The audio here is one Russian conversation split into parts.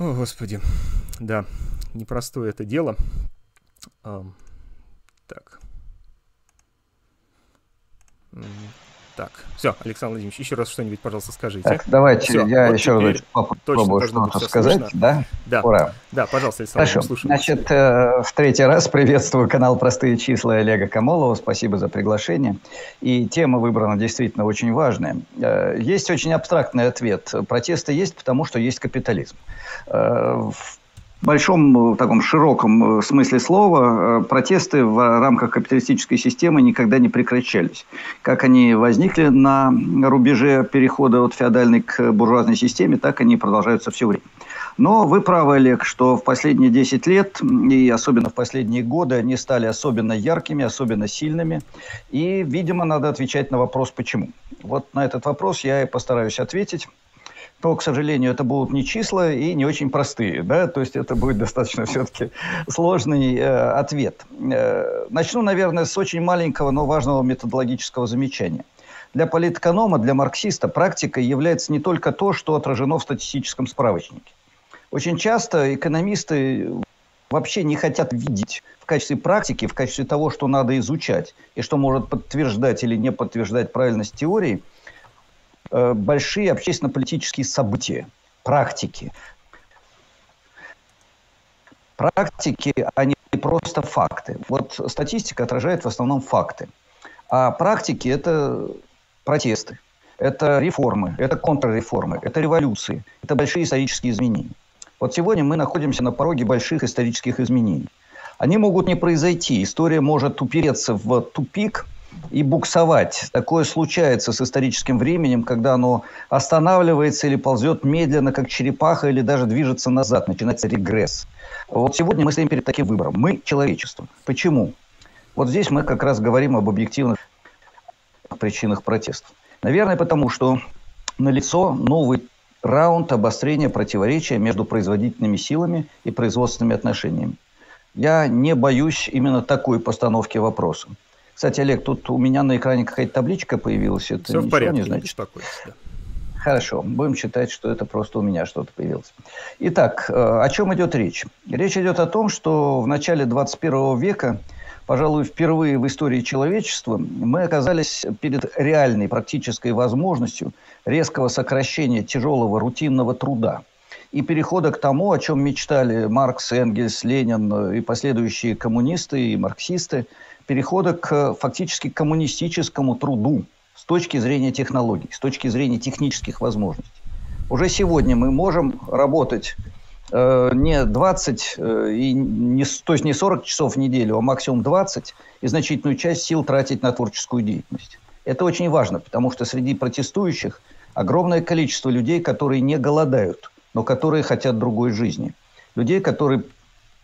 О, Господи. Да, непростое это дело. Так. Так, все, Александр Владимирович, еще раз что-нибудь, пожалуйста, скажите. Так, давайте все, я вот еще раз попробую что-то сказать. Слышно. Да? Да. Ура. Да, пожалуйста, Александр Хорошо. Слушаем. Значит, э, в третий раз приветствую канал «Простые числа» Олега Камолова. Спасибо за приглашение. И тема выбрана действительно очень важная. Э, есть очень абстрактный ответ. Протесты есть, потому что есть капитализм. Э, в большом, э, таком широком э, смысле слова, э, протесты в рамках капиталистической системы никогда не прекращались. Как они возникли на рубеже перехода от феодальной к буржуазной системе, так они продолжаются все время. Но вы правы, Олег, что в последние 10 лет, и особенно в последние годы, они стали особенно яркими, особенно сильными. И, видимо, надо отвечать на вопрос «почему?». Вот на этот вопрос я и постараюсь ответить то, к сожалению, это будут не числа и не очень простые, да, то есть это будет достаточно все-таки сложный э, ответ. Э, начну, наверное, с очень маленького, но важного методологического замечания. Для политэконома, для марксиста практика является не только то, что отражено в статистическом справочнике. Очень часто экономисты вообще не хотят видеть в качестве практики, в качестве того, что надо изучать и что может подтверждать или не подтверждать правильность теории – большие общественно-политические события, практики. Практики, они просто факты. Вот статистика отражает в основном факты. А практики – это протесты, это реформы, это контрреформы, это революции, это большие исторические изменения. Вот сегодня мы находимся на пороге больших исторических изменений. Они могут не произойти. История может упереться в тупик – и буксовать. Такое случается с историческим временем, когда оно останавливается или ползет медленно, как черепаха, или даже движется назад, начинается регресс. Вот сегодня мы стоим перед таким выбором. Мы – человечество. Почему? Вот здесь мы как раз говорим об объективных причинах протестов. Наверное, потому что налицо новый раунд обострения противоречия между производительными силами и производственными отношениями. Я не боюсь именно такой постановки вопроса. Кстати, Олег, тут у меня на экране какая-то табличка появилась. Это Все в порядке, не значит? Не да. Хорошо, будем считать, что это просто у меня что-то появилось. Итак, э, о чем идет речь? Речь идет о том, что в начале 21 века, пожалуй, впервые в истории человечества, мы оказались перед реальной практической возможностью резкого сокращения тяжелого рутинного труда и перехода к тому, о чем мечтали Маркс, Энгельс, Ленин и последующие коммунисты и марксисты – перехода к фактически коммунистическому труду с точки зрения технологий, с точки зрения технических возможностей. Уже сегодня мы можем работать э, не 20, э, и не, то есть не 40 часов в неделю, а максимум 20, и значительную часть сил тратить на творческую деятельность. Это очень важно, потому что среди протестующих огромное количество людей, которые не голодают, но которые хотят другой жизни. Людей, которые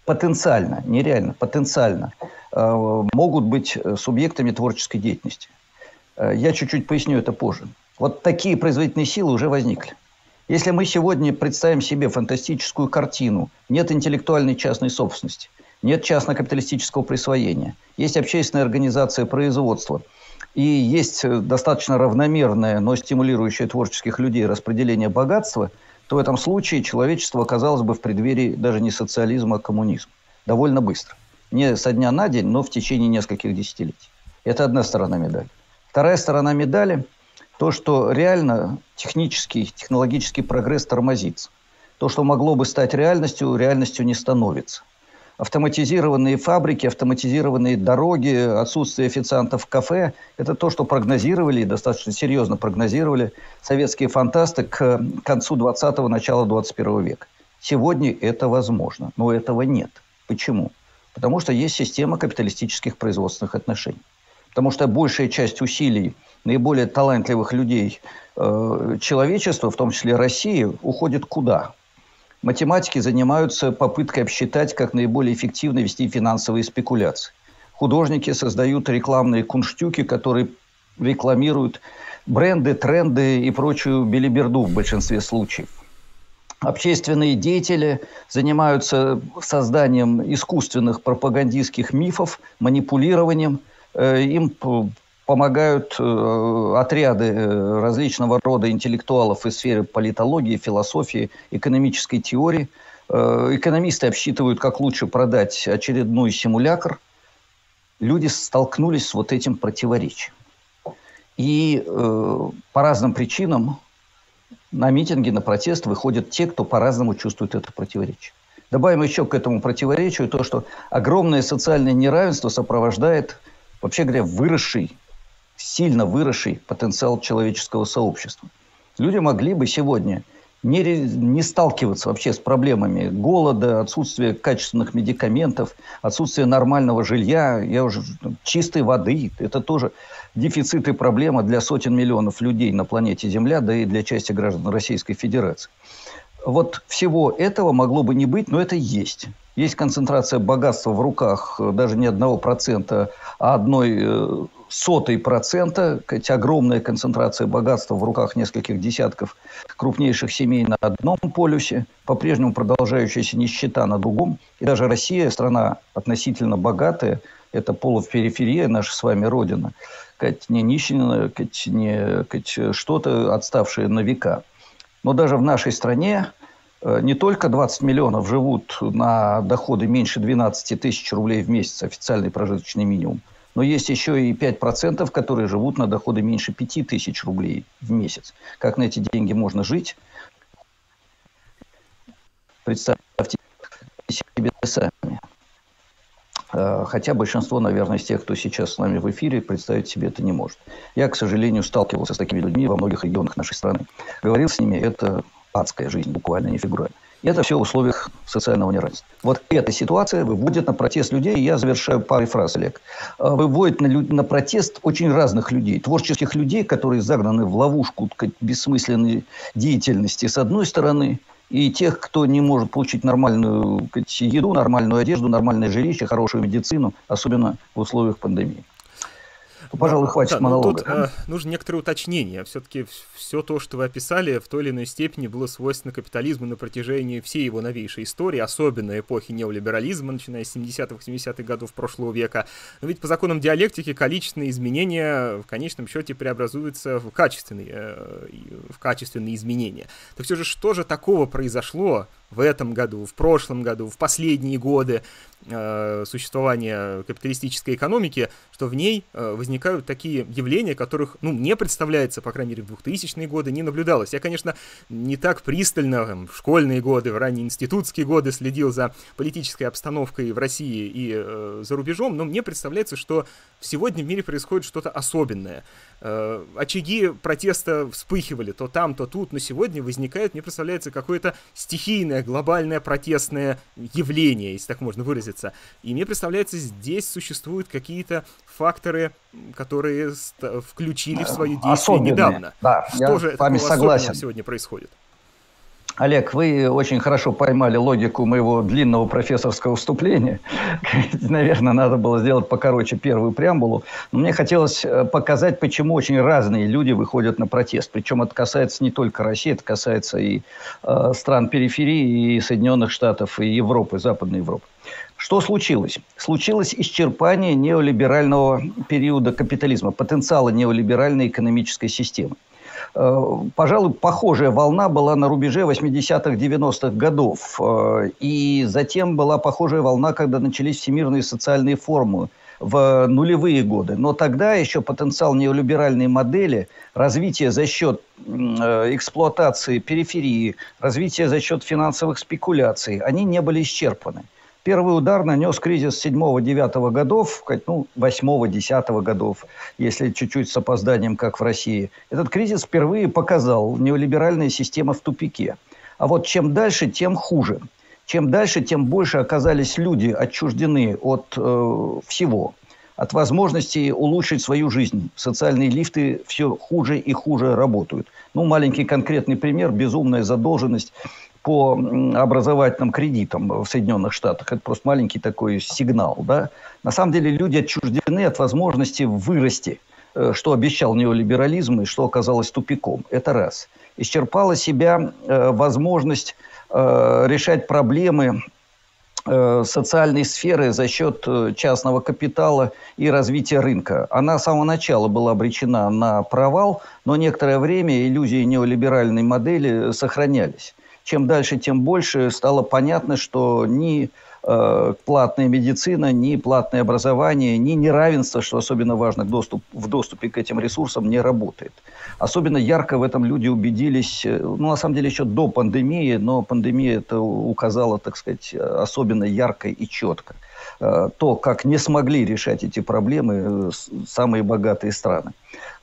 потенциально, нереально, потенциально Э, могут быть э, субъектами творческой деятельности. Э, я чуть-чуть поясню это позже. Вот такие производительные силы уже возникли. Если мы сегодня представим себе фантастическую картину, нет интеллектуальной частной собственности, нет частно-капиталистического присвоения, есть общественная организация производства, и есть достаточно равномерное, но стимулирующее творческих людей распределение богатства, то в этом случае человечество оказалось бы в преддверии даже не социализма, а коммунизма. Довольно быстро. Не со дня на день, но в течение нескольких десятилетий. Это одна сторона медали. Вторая сторона медали – то, что реально технический, технологический прогресс тормозится. То, что могло бы стать реальностью, реальностью не становится. Автоматизированные фабрики, автоматизированные дороги, отсутствие официантов в кафе – это то, что прогнозировали, достаточно серьезно прогнозировали советские фантасты к концу 20-го, начала 21 века. Сегодня это возможно, но этого нет. Почему? Потому что есть система капиталистических производственных отношений. Потому что большая часть усилий наиболее талантливых людей э, человечества, в том числе России, уходит куда? Математики занимаются попыткой обсчитать, как наиболее эффективно вести финансовые спекуляции. Художники создают рекламные кунштюки, которые рекламируют бренды, тренды и прочую белиберду в большинстве случаев. Общественные деятели занимаются созданием искусственных пропагандистских мифов, манипулированием. Э, им помогают э, отряды э, различного рода интеллектуалов из сферы политологии, философии, экономической теории. Экономисты обсчитывают, как лучше продать очередной симулятор. Люди столкнулись с вот этим противоречием. И э, по разным причинам на митинги, на протест выходят те, кто по-разному чувствует это противоречие. Добавим еще к этому противоречию то, что огромное социальное неравенство сопровождает, вообще говоря, выросший, сильно выросший потенциал человеческого сообщества. Люди могли бы сегодня не, не сталкиваться вообще с проблемами голода, отсутствия качественных медикаментов, отсутствия нормального жилья, я уже чистой воды. Это тоже дефицит и проблема для сотен миллионов людей на планете Земля, да и для части граждан Российской Федерации вот всего этого могло бы не быть, но это есть. Есть концентрация богатства в руках э, даже не одного процента, а одной э, сотой процента, огромная концентрация богатства в руках нескольких десятков крупнейших семей на одном полюсе, по-прежнему продолжающаяся нищета на другом. И даже Россия, страна относительно богатая, это полупериферия, наша с вами родина, не нищина, не что-то отставшее на века. Но даже в нашей стране э, не только 20 миллионов живут на доходы меньше 12 тысяч рублей в месяц, официальный прожиточный минимум, но есть еще и 5%, которые живут на доходы меньше 5 тысяч рублей в месяц. Как на эти деньги можно жить? Представьте себе сами. Э, хотя большинство, наверное, из тех, кто сейчас с нами в эфире, представить себе это не может. Я, к сожалению, сталкивался с такими людьми во многих регионах нашей страны. Говорил с ними, это адская жизнь, буквально не фигурально. И это все в условиях социального неравенства. Вот эта ситуация выводит на протест людей, я завершаю парой фраз, Олег. Э, выводит на, на протест очень разных людей. Творческих людей, которые загнаны в ловушку бессмысленной деятельности с одной стороны – и тех, кто не может получить нормальную еду, нормальную одежду, нормальное жилище, хорошую медицину, особенно в условиях пандемии. Ну, пожалуй, хватит да, монолога. Ну, тут э, нужно некоторое уточнение. Все-таки все то, что вы описали, в той или иной степени было свойственно капитализму на протяжении всей его новейшей истории, особенно эпохи неолиберализма, начиная с 70-х, 70-х годов прошлого века. Но ведь по законам диалектики количественные изменения в конечном счете преобразуются в качественные, э, в качественные изменения. Так все же, что же такого произошло в этом году, в прошлом году, в последние годы э, существования капиталистической экономики, что в ней э, возникают такие явления, которых, ну, мне представляется, по крайней мере, в 2000-е годы не наблюдалось. Я, конечно, не так пристально там, в школьные годы, в ранние институтские годы следил за политической обстановкой в России и э, за рубежом, но мне представляется, что сегодня в мире происходит что-то особенное. Э, очаги протеста вспыхивали то там, то тут, но сегодня возникает, мне представляется, какое-то стихийное, глобальное протестное явление, если так можно выразиться. И мне представляется, здесь существуют какие-то факторы, которые включили в свое действие Особенные, недавно. Да, Что я же с вами согласен. сегодня происходит? Олег, вы очень хорошо поймали логику моего длинного профессорского вступления. Наверное, надо было сделать покороче первую преамбулу. Но мне хотелось э, показать, почему очень разные люди выходят на протест. Причем это касается не только России, это касается и э, стран периферии, и Соединенных Штатов, и Европы, Западной Европы. Что случилось? Случилось исчерпание неолиберального периода капитализма, потенциала неолиберальной экономической системы. Э, пожалуй, похожая волна была на рубеже 80-х, 90-х годов. Э, и затем была похожая волна, когда начались всемирные социальные форумы в нулевые годы. Но тогда еще потенциал неолиберальной модели, развитие за счет э, эксплуатации периферии, развитие за счет финансовых спекуляций, они не были исчерпаны. Первый удар нанес кризис 7-9 годов, ну, 8-10 годов, если чуть-чуть с опозданием, как в России. Этот кризис впервые показал неолиберальная система в тупике. А вот чем дальше, тем хуже. Чем дальше, тем больше оказались люди отчуждены от э, всего от возможности улучшить свою жизнь. Социальные лифты все хуже и хуже работают. Ну, маленький конкретный пример. Безумная задолженность по образовательным кредитам в Соединенных Штатах. Это просто маленький такой сигнал. Да? На самом деле люди отчуждены от возможности вырасти, э, что обещал неолиберализм и что оказалось тупиком. Это раз. Исчерпала себя э, возможность э, решать проблемы социальной сферы за счет частного капитала и развития рынка. Она с самого начала была обречена на провал, но некоторое время иллюзии неолиберальной модели сохранялись. Чем дальше, тем больше стало понятно, что ни Э, платная медицина, ни платное образование, ни неравенство, что особенно важно доступ, в доступе к этим ресурсам, не работает. Особенно ярко в этом люди убедились, э, ну, на самом деле, еще до пандемии, но пандемия это указала, так сказать, особенно ярко и четко. Э, то, как не смогли решать эти проблемы самые богатые страны.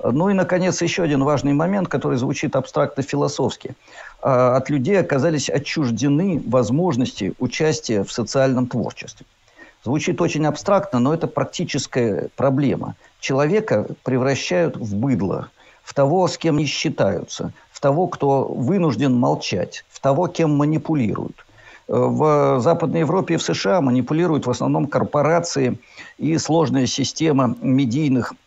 Ну и, наконец, еще один важный момент, который звучит абстрактно-философски. А, от людей оказались отчуждены возможности участия в социальном творчестве. Звучит очень абстрактно, но это практическая проблема. Человека превращают в быдло, в того, с кем не считаются, в того, кто вынужден молчать, в того, кем манипулируют. В Западной Европе и в США манипулируют в основном корпорации и сложная система медийных Э,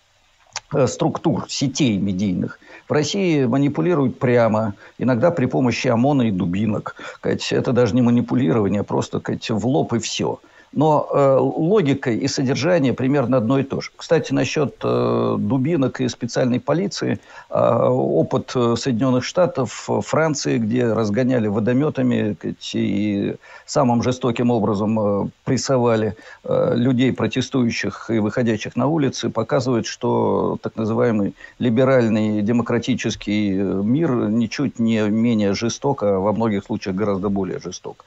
структур, сетей медийных. В России манипулируют прямо, иногда при помощи ОМОНа и дубинок. Это даже не манипулирование, а просто в лоб и все – но э, логика и содержание примерно одно и то же. Кстати, насчет э, дубинок и специальной полиции. Э, опыт э, Соединенных Штатов, Франции, где разгоняли водометами и самым жестоким образом э, прессовали э, людей, протестующих и выходящих на улицы, показывает, что так называемый либеральный демократический мир ничуть не менее жесток, а во многих случаях гораздо более жесток.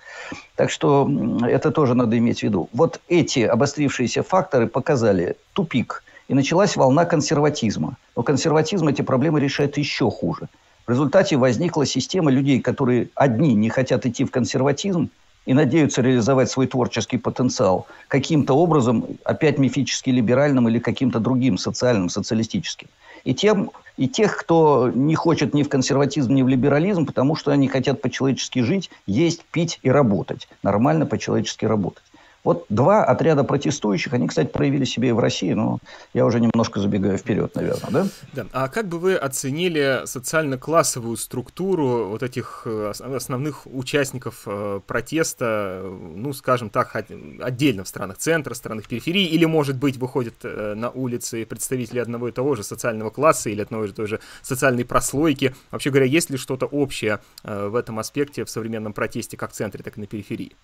Так что это тоже надо иметь в виду. Вот эти обострившиеся факторы показали тупик. И началась волна консерватизма. Но консерватизм эти проблемы решает еще хуже. В результате возникла система людей, которые одни не хотят идти в консерватизм и надеются реализовать свой творческий потенциал каким-то образом, опять мифически либеральным или каким-то другим социальным, социалистическим. И тем и тех, кто не хочет ни в консерватизм, ни в либерализм, потому что они хотят по-человечески жить, есть, пить и работать. Нормально по-человечески работать. Вот два отряда протестующих, они, кстати, проявили себя и в России, но я уже немножко забегаю вперед, наверное, да? Да. А как бы вы оценили социально-классовую структуру вот этих э, основных участников э, протеста, ну, скажем так, отдельно в странах центра, странах периферии, или, может быть, выходят э, на улицы представители одного и того же социального класса или одной и той же социальной прослойки? Вообще говоря, есть ли что-то общее в этом аспекте в современном протесте как в центре, так и на периферии?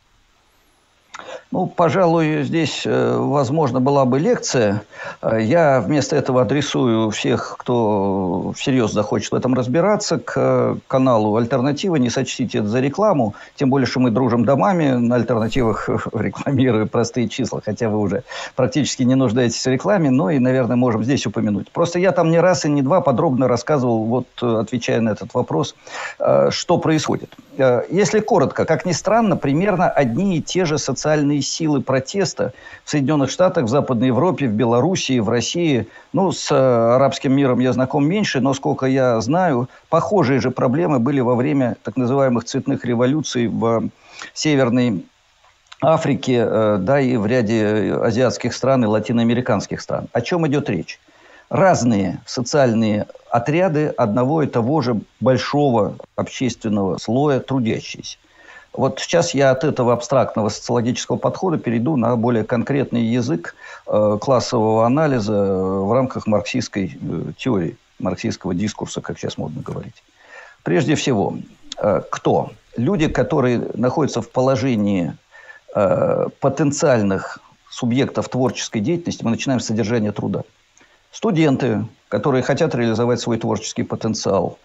Ну, пожалуй, здесь, э, возможно, была бы лекция. Э, я вместо этого адресую всех, кто всерьез захочет в этом разбираться, к каналу «Альтернатива». Не сочтите это за рекламу. Тем более, что мы дружим домами. На «Альтернативах» рекламирую простые числа, хотя вы уже практически не нуждаетесь в рекламе. Но и, наверное, можем здесь упомянуть. Просто я там не раз и не два подробно рассказывал, вот отвечая на этот вопрос, э, что происходит. Если коротко, как ни странно, примерно одни и те же социальные силы протеста в Соединенных Штатах, в Западной Европе, в Белоруссии, в России. Ну, с э, арабским миром я знаком меньше, но, сколько я знаю, похожие же проблемы были во время так называемых цветных революций в Северной Африке, э, да и в ряде азиатских стран и латиноамериканских стран. О чем идет речь? Разные социальные отряды одного и того же большого общественного слоя трудящиеся. Вот сейчас я от этого абстрактного социологического подхода перейду на более конкретный язык э, классового анализа э, в рамках марксистской э, теории, марксистского дискурса, как сейчас модно говорить. Прежде всего, кто? Люди, которые находятся в положении потенциальных субъектов творческой деятельности, мы начинаем с содержания труда. Студенты, которые хотят реализовать свой творческий потенциал.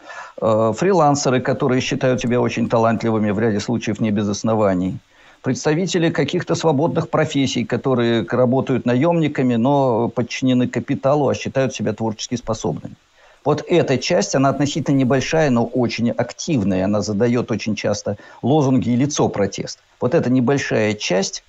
Э, фрилансеры, которые считают себя очень талантливыми, в ряде случаев не без оснований. Представители каких-то свободных профессий, которые работают наемниками, но подчинены капиталу, а считают себя творчески способными. Вот эта часть, она относительно небольшая, но очень активная. Она задает очень часто лозунги и лицо протеста. Вот эта небольшая часть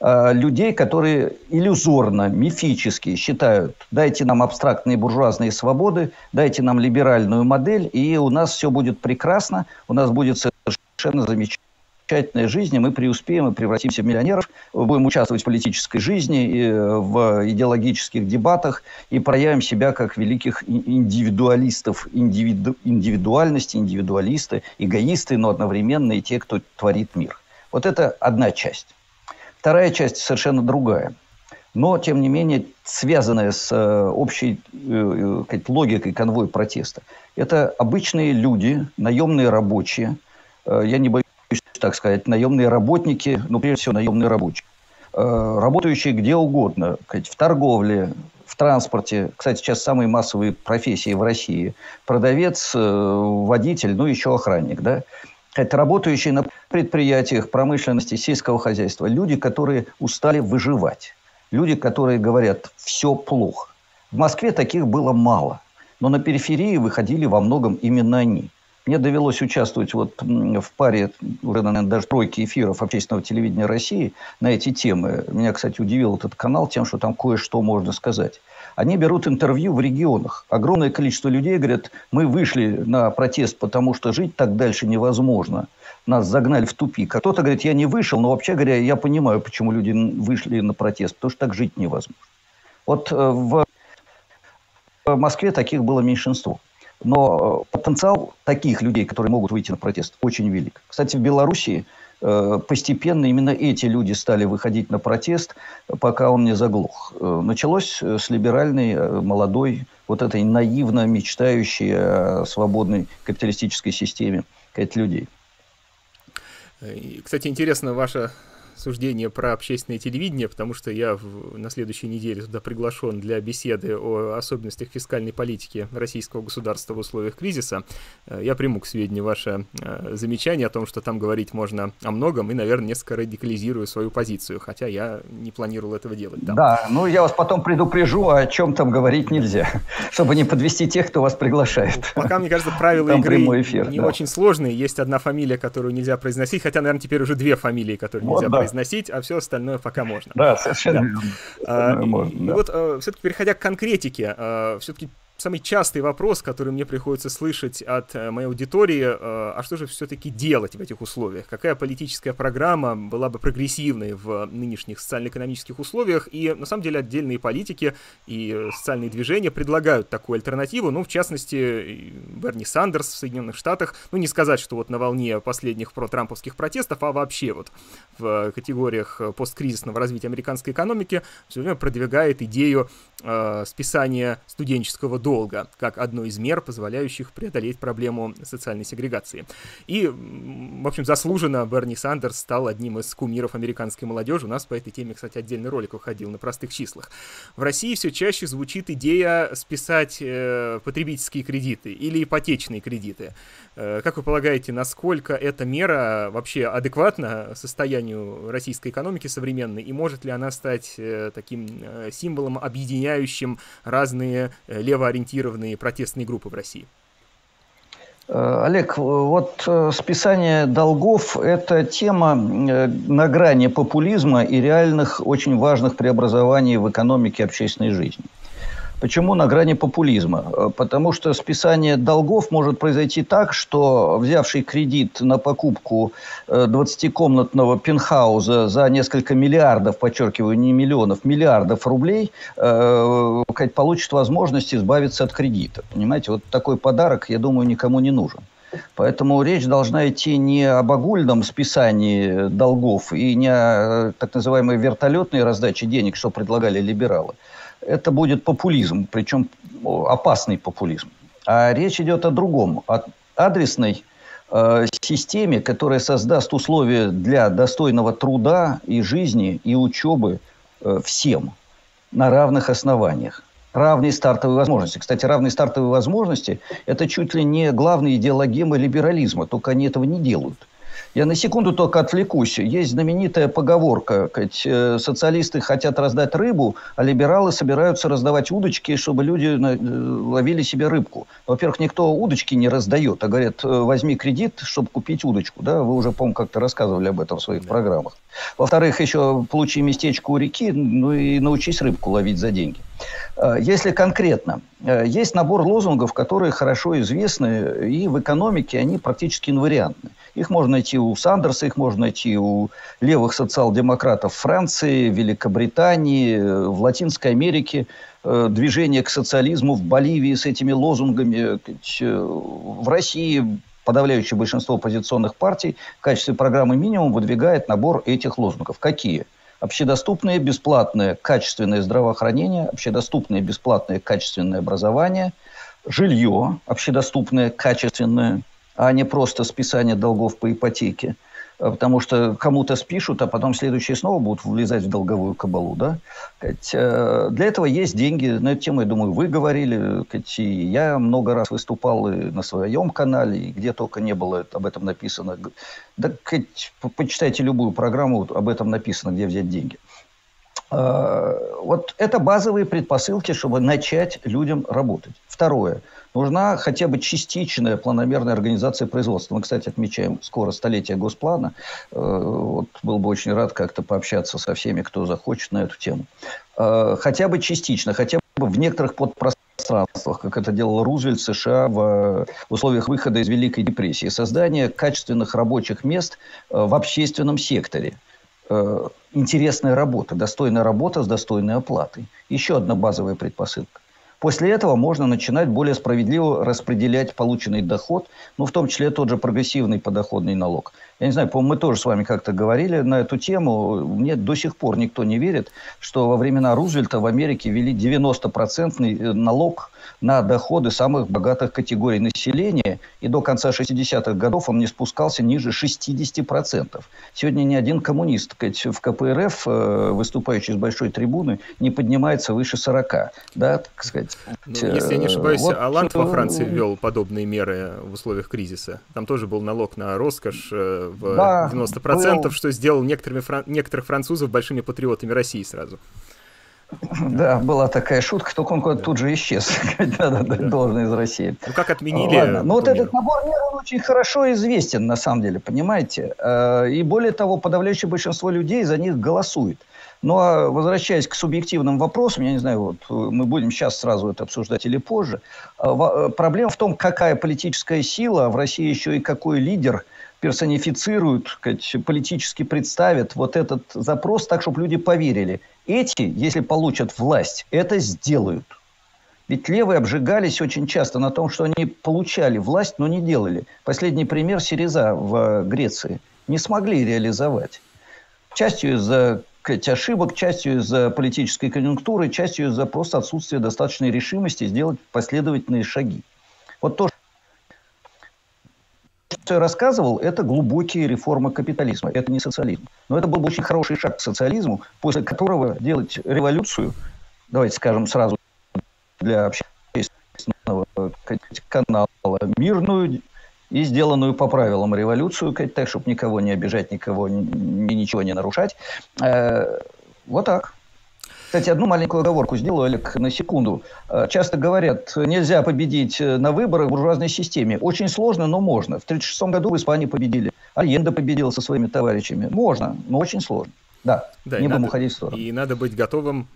Э, людей, которые иллюзорно, мифически считают, дайте нам абстрактные буржуазные свободы, дайте нам либеральную модель, и у нас все будет прекрасно, у нас будет совершенно замечательная жизнь, и мы преуспеем и превратимся в миллионеров, будем участвовать в политической жизни, и в идеологических дебатах и проявим себя как великих индивидуалистов, индивиду, индивидуальности, индивидуалисты, эгоисты, но одновременно и те, кто творит мир. Вот это одна часть. Вторая часть совершенно другая. Но, тем не менее, связанная с э, общей э, э, логикой конвой протеста. Это обычные люди, наемные рабочие, я не боюсь так сказать, наемные работники, ну, прежде всего, наемные рабочие, работающие где угодно, в торговле, в транспорте. Кстати, сейчас самые массовые профессии в России. Продавец, водитель, ну, еще охранник, да это работающие на предприятиях промышленности, сельского хозяйства, люди, которые устали выживать, люди, которые говорят, все плохо. В Москве таких было мало, но на периферии выходили во многом именно они. Мне довелось участвовать вот в паре, уже, наверное, даже тройки эфиров общественного телевидения России на эти темы. Меня, кстати, удивил этот канал тем, что там кое-что можно сказать. Они берут интервью в регионах. Огромное количество людей говорят, мы вышли на протест, потому что жить так дальше невозможно. Нас загнали в тупик. А кто-то говорит, я не вышел, но вообще говоря, я понимаю, почему люди вышли на протест, потому что так жить невозможно. Вот э, в Москве таких было меньшинство. Но э, потенциал таких людей, которые могут выйти на протест, очень велик. Кстати, в Белоруссии постепенно именно эти люди стали выходить на протест, пока он не заглох. Э, началось с либеральной, э, молодой, вот этой наивно мечтающей о свободной капиталистической системе людей. Кстати, интересно ваша суждение про общественное телевидение, потому что я в, на следующей неделе туда приглашен для беседы о особенностях фискальной политики российского государства в условиях кризиса. Э, я приму к сведению ваше э, замечание о том, что там говорить можно о многом, и, наверное, несколько радикализирую свою позицию, хотя я не планировал этого делать. Там. Да, ну я вас потом предупрежу, о чем там говорить нельзя, чтобы не подвести тех, кто вас приглашает. Пока, мне кажется, правила там игры эфир, не да. очень сложные. Есть одна фамилия, которую нельзя произносить, хотя, наверное, теперь уже две фамилии, которые нельзя вот, да произносить, а все остальное пока можно. Да, совершенно верно. А, вот а, все-таки переходя к конкретике, а, все-таки самый частый вопрос, который мне приходится слышать от э, моей аудитории, э, а что же все-таки делать в этих условиях? Какая политическая программа была бы прогрессивной в нынешних социально-экономических условиях? И на самом деле отдельные политики и социальные движения предлагают такую альтернативу. Ну, в частности, Берни Сандерс в Соединенных Штатах, ну, не сказать, что вот на волне последних протрамповских протестов, а вообще вот в категориях посткризисного развития американской экономики все время продвигает идею э, списания студенческого долга, как одну из мер, позволяющих преодолеть проблему социальной сегрегации. И, в общем, заслуженно Берни Сандерс стал одним из кумиров американской молодежи. У нас по этой теме, кстати, отдельный ролик выходил на простых числах. В России все чаще звучит идея списать э, потребительские кредиты или ипотечные кредиты. Э, как вы полагаете, насколько эта мера вообще адекватна состоянию российской экономики современной, и может ли она стать э, таким э, символом, объединяющим разные лево ориентированные протестные группы в России? Э, Олег, вот э, списание долгов – это тема э, на грани популизма и реальных очень важных преобразований в экономике и общественной жизни. Почему на грани популизма? Э, потому что списание долгов может произойти так, что взявший кредит на покупку 20-комнатного э, пентхауза за несколько миллиардов, подчеркиваю, не миллионов, миллиардов рублей, э, получит возможность избавиться от кредита. Понимаете, вот такой подарок, я думаю, никому не нужен. Поэтому речь должна идти не об огульном списании долгов и не о так называемой вертолетной раздаче денег, что предлагали либералы, это будет популизм, причем опасный популизм. А речь идет о другом, о адресной э, системе, которая создаст условия для достойного труда и жизни, и учебы э, всем на равных основаниях. Равные стартовые возможности. Кстати, равные стартовые возможности – это чуть ли не главная идеологема либерализма, только они этого не делают – я на секунду только отвлекусь. Есть знаменитая поговорка. Э, социалисты хотят раздать рыбу, а либералы собираются раздавать удочки, чтобы люди э, ловили себе рыбку. Во-первых, никто удочки не раздает, а говорят, «Э, возьми кредит, чтобы купить удочку. Да? Вы уже, по-моему, как-то рассказывали об этом в своих программах. Во-вторых, еще получи местечко у реки, ну и научись рыбку ловить за деньги. Если конкретно, есть набор лозунгов, которые хорошо известны, и в экономике они практически инвариантны. Их можно найти у Сандерса, их можно найти у левых социал-демократов Франции, Великобритании, в Латинской Америке. Э, движение к социализму в Боливии с этими лозунгами. Э, в России подавляющее большинство оппозиционных партий в качестве программы минимум выдвигает набор этих лозунгов. Какие? общедоступное бесплатное качественное здравоохранение, общедоступное бесплатное качественное образование, жилье общедоступное качественное, а не просто списание долгов по ипотеке – Э, потому что кому-то спишут, а потом следующие снова будут влезать в долговую кабалу, да. Э, для этого есть деньги. На эту тему, я думаю, вы говорили, и я много раз выступал и на своем канале, и где только не было об этом написано. Да, почитайте любую программу, об этом написано, где взять деньги. Э, вот это базовые предпосылки, чтобы начать людям работать. Второе – нужна хотя бы частичная планомерная организация производства. Мы, кстати, отмечаем скоро столетие Госплана. Э, вот был бы очень рад как-то пообщаться со всеми, кто захочет на эту тему. Э, хотя бы частично, хотя бы в некоторых подпространствах, как это делал Рузвельт США в условиях выхода из Великой депрессии. Создание качественных рабочих мест э, в общественном секторе интересная работа, достойная работа с достойной оплатой. Еще одна базовая предпосылка. После этого можно начинать более справедливо распределять полученный доход, ну, в том числе тот же прогрессивный подоходный налог. Я не знаю, по-моему, мы тоже с вами как-то говорили на эту тему. Мне до сих пор никто не верит, что во времена Рузвельта в Америке ввели 90% э, налог на доходы самых богатых категорий населения, и до конца 60-х годов он не спускался ниже 60%. Сегодня ни один коммунист в КПРФ, э, выступающий с большой трибуны, не поднимается выше 40. Да, так сказать. Ну, если я не ошибаюсь, вот, Аланд во Франции ввел подобные меры в условиях кризиса. Там тоже был налог на роскошь э, в да, 90%, был... что сделал некоторыми, некоторых французов большими патриотами России сразу. Да, была такая шутка, только он тут же исчез, когда должен из России. Ну, как отменили? Ладно. Ну, вот этот набор мер, он очень хорошо известен, на самом деле, понимаете? Э, и более того, подавляющее большинство людей за них голосует. Ну, а возвращаясь к субъективным вопросам, я не знаю, вот мы будем сейчас сразу это обсуждать или позже, э, э, проблема в том, какая политическая сила, а в России еще и какой лидер персонифицируют, сказать, политически представят вот этот запрос так, чтобы люди поверили – эти, если получат власть, это сделают. Ведь левые обжигались очень часто на том, что они получали власть, но не делали. Последний пример Сириза в Греции. Не смогли реализовать. Частью из-за ошибок, частью из-за политической конъюнктуры, частью из-за просто отсутствия достаточной решимости сделать последовательные шаги. Вот то, что я рассказывал, это глубокие реформы капитализма. Это не социализм. Но это был бы очень хороший шаг к социализму, после которого делать революцию, давайте скажем сразу, для общественного канала мирную и сделанную по правилам революцию, так, чтобы никого не обижать, никого, ни, ничего не нарушать. Э, вот так. Кстати, одну маленькую оговорку сделаю, Олег, на секунду. Э, часто говорят, нельзя победить э, на выборах в буржуазной системе. Очень сложно, но можно. В 1936 году в Испании победили. Альенда победил со своими товарищами. Можно, но очень сложно. Да, да не будем надо, уходить в сторону. И надо быть готовым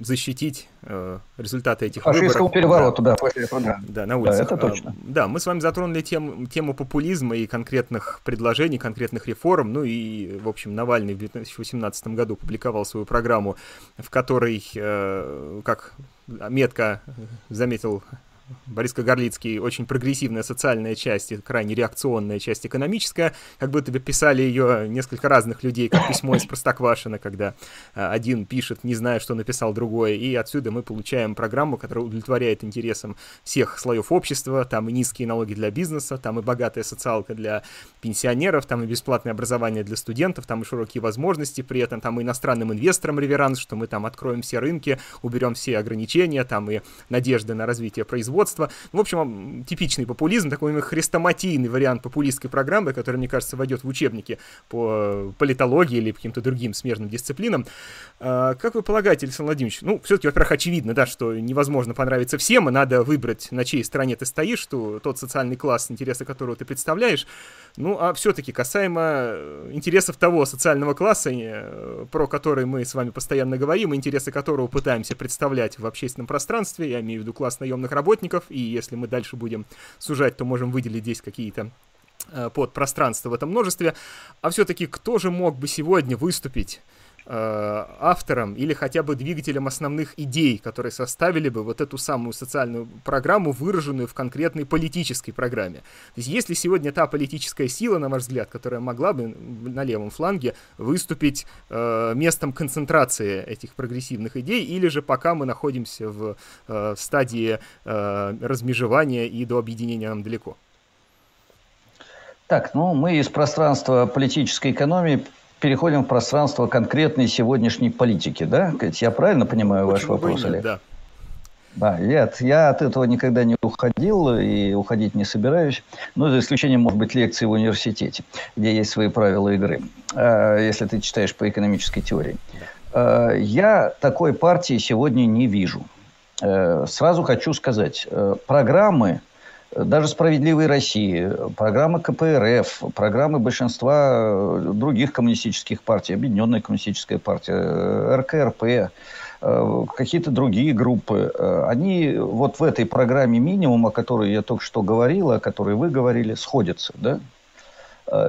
защитить э, результаты этих Фашистского выборов. переворота, да, да после этого, да. На улицах. Да, это точно. Э, да, мы с вами затронули тем, тему популизма и конкретных предложений, конкретных реформ. Ну и, в общем, Навальный в 2018 году публиковал свою программу, в которой, э, как метко заметил Борис Кагарлицкий очень прогрессивная социальная часть и крайне реакционная часть экономическая, как будто бы писали ее несколько разных людей, как письмо из Простоквашина, когда а, один пишет, не зная, что написал другой, и отсюда мы получаем программу, которая удовлетворяет интересам всех слоев общества, там и низкие налоги для бизнеса, там и богатая социалка для пенсионеров, там и бесплатное образование для студентов, там и широкие возможности, при этом там и иностранным инвесторам реверанс, что мы там откроем все рынки, уберем все ограничения, там и надежды на развитие производства, производства. В общем, типичный популизм, такой хрестоматийный вариант популистской программы, который, мне кажется, войдет в учебники по политологии или каким-то другим смежным дисциплинам. А, как вы полагаете, Александр Владимирович, ну, все-таки, во-первых, очевидно, да, что невозможно понравиться всем, и надо выбрать, на чьей стороне ты стоишь, что тот социальный класс, интересы которого ты представляешь. Ну, а все-таки касаемо э, интересов того социального класса, э, про который мы с вами постоянно говорим, интересы которого пытаемся представлять в общественном пространстве, я имею в виду класс наемных работников, и если мы дальше будем сужать, то можем выделить здесь какие-то э, подпространства в этом множестве. А все-таки кто же мог бы сегодня выступить автором или хотя бы двигателем основных идей, которые составили бы вот эту самую социальную программу, выраженную в конкретной политической программе. То есть если сегодня та политическая сила, на ваш взгляд, которая могла бы на левом фланге выступить э, местом концентрации этих прогрессивных идей, или же пока мы находимся в э, стадии э, размежевания и до объединения нам далеко? Так, ну мы из пространства политической экономии переходим в пространство конкретной сегодняшней политики, да? Я правильно понимаю Почему ваш вопрос, нет, Олег? Да. Да, я, я от этого никогда не уходил и уходить не собираюсь. Ну, за исключением, может быть, лекций в университете, где есть свои правила игры, а, если ты читаешь по экономической теории. А, я такой партии сегодня не вижу. Э, сразу хочу сказать, э, программы даже «Справедливой России», программы КПРФ, программы большинства э, других коммунистических партий, Объединенная коммунистическая партия, э, РКРП, э, какие-то другие группы, они вот в этой программе минимум, о которой я только что говорил, о которой вы говорили, сходятся. Да?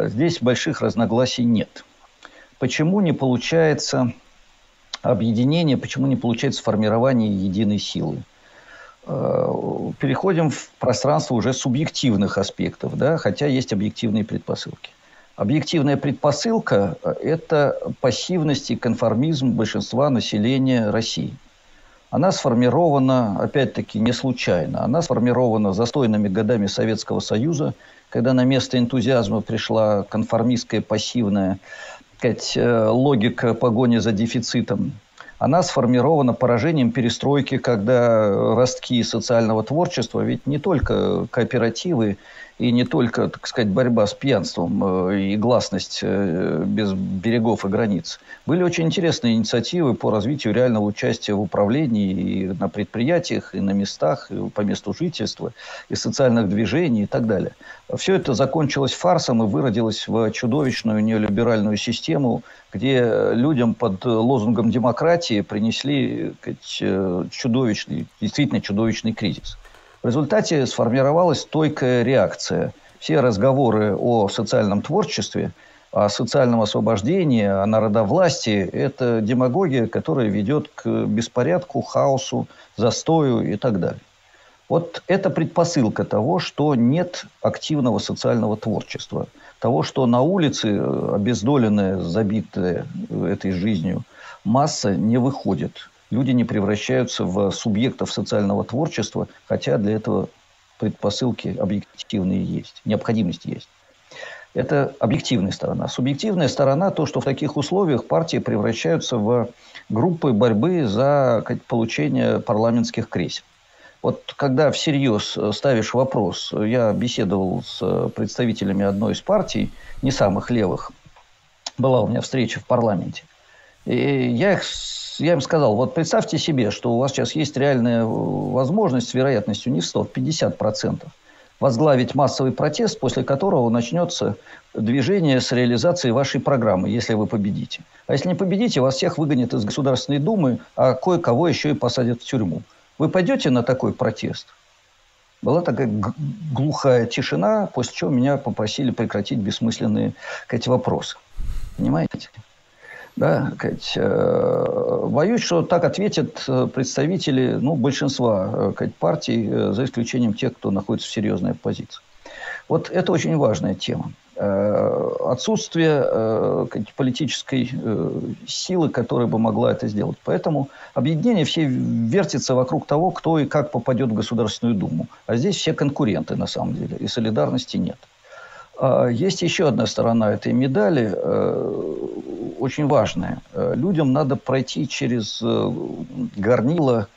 Здесь больших разногласий нет. Почему не получается объединение, почему не получается формирование единой силы? Э, переходим в пространство уже субъективных аспектов, да, хотя есть объективные предпосылки. Объективная предпосылка – это пассивность и конформизм большинства населения России. Она сформирована, опять-таки, не случайно. Она сформирована застойными годами Советского Союза, когда на место энтузиазма пришла конформистская пассивная сказать, э, логика погони за дефицитом она сформирована поражением перестройки, когда ростки социального творчества, ведь не только кооперативы и не только, так сказать, борьба с пьянством э, и гласность э, без берегов и границ. Были очень интересные инициативы по развитию реального участия в управлении и на предприятиях, и на местах, и по месту жительства, и социальных движений и так далее. Все это закончилось фарсом и выродилось в чудовищную неолиберальную систему, где людям под лозунгом демократии принесли сказать, э, чудовищный, действительно чудовищный кризис. В результате сформировалась стойкая реакция. Все разговоры о социальном творчестве, о социальном освобождении, о народовластии – это демагогия, которая ведет к беспорядку, хаосу, застою и так далее. Вот это предпосылка того, что нет активного социального творчества. Того, что на улице, обездоленная, забитая этой жизнью, масса не выходит люди не превращаются в субъектов социального творчества, хотя для этого предпосылки объективные есть, необходимость есть. Это объективная сторона. Субъективная сторона – то, что в таких условиях партии превращаются в группы борьбы за получение парламентских кресел. Вот когда всерьез ставишь вопрос, я беседовал с представителями одной из партий, не самых левых, была у меня встреча в парламенте, и я их я им сказал, вот представьте себе, что у вас сейчас есть реальная э, возможность с вероятностью не в 100, в 50% возглавить массовый протест, после которого начнется движение с реализацией вашей программы, если вы победите. А если не победите, вас всех выгонят из Государственной Думы, а кое-кого еще и посадят в тюрьму. Вы пойдете на такой протест? Была такая глухая тишина, после чего меня попросили прекратить бессмысленные эти вопросы. Понимаете? Да, сказать, э, боюсь, что так ответят э, представители ну, большинства э, сказать, партий, за исключением тех, кто находится в серьезной оппозиции. Вот это очень важная тема. Отсутствие сказать, политической силы, которая бы могла это сделать. Поэтому объединение все вертится вокруг того, кто и как попадет в Государственную Думу. А здесь все конкуренты на самом деле, и солидарности нет. А есть еще одна сторона этой медали, э, очень важная. Э, людям надо пройти через э, горнило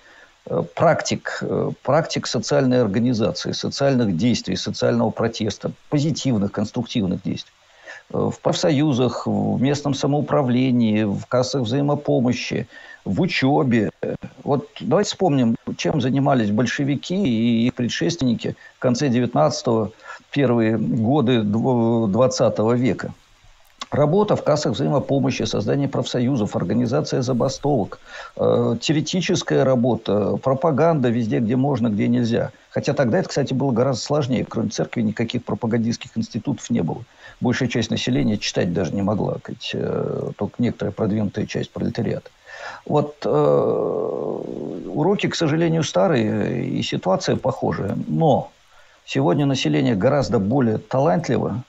практик, практик социальной организации, социальных действий, социального протеста, позитивных, конструктивных действий. В профсоюзах, в местном самоуправлении, в кассах взаимопомощи, в учебе. Вот давайте вспомним, чем занимались большевики и их предшественники в конце 19 первые годы 20 века. Работа в кассах взаимопомощи, создание профсоюзов, организация забастовок, э, теоретическая работа, пропаганда везде, где можно, где нельзя. Хотя тогда это, кстати, было гораздо сложнее. Кроме церкви никаких пропагандистских институтов не было. Большая часть населения читать даже не могла. Хоть, э, только некоторая продвинутая часть пролетариата. Вот э, уроки, к сожалению, старые, и ситуация похожая. Но сегодня население гораздо более талантливо,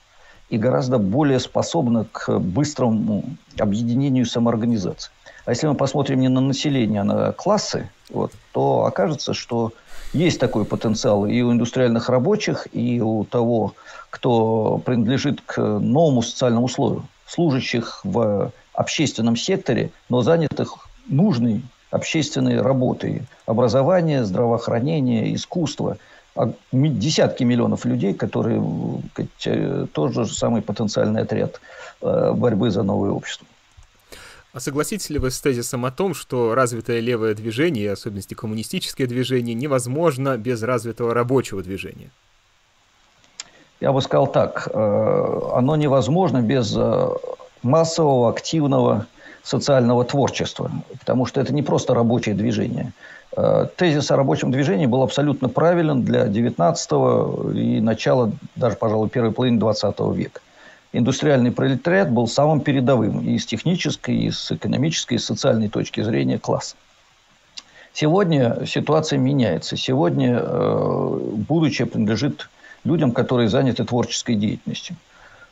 и гораздо более способна к быстрому объединению самоорганизации. А если мы посмотрим не на население, а на классы, вот, то окажется, что есть такой потенциал и у индустриальных рабочих, и у того, кто принадлежит к новому социальному слою, служащих в общественном секторе, но занятых нужной общественной работой. Образование, здравоохранение, искусство – десятки миллионов людей, которые э, тоже самый потенциальный отряд э, борьбы за новое общество. А согласитесь ли вы с тезисом о том, что развитое левое движение, в особенности коммунистическое движение, невозможно без развитого рабочего движения? Я бы сказал так. Э, оно невозможно без массового, активного социального творчества. Потому что это не просто рабочее движение. Э, тезис о рабочем движении был абсолютно правилен для 19 и начала, даже, пожалуй, первой половины 20 века. Индустриальный пролетариат был самым передовым и с технической, и с экономической, и с социальной точки зрения класса. Сегодня ситуация меняется. Сегодня э, будущее принадлежит людям, которые заняты творческой деятельностью.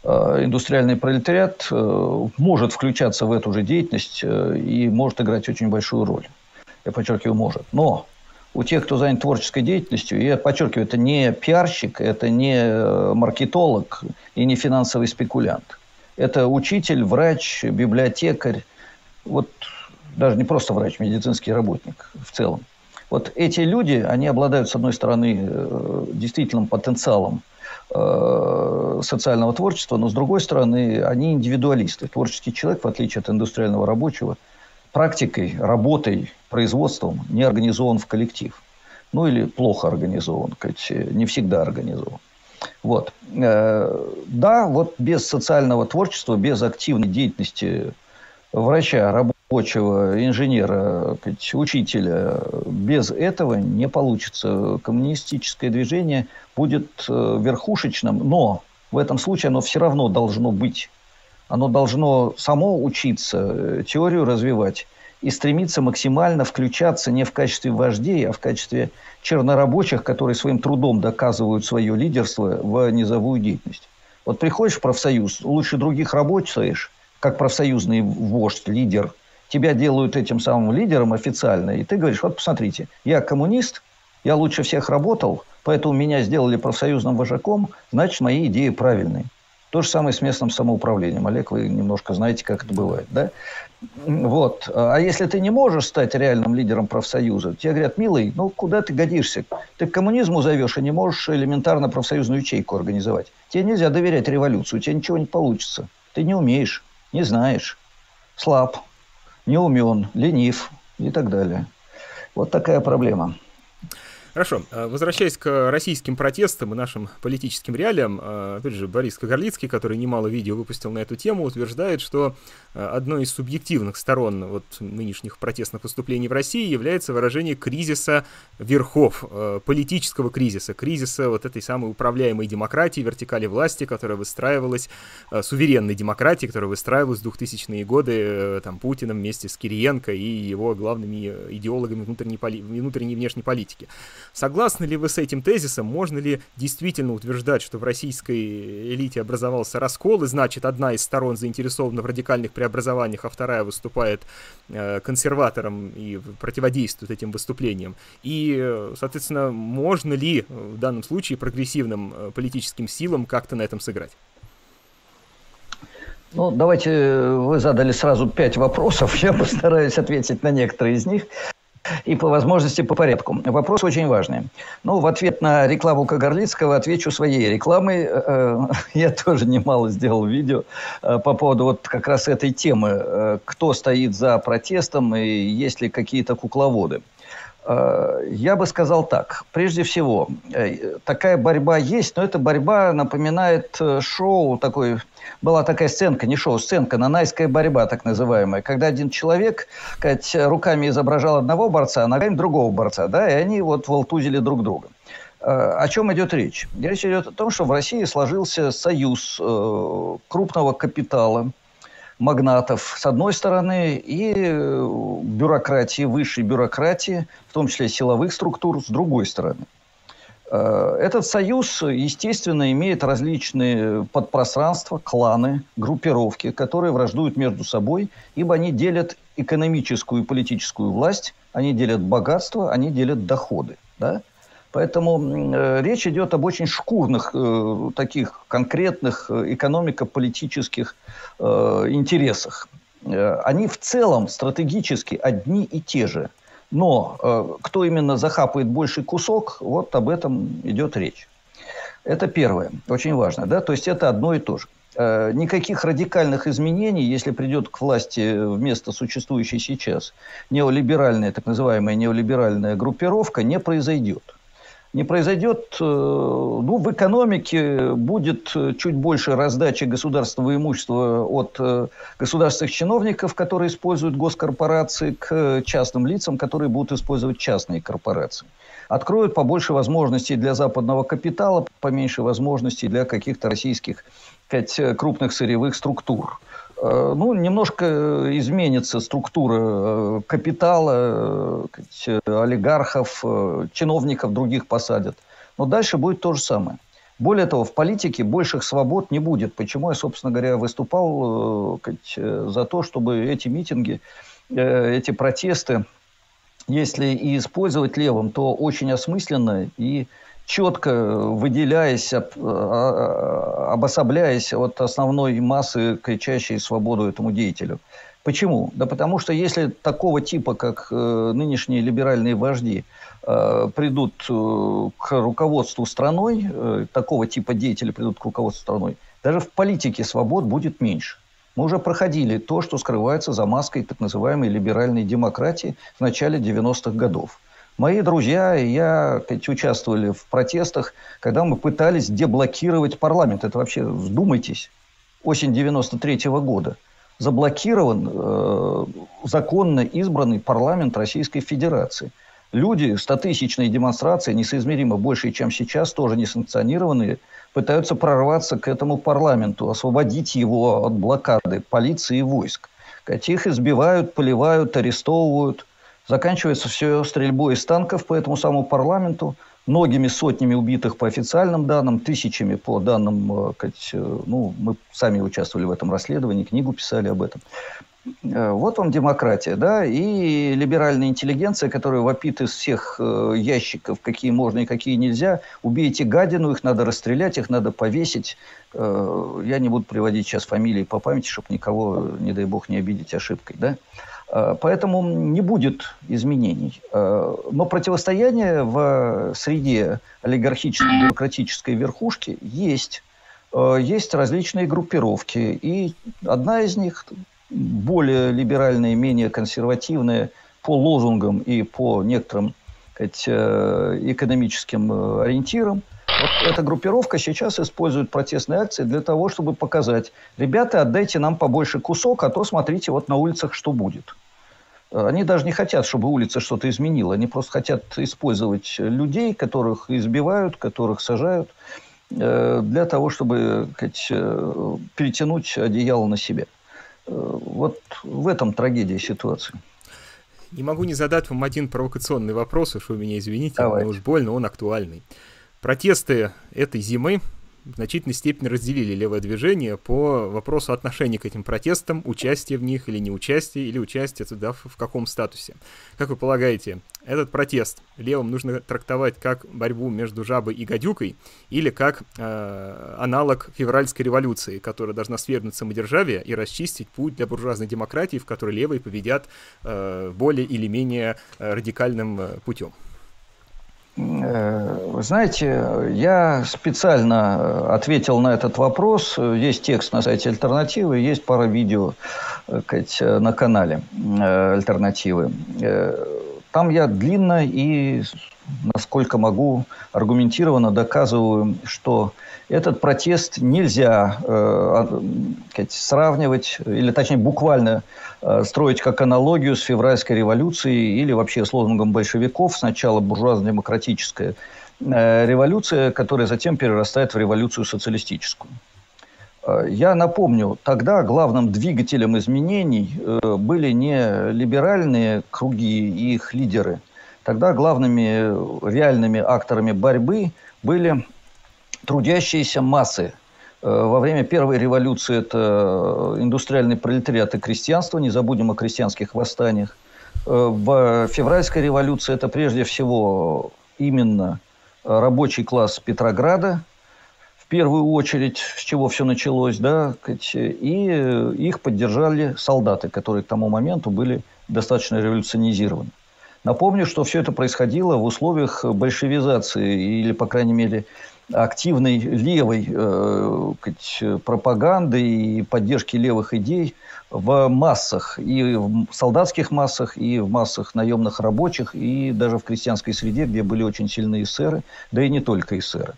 Э, индустриальный пролетариат может включаться в эту же деятельность и может играть очень большую роль я подчеркиваю, может. Но у тех, кто занят творческой деятельностью, я подчеркиваю, это не пиарщик, это не э, маркетолог и не финансовый спекулянт. Это учитель, врач, библиотекарь, вот даже не просто врач, медицинский работник в целом. Вот эти люди, они обладают, с одной стороны, э, действительным потенциалом э, социального творчества, но с другой стороны, они индивидуалисты. Творческий человек, в отличие от индустриального рабочего, практикой, работой, производством не организован в коллектив. Ну или плохо организован, не всегда организован. Вот. Э, да, вот без социального творчества, без активной деятельности врача, рабочего, инженера, учителя, без этого не получится. Коммунистическое движение будет э, верхушечным, но в этом случае оно все равно должно быть оно должно само учиться, э, теорию развивать и стремиться максимально включаться не в качестве вождей, а в качестве чернорабочих, которые своим трудом доказывают свое лидерство в низовую деятельность. Вот приходишь в профсоюз, лучше других работаешь, как профсоюзный вождь, лидер. Тебя делают этим самым лидером официально, и ты говоришь, вот посмотрите, я коммунист, я лучше всех работал, поэтому меня сделали профсоюзным вожаком, значит, мои идеи правильные. То же самое с местным самоуправлением. Олег, вы немножко знаете, как это бывает, да? Вот. А если ты не можешь стать реальным лидером профсоюза, тебе говорят, милый, ну куда ты годишься? Ты к коммунизму зовешь и не можешь элементарно профсоюзную ячейку организовать. Тебе нельзя доверять революцию, у тебя ничего не получится. Ты не умеешь, не знаешь, слаб, не умен, ленив и так далее. Вот такая проблема. Хорошо. А, возвращаясь к российским протестам и нашим политическим реалиям, а, опять же, Борис Кагарлицкий, который немало видео выпустил на эту тему, утверждает, что а, одной из субъективных сторон вот нынешних протестных выступлений в России является выражение кризиса верхов, политического кризиса, кризиса вот этой самой управляемой демократии, вертикали власти, которая выстраивалась, суверенной демократии, которая выстраивалась в 2000-е годы э, там, Путиным вместе с Кириенко и его главными идеологами внутренней, внутренней и внешней политики. Согласны ли вы с этим тезисом? Можно ли действительно утверждать, что в российской элите образовался раскол, и значит, одна из сторон заинтересована в радикальных преобразованиях, а вторая выступает э, консерватором и противодействует этим выступлениям? И, соответственно, можно ли в данном случае прогрессивным э, политическим силам как-то на этом сыграть? Ну, давайте, э, вы задали сразу пять вопросов, я постараюсь ответить на некоторые из них и по возможности по порядку. Вопрос очень важный. Ну, в ответ на рекламу Кагарлицкого отвечу своей рекламой. Э, э, я тоже немало сделал видео э, по поводу вот как раз этой темы. Кто стоит за протестом и есть ли какие-то кукловоды. Я бы сказал так. Прежде всего, такая борьба есть, но эта борьба напоминает шоу такой была такая сценка, не шоу, сценка, нанайская борьба, так называемая, когда один человек сказать, руками изображал одного борца, а ногами другого борца, да, и они вот волтузили друг друга. Э, о чем идет речь? Речь идет о том, что в России сложился союз э, крупного капитала, магнатов с одной стороны и э, бюрократии, высшей бюрократии, в том числе силовых структур, с другой стороны. Э, этот союз, естественно, имеет различные подпространства, кланы, группировки, которые враждуют между собой, ибо они делят экономическую и политическую власть, они делят богатство, они делят доходы. Да? Поэтому э, речь идет об очень шкурных, э, таких конкретных э, экономико-политических э, интересах. Э, они в целом стратегически одни и те же – но э, кто именно захапает больший кусок, вот об этом идет речь. Это первое, очень важно, да, то есть это одно и то же. Э, никаких радикальных изменений, если придет к власти вместо существующей сейчас неолиберальная, так называемая неолиберальная группировка, не произойдет не произойдет, э, ну, в экономике будет чуть больше раздачи государственного имущества от э, государственных чиновников, которые используют госкорпорации, к частным лицам, которые будут использовать частные корпорации. Откроют побольше возможностей для западного капитала, поменьше возможностей для каких-то российских крупных сырьевых структур. Э, ну, немножко изменится структура э, капитала, э, олигархов, чиновников других посадят. Но дальше будет то же самое. Более того, в политике больших свобод не будет. Почему я, собственно говоря, выступал за то, чтобы эти митинги, эти протесты, если и использовать левым, то очень осмысленно и четко выделяясь, а, а, обособляясь от основной массы, кричащей свободу этому деятелю. Почему? Да потому что если такого типа, как э, нынешние либеральные вожди, э, придут э, к руководству страной, такого типа деятели придут к руководству страной, даже в политике свобод будет меньше. Мы уже проходили то, что скрывается за маской так называемой либеральной демократии в начале 90-х годов. Мои друзья и я сказать, участвовали в протестах, когда мы пытались деблокировать парламент. Это вообще, вдумайтесь, осень 93 -го года. Заблокирован э, законно избранный парламент Российской Федерации. Люди, стотысячные демонстрации, несоизмеримо больше, чем сейчас, тоже несанкционированные, пытаются прорваться к этому парламенту, освободить его от блокады полиции и войск. Их избивают, поливают, арестовывают. Заканчивается все стрельбой из танков по этому самому парламенту, многими сотнями убитых по официальным данным, тысячами по данным, э, э, ну, мы сами участвовали в этом расследовании, книгу писали об этом. Э, вот вам демократия, да, и либеральная интеллигенция, которая вопит из всех ящиков, какие можно и какие нельзя. Убейте гадину, их надо расстрелять, их надо повесить. Я не буду приводить сейчас фамилии по памяти, чтобы никого, не дай бог, не обидеть ошибкой, да. Э, поэтому не будет изменений. Э, но противостояние в среде олигархической бюрократической верхушки есть. Э, есть различные группировки. И одна из них, более либеральная, менее консервативная, по лозунгам и по некоторым сказать, экономическим ориентирам – вот эта группировка сейчас использует протестные акции для того, чтобы показать, ребята, отдайте нам побольше кусок, а то смотрите вот на улицах, что будет. Они даже не хотят, чтобы улица что-то изменила. Они просто хотят использовать людей, которых избивают, которых сажают, э, для того, чтобы сказать, э, перетянуть одеяло на себя. Э, вот в этом трагедия ситуации. Не могу не задать вам один провокационный вопрос, уж вы меня извините, Давай. но уж больно он актуальный. Протесты этой зимы в значительной степени разделили левое движение по вопросу отношения к этим протестам, участия в них или неучастия, или участия туда в, в каком статусе. Как вы полагаете, этот протест левым нужно трактовать как борьбу между жабой и гадюкой или как э, аналог февральской революции, которая должна свергнуть самодержавие и расчистить путь для буржуазной демократии, в которой левые победят э, более или менее э, радикальным э, путем? Э, вы знаете, я специально ответил на этот вопрос. Есть текст на сайте «Альтернативы», есть пара видео сказать, на канале э, «Альтернативы». Там я длинно и, насколько могу, аргументированно доказываю, что этот протест нельзя э, сказать, сравнивать, или точнее буквально э, строить как аналогию с февральской революцией или вообще с лозунгом большевиков, сначала буржуазно-демократическая э, революция, которая затем перерастает в революцию социалистическую. Э, я напомню, тогда главным двигателем изменений э, были не либеральные круги и их лидеры. Тогда главными реальными акторами борьбы были трудящиеся массы. Э, во время первой революции это индустриальный пролетариат и крестьянство, не забудем о крестьянских восстаниях. В февральской революции это прежде всего именно рабочий класс Петрограда – первую очередь, с чего все началось, да, и их поддержали солдаты, которые к тому моменту были достаточно революционизированы. Напомню, что все это происходило в условиях большевизации или, по крайней мере, активной левой э, пропаганды и поддержки левых идей в массах, и в солдатских массах, и в массах наемных рабочих, и даже в крестьянской среде, где были очень сильные эсеры, да и не только эсеры.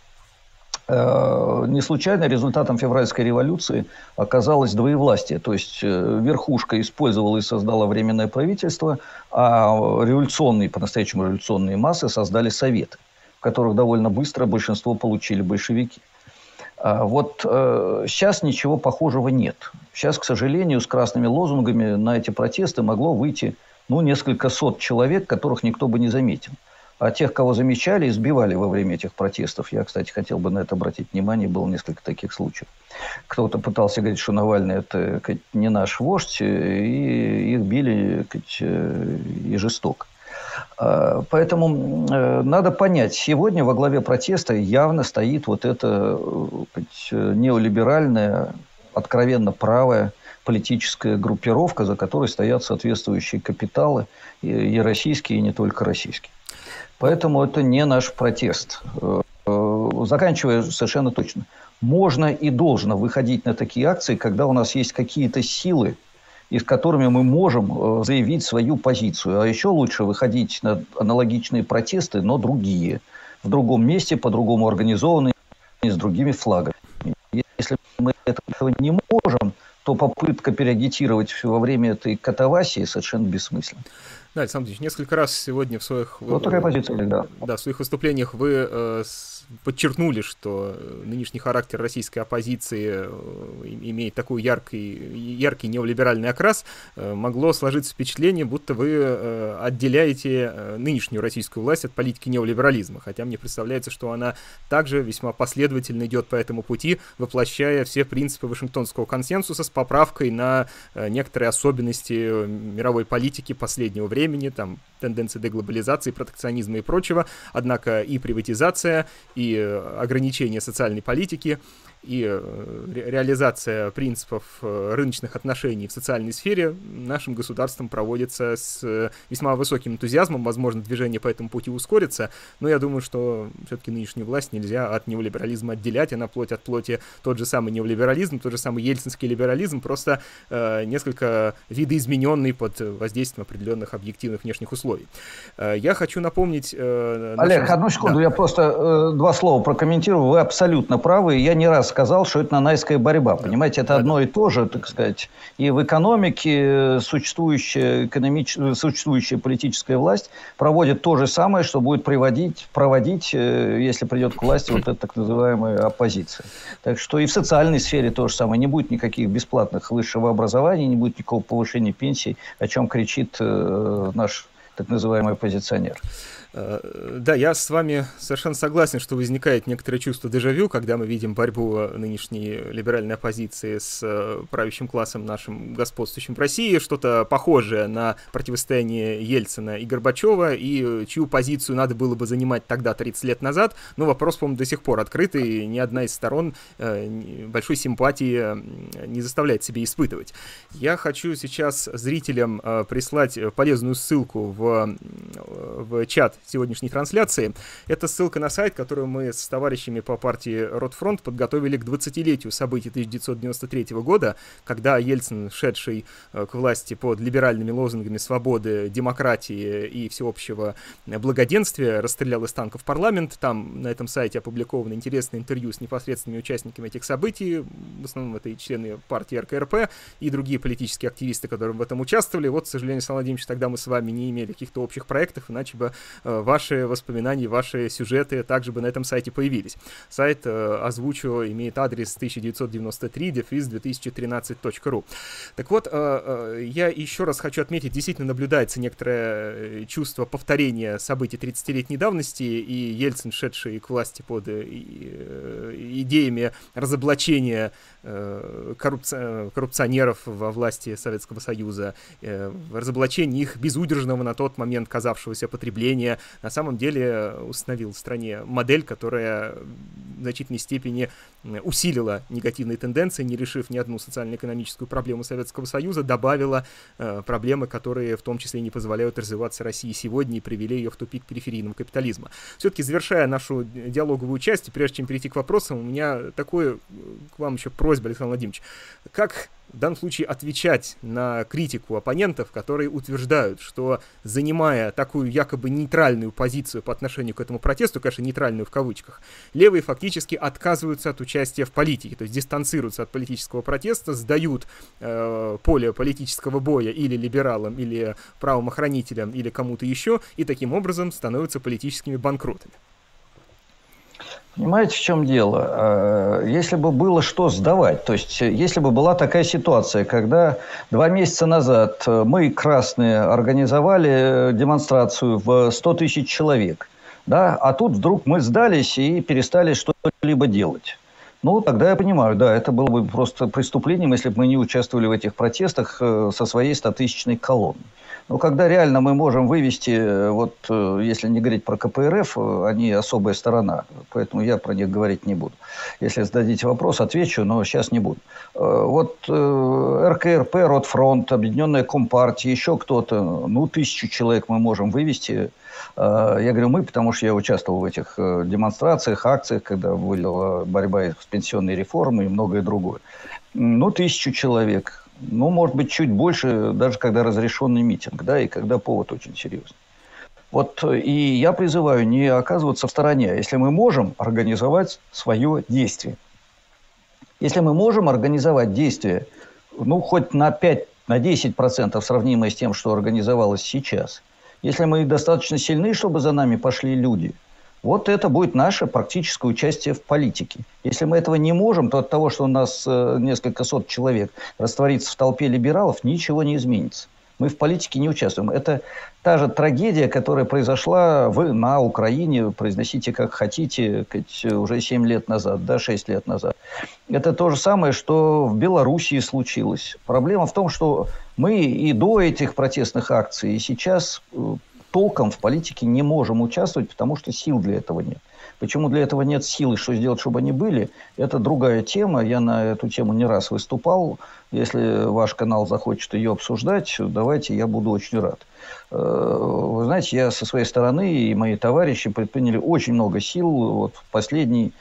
Э, не случайно результатом февральской революции оказалось двоевластие. То есть э, верхушка использовала и создала временное правительство, а революционные, по-настоящему революционные массы создали советы, в которых довольно быстро большинство получили большевики. А вот э, сейчас ничего похожего нет. Сейчас, к сожалению, с красными лозунгами на эти протесты могло выйти ну, несколько сот человек, которых никто бы не заметил. А тех, кого замечали, избивали во время этих протестов. Я, кстати, хотел бы на это обратить внимание. Было несколько таких случаев. Кто-то пытался говорить, что Навальный – это не наш вождь, и их били э, и жестоко. А, поэтому э, надо понять, сегодня во главе протеста явно стоит вот эта неолиберальная, откровенно правая политическая группировка, за которой стоят соответствующие капиталы, и российские, и не только российские. Поэтому это не наш протест. Э, заканчивая совершенно точно. Можно и должно выходить на такие акции, когда у нас есть какие-то силы, и с которыми мы можем э, заявить свою позицию. А еще лучше выходить на аналогичные протесты, но другие. В другом месте, по-другому организованные, с другими флагами. Если мы этого не можем, то попытка переагитировать во время этой катавасии совершенно бессмысленна. Да, Александр Ильич, несколько раз сегодня в своих... Вот такая позиция, да. Да, в своих выступлениях вы э, подчеркнули, что нынешний характер российской оппозиции э, имеет такой яркий, яркий неолиберальный окрас, э, могло сложиться впечатление, будто вы э, отделяете нынешнюю российскую власть от политики неолиберализма, хотя мне представляется, что она также весьма последовательно идет по этому пути, воплощая все принципы Вашингтонского консенсуса с поправкой на некоторые особенности мировой политики последнего времени, там тенденции деглобализации, протекционизма и прочего, однако и приватизация, э, ограничение социальной политики, и э, реализация принципов э, рыночных отношений в социальной сфере нашим государством проводится с э, весьма высоким энтузиазмом. Возможно, движение по этому пути ускорится, но я думаю, что все-таки нынешнюю власть нельзя от неолиберализма отделять. Она плоть от плоти тот же самый неолиберализм, тот же самый ельцинский либерализм, просто э, несколько видоизмененный под воздействием определенных объективных внешних условий. Э, я хочу напомнить... Э, нашим... Олег, одну секунду, да. я просто э, два слова прокомментирую. Вы абсолютно правы. Я не раз сказал, что это нанайская борьба. Понимаете, это одно и то же, так сказать. И в экономике существующая, экономич... существующая политическая власть проводит то же самое, что будет приводить, проводить, э, если придет к власти вот эта так называемая оппозиция. Так что и в социальной сфере то же самое. Не будет никаких бесплатных высшего образования, не будет никакого повышения пенсий, о чем кричит э, наш так называемый оппозиционер. Э, да, я с вами совершенно согласен, что возникает некоторое чувство дежавю, когда мы видим борьбу нынешней либеральной оппозиции с э, правящим классом нашим господствующим в России, что-то похожее на противостояние Ельцина и Горбачева, и чью позицию надо было бы занимать тогда, 30 лет назад, но вопрос, по-моему, до сих пор открытый, ни одна из сторон э, большой симпатии не заставляет себе испытывать. Я хочу сейчас зрителям прислать полезную ссылку в в чат сегодняшней трансляции. Это ссылка на сайт, который мы с товарищами по партии Ротфронт подготовили к 20-летию событий 1993 года, когда Ельцин, шедший э, к власти под либеральными лозунгами свободы, демократии и всеобщего благоденствия, расстрелял из танков парламент. Там на этом сайте опубликовано интересное интервью с непосредственными участниками этих событий. В основном это и члены партии РКРП, и другие политические активисты, которые в этом участвовали. Вот, к сожалению, Александр Владимирович, тогда мы с вами не имели каких-то общих проектов, иначе бы э, ваши воспоминания, ваши сюжеты также бы на этом сайте появились. Сайт, э, озвучу, имеет адрес 1993 2013.ru. Так вот, э, я еще раз хочу отметить, действительно наблюдается некоторое чувство повторения событий 30-летней давности, и Ельцин, шедший к власти под идеями разоблачения коррупци... коррупционеров во власти Советского Союза, разоблачение их безудержного на тот момент казавшегося потребления, на самом деле установил в стране модель, которая в значительной степени усилила негативные тенденции, не решив ни одну социально-экономическую проблему Советского Союза, добавила э, проблемы, которые в том числе не позволяют развиваться России сегодня и привели ее в тупик периферийного капитализма. Все-таки завершая нашу диалоговую часть, прежде чем перейти к вопросам, у меня такое к вам еще просьба, Александр Владимирович. Как в данном случае отвечать на критику оппонентов, которые утверждают, что занимая такую якобы нейтральную позицию по отношению к этому протесту, конечно, нейтральную в кавычках, левые фактически отказываются от участия в политике, то есть дистанцируются от политического протеста, сдают э, поле политического боя или либералам, или правоохранителям, или кому-то еще, и таким образом становятся политическими банкротами. Понимаете, в чем дело? А, если бы было что сдавать, то есть если бы была такая ситуация, когда два месяца назад мы, красные, организовали демонстрацию в 100 тысяч человек, да, а тут вдруг мы сдались и перестали что-либо делать. Ну, тогда я понимаю, да, это было бы просто преступлением, если бы мы не участвовали в этих протестах э, со своей стотысячной колонной. Но когда реально мы можем вывести, э, вот э, если не говорить про КПРФ, э, они особая сторона, поэтому я про них говорить не буду. Если зададите вопрос, отвечу, но сейчас не буду. Вот РКРП, Ротфронт, Объединенная Компартия, еще кто-то, ну, тысячу человек мы можем вывести. Я говорю мы, потому что я участвовал в этих демонстрациях, акциях, когда была борьба с пенсионной реформой и многое другое. Ну, тысячу человек ну, может быть, чуть больше, даже когда разрешенный митинг, да, и когда повод очень серьезный. Вот и я призываю не оказываться в стороне, если мы можем организовать свое действие. Если мы можем организовать действие, ну, хоть на 5, на 10% сравнимое с тем, что организовалось сейчас, если мы достаточно сильны, чтобы за нами пошли люди – вот это будет наше практическое участие в политике. Если мы этого не можем, то от того, что у нас э, несколько сот человек растворится в толпе либералов, ничего не изменится. Мы в политике не участвуем. Это та же трагедия, которая произошла в, на Украине, произносите как хотите, уже 7 лет назад, да, 6 лет назад. Это то же самое, что в Белоруссии случилось. Проблема в том, что мы и до этих протестных акций, и сейчас э, толком в политике не можем участвовать, потому что сил для этого нет. Почему для этого нет силы, что сделать, чтобы они были, это другая тема. Я на эту тему не раз выступал. Если ваш канал захочет ее обсуждать, давайте, я буду очень рад. Э, вы знаете, я со своей стороны и мои товарищи предприняли очень много сил. Вот последний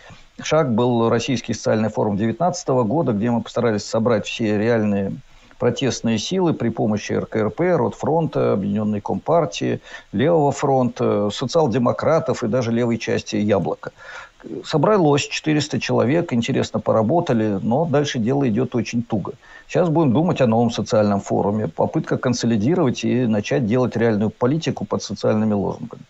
шаг был Российский социальный форум 2019 года, где мы постарались собрать все реальные протестные силы при помощи РКРП, Ротфронта, Объединенной Компартии, Левого фронта, социал-демократов и даже левой части Яблока. Собралось 400 человек, интересно поработали, но дальше дело идет очень туго. Сейчас будем думать о новом социальном форуме. Попытка консолидировать и начать делать реальную политику под социальными лозунгами.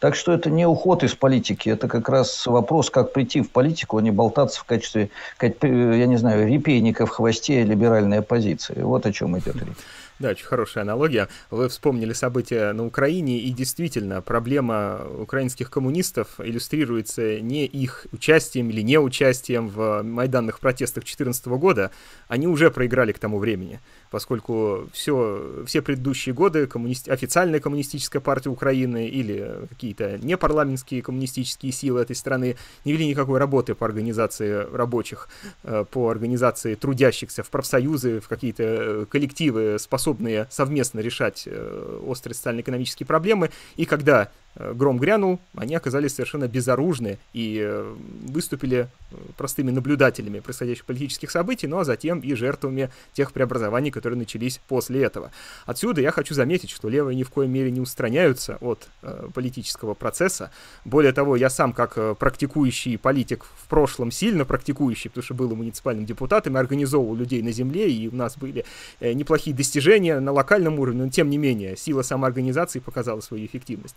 Так что это не уход из политики, это как раз вопрос, как прийти в политику, а не болтаться в качестве, я не знаю, репейника в хвосте либеральной оппозиции. Вот о чем идет речь. Да, очень хорошая аналогия. Вы вспомнили события на Украине, и действительно, проблема украинских коммунистов иллюстрируется не их участием или неучастием в майданных протестах 2014 года. Они уже проиграли к тому времени поскольку все, все предыдущие годы коммунист... официальная коммунистическая партия Украины или какие-то непарламентские коммунистические силы этой страны не вели никакой работы по организации рабочих, э, по организации трудящихся в профсоюзы, в какие-то коллективы, способные совместно решать э, острые социально-экономические проблемы. И когда гром грянул, они оказались совершенно безоружны и э, выступили э, простыми наблюдателями происходящих политических событий, ну а затем и жертвами тех преобразований, которые начались после этого. Отсюда я хочу заметить, что левые ни в коей мере не устраняются от э, политического процесса. Более того, я сам как практикующий политик в прошлом, сильно практикующий, потому что был муниципальным депутатом и организовывал людей на земле, и у нас были э, неплохие достижения на локальном уровне, но тем не менее сила самоорганизации показала свою эффективность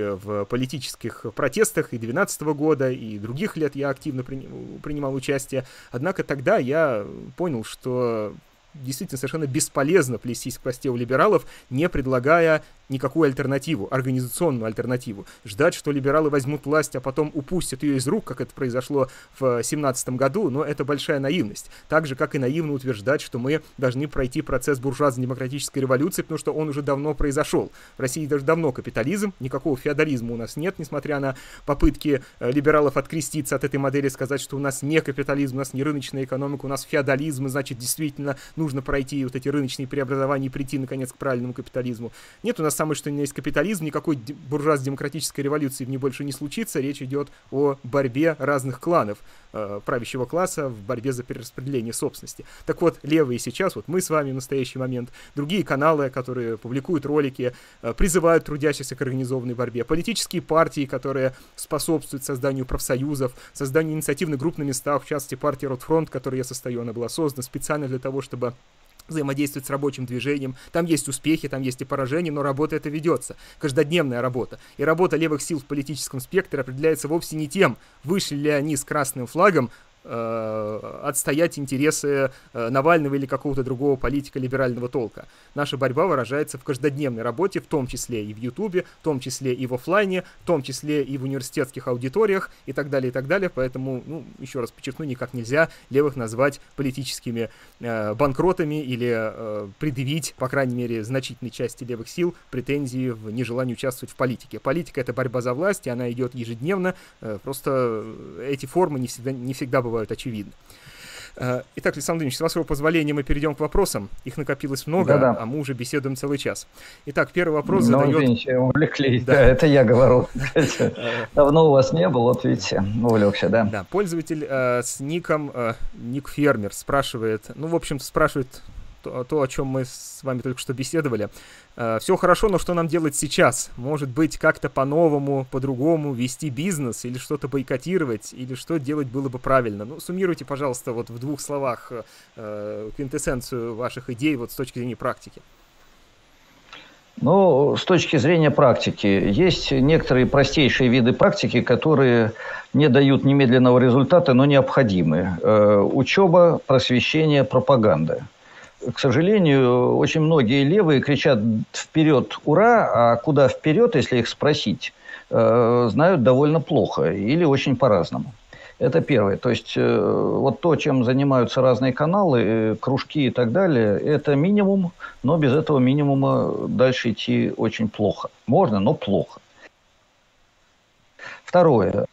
в политических протестах и 2012 года, и других лет я активно принимал участие. Однако тогда я понял, что действительно совершенно бесполезно плестись в хвосте у либералов, не предлагая никакую альтернативу, организационную альтернативу. Ждать, что либералы возьмут власть, а потом упустят ее из рук, как это произошло в 17 году, но это большая наивность. Так же, как и наивно утверждать, что мы должны пройти процесс буржуазно-демократической революции, потому что он уже давно произошел. В России даже давно капитализм, никакого феодализма у нас нет, несмотря на попытки э, либералов откреститься от этой модели, сказать, что у нас не капитализм, у нас не рыночная экономика, у нас феодализм, и значит, действительно нужно пройти вот эти рыночные преобразования и прийти, наконец, к правильному капитализму. Нет, у нас самое что ни есть капитализм, никакой буржуазно-демократической революции в ней больше не случится. Речь идет о борьбе разных кланов э, правящего класса в борьбе за перераспределение собственности. Так вот, левые сейчас, вот мы с вами в настоящий момент, другие каналы, которые публикуют ролики, э, призывают трудящихся к организованной борьбе, политические партии, которые способствуют созданию профсоюзов, созданию инициативных групп на местах, в частности, партия Ротфронт, которой я состою, она была создана специально для того, чтобы взаимодействовать с рабочим движением. Там есть успехи, там есть и поражения, но работа это ведется. Каждодневная работа. И работа левых сил в политическом спектре определяется вовсе не тем, вышли ли они с красным флагом Э, отстоять интересы э, Навального или какого-то другого политика либерального толка. Наша борьба выражается в каждодневной работе, в том числе и в Ютубе, в том числе и в офлайне, в том числе и в университетских аудиториях и так далее, и так далее. Поэтому, ну, еще раз подчеркну, никак нельзя левых назвать политическими э, банкротами или э, предъявить, по крайней мере, значительной части левых сил претензии в нежелании участвовать в политике. Политика — это борьба за власть, и она идет ежедневно. Э, просто эти формы не всегда, не всегда бывают бывают очевидны. Э, итак, Александр Ильич, с вашего позволения мы перейдем к вопросам. Их накопилось много, Да-да. а мы уже беседуем целый час. Итак, первый вопрос ну, задает... Извините, увлеклись. Да. да, это я говорю. Давно у вас не было, вот видите, увлекся, да. Да, пользователь э, с ником э, Ник Фермер спрашивает, ну, в общем спрашивает то, о чем мы с вами только что беседовали. Э, Все хорошо, но что нам делать сейчас? Может быть, как-то по-новому, по-другому вести бизнес или что-то бойкотировать, или что делать было бы правильно? Ну, суммируйте, пожалуйста, вот в двух словах э, квинтэссенцию ваших идей вот с точки зрения практики. Ну, с точки зрения практики, есть некоторые простейшие виды практики, которые не дают немедленного результата, но необходимы. Э, учеба, просвещение, пропаганда – к сожалению, очень многие левые кричат вперед «Ура!», а куда вперед, если их спросить, э, знают довольно плохо или очень по-разному. Это первое. То есть, э, вот то, чем занимаются разные каналы, э, кружки и так далее, это минимум, но без этого минимума дальше идти очень плохо. Можно, но плохо. Второе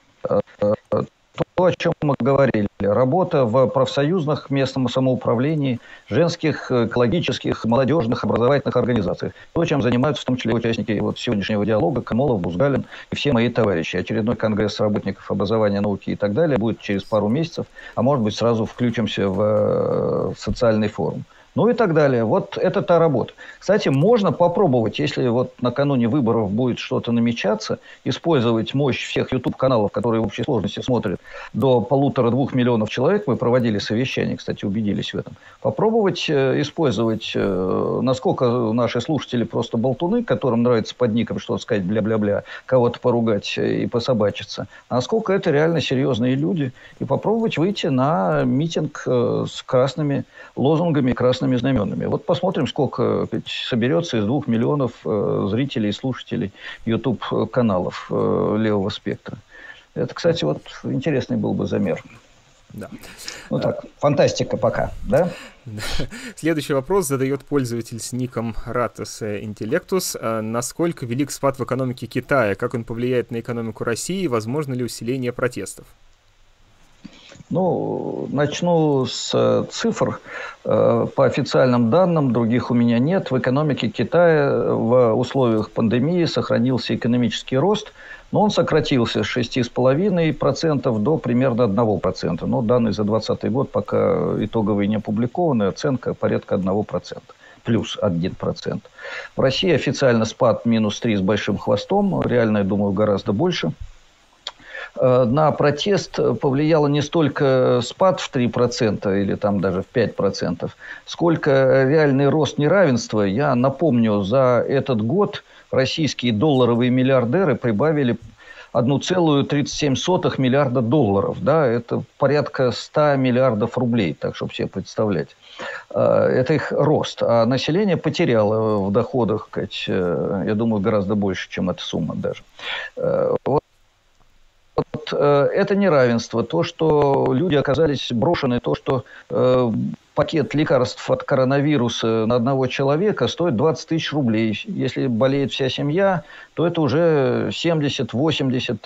то, о чем мы говорили. Работа в профсоюзных местном самоуправлении, женских, экологических, молодежных, образовательных организациях. То, чем занимаются в том числе участники вот сегодняшнего диалога, Камолов, Бузгалин и все мои товарищи. Очередной конгресс работников образования, науки и так далее будет через пару месяцев, а может быть сразу включимся в э, социальный форум ну и так далее. Вот это та работа. Кстати, можно попробовать, если вот накануне выборов будет что-то намечаться, использовать мощь всех YouTube-каналов, которые в общей сложности смотрят до полутора-двух миллионов человек. Мы проводили совещание, кстати, убедились в этом. Попробовать э, использовать, э, насколько наши слушатели просто болтуны, которым нравится под ником что-то сказать, бля-бля-бля, кого-то поругать и пособачиться, насколько это реально серьезные люди, и попробовать выйти на митинг э, с красными лозунгами, красными красными знаменами. Вот посмотрим, сколько соберется из двух миллионов э, зрителей и слушателей YouTube-каналов э, левого спектра. Это, кстати, вот интересный был бы замер. Да. Ну так, фантастика пока, да? Следующий вопрос задает пользователь с ником Ratus Intellectus. А насколько велик спад в экономике Китая? Как он повлияет на экономику России? Возможно ли усиление протестов? Ну, начну с э, цифр. Э, по официальным данным, других у меня нет. В экономике Китая в условиях пандемии сохранился экономический рост, но он сократился с 6,5% до примерно 1%. Но данные за 2020 год пока итоговые не опубликованы, оценка порядка 1% плюс 1%. В России официально спад минус 3 с большим хвостом, реально, я думаю, гораздо больше – Э, на протест повлияло не столько спад в 3% или там даже в 5%, сколько реальный рост неравенства. Я напомню, за этот год российские долларовые миллиардеры прибавили 1,37 миллиарда долларов. Да, это порядка 100 миллиардов рублей, так чтобы себе представлять. Э, это их рост. А население потеряло в доходах, э, я думаю, гораздо больше, чем эта сумма даже. Вот э, это неравенство, то, что люди оказались брошены, то, что э, пакет лекарств от коронавируса на одного человека стоит 20 тысяч рублей. Если болеет вся семья, то это уже 70-80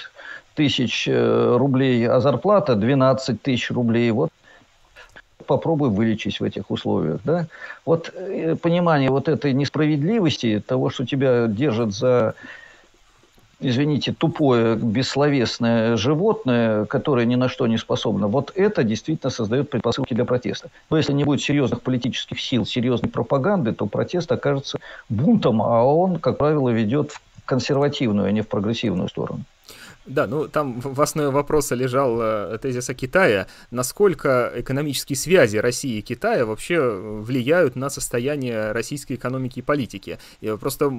тысяч э, рублей, а зарплата 12 тысяч рублей. Вот попробуй вылечить в этих условиях. Да? Вот понимание вот этой несправедливости, того, что тебя держат за извините, тупое, бессловесное животное, которое ни на что не способно, вот это действительно создает предпосылки для протеста. Но если не будет серьезных политических сил, серьезной пропаганды, то протест окажется бунтом, а он, как правило, ведет в консервативную, а не в прогрессивную сторону. Да, ну там в основе вопроса лежал э, тезис о Китае. Насколько экономические связи России и Китая вообще влияют на состояние российской экономики и политики? И просто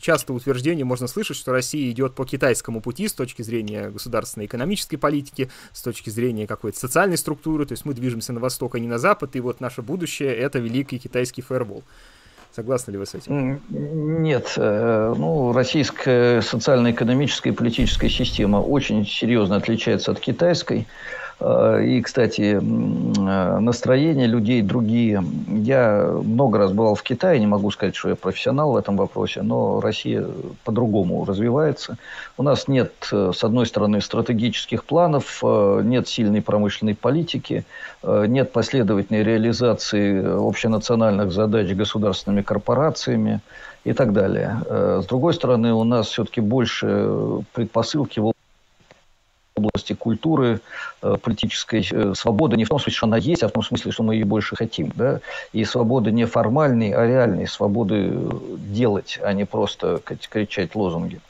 часто утверждение можно слышать, что Россия идет по китайскому пути с точки зрения государственной экономической политики, с точки зрения какой-то социальной структуры, то есть мы движемся на восток, а не на запад, и вот наше будущее — это великий китайский фаербол. Согласны ли вы с этим? Нет. Э, ну, российская социально-экономическая и политическая система очень серьезно отличается от китайской. Э, и, кстати, э, настроения людей другие. Я много раз бывал в Китае, не могу сказать, что я профессионал в этом вопросе, но Россия по-другому развивается. У нас нет, с одной стороны, стратегических планов, нет сильной промышленной политики, нет последовательной реализации общенациональных задач государственными корпорациями и так далее. С другой стороны, у нас все-таки больше предпосылки в области культуры, э, политической э, свободы не в том смысле, что она есть, а в том смысле, что мы ее больше хотим. Да? И свобода не формальной, а реальной, свободы делать, а не просто кричать лозунги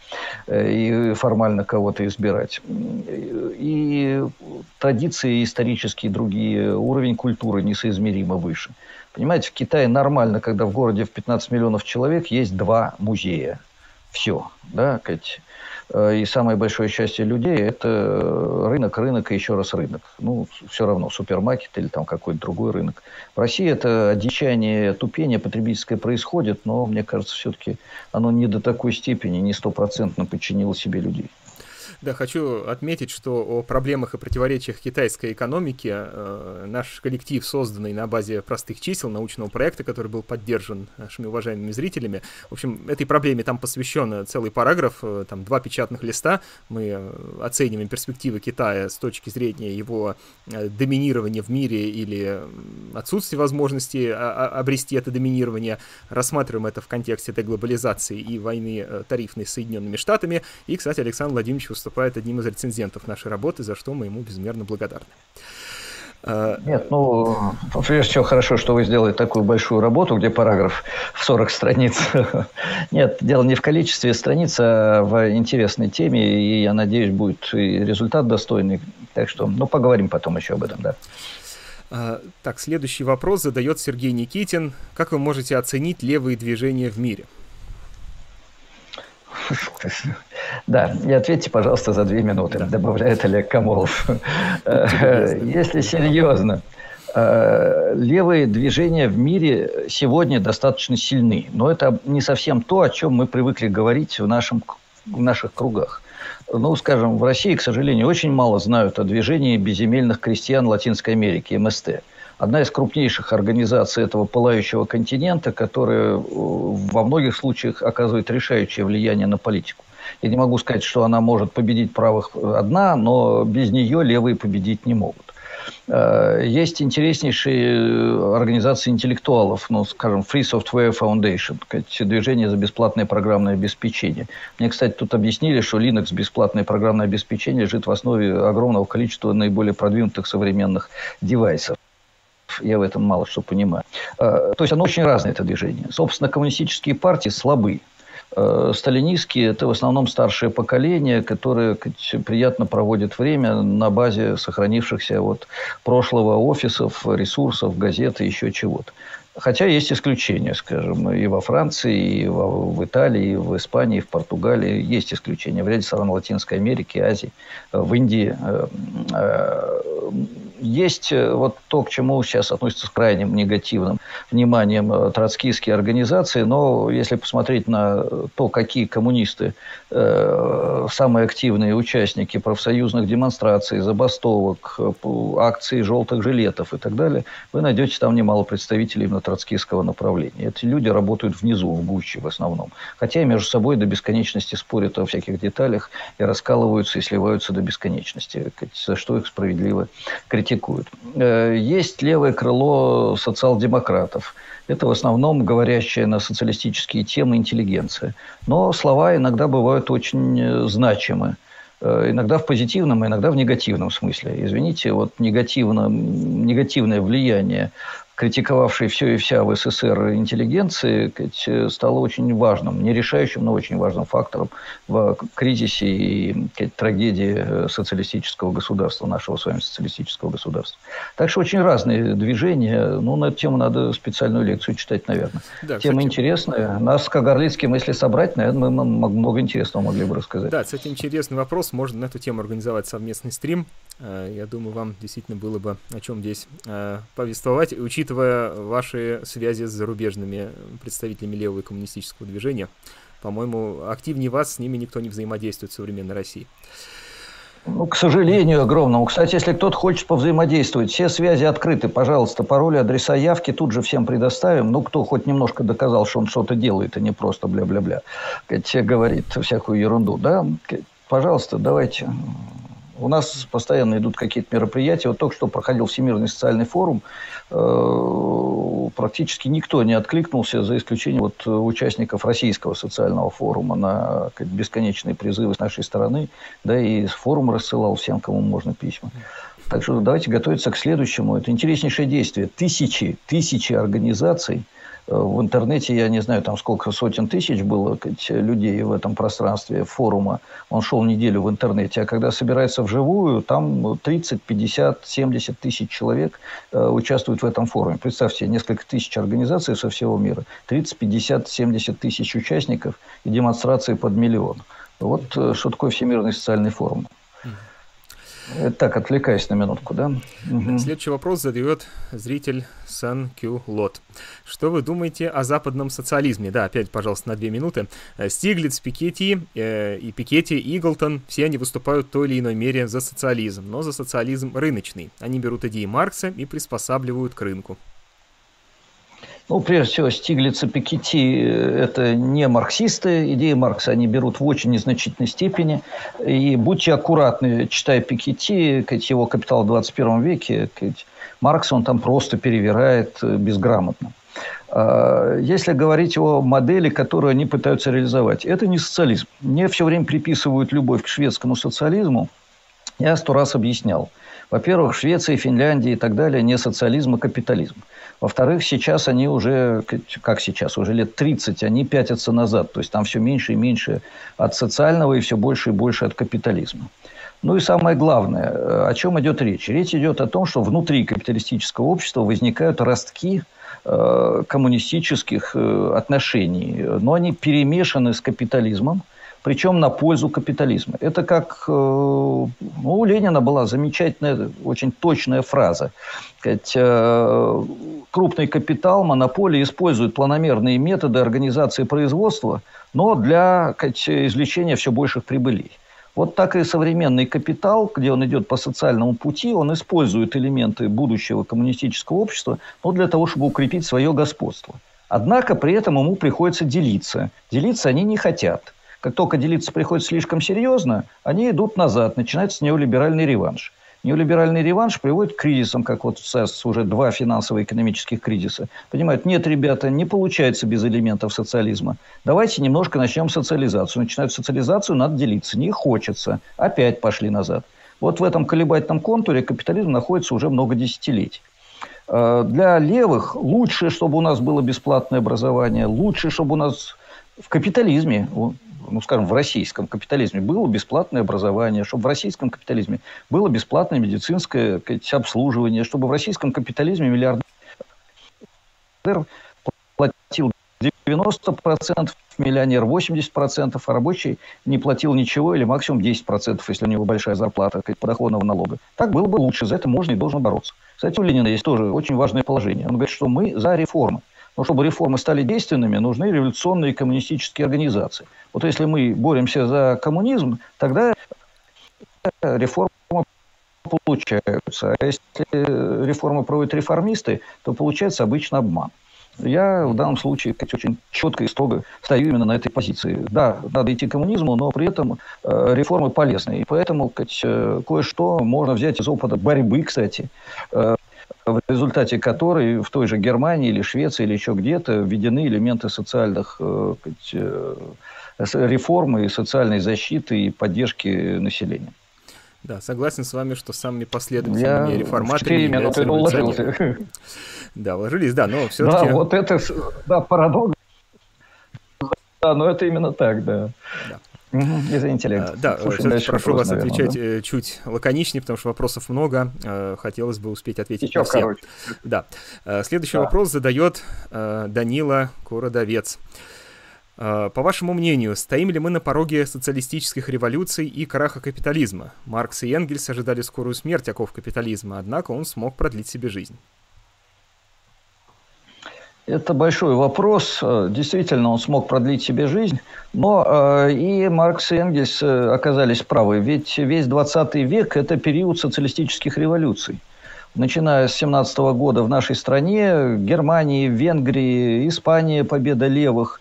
э, и формально кого-то избирать. И традиции исторические другие, уровень культуры несоизмеримо выше. Понимаете, в Китае нормально, когда в городе в 15 миллионов человек есть два музея. Все. Да, Э, и самое большое счастье людей – это рынок, рынок и еще раз рынок. Ну, все равно, супермаркет или там какой-то другой рынок. В России это одичание, тупение потребительское происходит, но, мне кажется, все-таки оно не до такой степени, не стопроцентно подчинило себе людей. Да, хочу отметить, что о проблемах и противоречиях китайской экономики э, наш коллектив, созданный на базе простых чисел научного проекта, который был поддержан нашими уважаемыми зрителями, в общем, этой проблеме там посвящен целый параграф, э, там два печатных листа. Мы э, оцениваем перспективы Китая с точки зрения его э, доминирования в мире или отсутствия возможности а, обрести это доминирование. Рассматриваем это в контексте этой глобализации и войны э, тарифной с Соединенными Штатами. И, кстати, Александр Владимирович выступает выступает одним из рецензентов нашей работы, за что мы ему безмерно благодарны. А, Нет, ну, прежде всего, хорошо, что вы сделали такую большую работу, где параграф в 40 страниц. Нет, дело не в количестве страниц, а в интересной теме, и я надеюсь, будет и результат достойный. Так что, ну, поговорим потом еще об этом, да. А, так, следующий вопрос задает Сергей Никитин. Как вы можете оценить левые движения в мире? Да, и ответьте, пожалуйста, за две минуты, добавляет Олег Камолов. Э, если серьезно, э, левые движения в мире сегодня достаточно сильны. Но это не совсем то, о чем мы привыкли говорить в, нашем, в наших кругах. Ну, скажем, в России, к сожалению, очень мало знают о движении безземельных крестьян Латинской Америки, МСТ. Одна из крупнейших организаций этого пылающего континента, которая э, во многих случаях оказывает решающее влияние на политику. Я не могу сказать, что она может победить правых одна, но без нее левые победить не могут. Э, есть интереснейшие э, организации интеллектуалов, ну, скажем, Free Software Foundation, движение за бесплатное программное обеспечение. Мне, кстати, тут объяснили, что Linux бесплатное программное обеспечение лежит в основе огромного количества наиболее продвинутых современных девайсов. Я в этом мало что понимаю. Э, то есть оно очень разное, это движение. Собственно, коммунистические партии слабы. Э, сталинистские – это в основном старшее поколение, которое приятно проводит время на базе сохранившихся вот прошлого офисов, ресурсов, газет и еще чего-то. Хотя есть исключения, скажем, и во Франции, и в, Италии, и в Испании, и в Португалии есть исключения. В ряде стран Латинской Америки, Азии, э, в Индии есть э, вот то, к чему сейчас относятся с крайним негативным вниманием э, троцкистские организации, но если посмотреть на то, какие коммунисты э, самые активные участники профсоюзных демонстраций, забастовок, э, акций желтых жилетов и так далее, вы найдете там немало представителей именно троцкистского направления. Эти люди работают внизу, в гуще в основном. Хотя между собой до бесконечности спорят о всяких деталях и раскалываются и сливаются до бесконечности, за что их справедливо критикуют критикуют. Э, есть левое крыло социал-демократов. Это в основном говорящая на социалистические темы интеллигенция. Но слова иногда бывают очень э, значимы. Э, иногда в позитивном, иногда в негативном смысле. Извините, вот негативно, негативное влияние критиковавшей все и вся в СССР интеллигенции, стало очень важным, не решающим, но очень важным фактором в кризисе и трагедии э, социалистического государства, нашего с вами социалистического государства. Так что очень разные движения. Ну, на эту тему надо специальную лекцию читать, наверное. Да, Тема кстати... интересная. Нас с Кагарлицким, если собрать, наверное, мы много интересного могли бы рассказать. Да, кстати, интересный вопрос. Можно на эту тему организовать совместный стрим. Э, я думаю, вам действительно было бы о чем здесь э, повествовать, учитывая ваши связи с зарубежными представителями левого и коммунистического движения. По-моему, активнее вас с ними никто не взаимодействует в современной России. Ну, к сожалению, огромному. Кстати, если кто-то хочет повзаимодействовать, все связи открыты. Пожалуйста, пароли, адреса явки тут же всем предоставим. Ну, кто хоть немножко доказал, что он что-то делает, а не просто бля-бля-бля, говорит всякую ерунду, да? Пожалуйста, давайте у нас постоянно идут какие-то мероприятия. Вот только что проходил Всемирный социальный форум. Э, практически никто не откликнулся, за исключением вот участников Российского социального форума на бесконечные призывы с нашей стороны. Да, и форум рассылал всем, кому можно письма. Так что давайте готовиться к следующему. Это интереснейшее действие. Тысячи, тысячи организаций – в интернете, я не знаю, там сколько сотен тысяч было людей в этом пространстве форума. Он шел неделю в интернете. А когда собирается вживую, там 30, 50, 70 тысяч человек э, участвуют в этом форуме. Представьте, несколько тысяч организаций со всего мира. 30, 50, 70 тысяч участников и демонстрации под миллион. Вот э, что такое Всемирный социальный форум. Так, отвлекаясь на минутку, да? Угу. Следующий вопрос задает зритель Сан Кю Лот. Что вы думаете о западном социализме? Да, опять, пожалуйста, на две минуты. Э, Стиглиц, Пикетти э, и Пикетти, Иглтон, все они выступают в той или иной мере за социализм, но за социализм рыночный. Они берут идеи Маркса и приспосабливают к рынку. Ну, прежде всего, Стиглиц и Пикетти – это не марксисты. Идеи Маркса они берут в очень незначительной степени. И будьте аккуратны, читая Пикетти, его «Капитал в 21 веке», Маркс он там просто перевирает э, безграмотно. А, если говорить о модели, которую они пытаются реализовать, это не социализм. Мне все время приписывают любовь к шведскому социализму. Я сто раз объяснял. Во-первых, Швеция, Финляндия и так далее не социализм, а капитализм. Во-вторых, сейчас они уже, как сейчас, уже лет 30, они пятятся назад. То есть там все меньше и меньше от социального и все больше и больше от капитализма. Ну и самое главное, э, о чем идет речь? Речь идет о том, что внутри капиталистического общества возникают ростки э, коммунистических э, отношений, но они перемешаны с капитализмом, причем на пользу капитализма. Это как э, ну, у Ленина была замечательная, очень точная фраза. Э, крупный капитал, монополии используют планомерные методы организации производства, но для извлечения все больших прибылей. Вот так и современный капитал, где он идет по социальному пути, он использует элементы будущего коммунистического общества но для того, чтобы укрепить свое господство. Однако при этом ему приходится делиться. Делиться они не хотят. Как только делиться приходится слишком серьезно, они идут назад, начинается неолиберальный реванш. Неолиберальный реванш приводит к кризисам, как вот сейчас уже два финансово-экономических кризиса. Понимают, нет, ребята, не получается без элементов социализма. Давайте немножко начнем социализацию. Начинают социализацию, надо делиться. Не хочется. Опять пошли назад. Вот в этом колебательном контуре капитализм находится уже много десятилетий. Э, для левых лучше, чтобы у нас было бесплатное образование, лучше, чтобы у нас в капитализме ну, скажем, в российском капитализме было бесплатное образование, чтобы в российском капитализме было бесплатное медицинское обслуживание, чтобы в российском капитализме миллиардер платил 90%, миллионер 80%, а рабочий не платил ничего или максимум 10%, если у него большая зарплата подоходного налога. Так было бы лучше, за это можно и должен бороться. Кстати, у Ленина есть тоже очень важное положение. Он говорит, что мы за реформы. Но чтобы реформы стали действенными, нужны революционные коммунистические организации. Вот если мы боремся за коммунизм, тогда реформы получаются. А если реформы проводят реформисты, то получается обычно обман. Я в данном случае очень четко и строго стою именно на этой позиции. Да, надо идти к коммунизму, но при этом э, реформы полезны. И поэтому кое-что можно взять из опыта борьбы, кстати, э, в результате которой в той же Германии или Швеции или еще где-то введены элементы социальных э, э, реформы, социальной защиты и поддержки населения. Да, согласен с вами, что самыми последовательными Я реформаторами являются уложился. Да, вложились, да, но все-таки... Да, вот это, да, парадокс. Да, но это именно так, да. да. Извините, Олег. А, да, прошу вопрос, вас наверное, отвечать да? Э, чуть лаконичнее, потому что вопросов много. Э, хотелось бы успеть ответить Еще на все. Короче. Да. Э, следующий да. вопрос задает Данила Кородовец. По вашему мнению, стоим ли мы на пороге социалистических революций и краха капитализма? Маркс и Энгельс ожидали скорую смерть оков капитализма, однако он смог продлить себе жизнь. Это большой вопрос. Э, действительно, он смог продлить себе жизнь. Но э, и Маркс и Энгельс э, оказались правы. Ведь весь 20 век – это период социалистических революций. Начиная с 17 года в нашей стране, Германии, Венгрии, Испании, победа левых.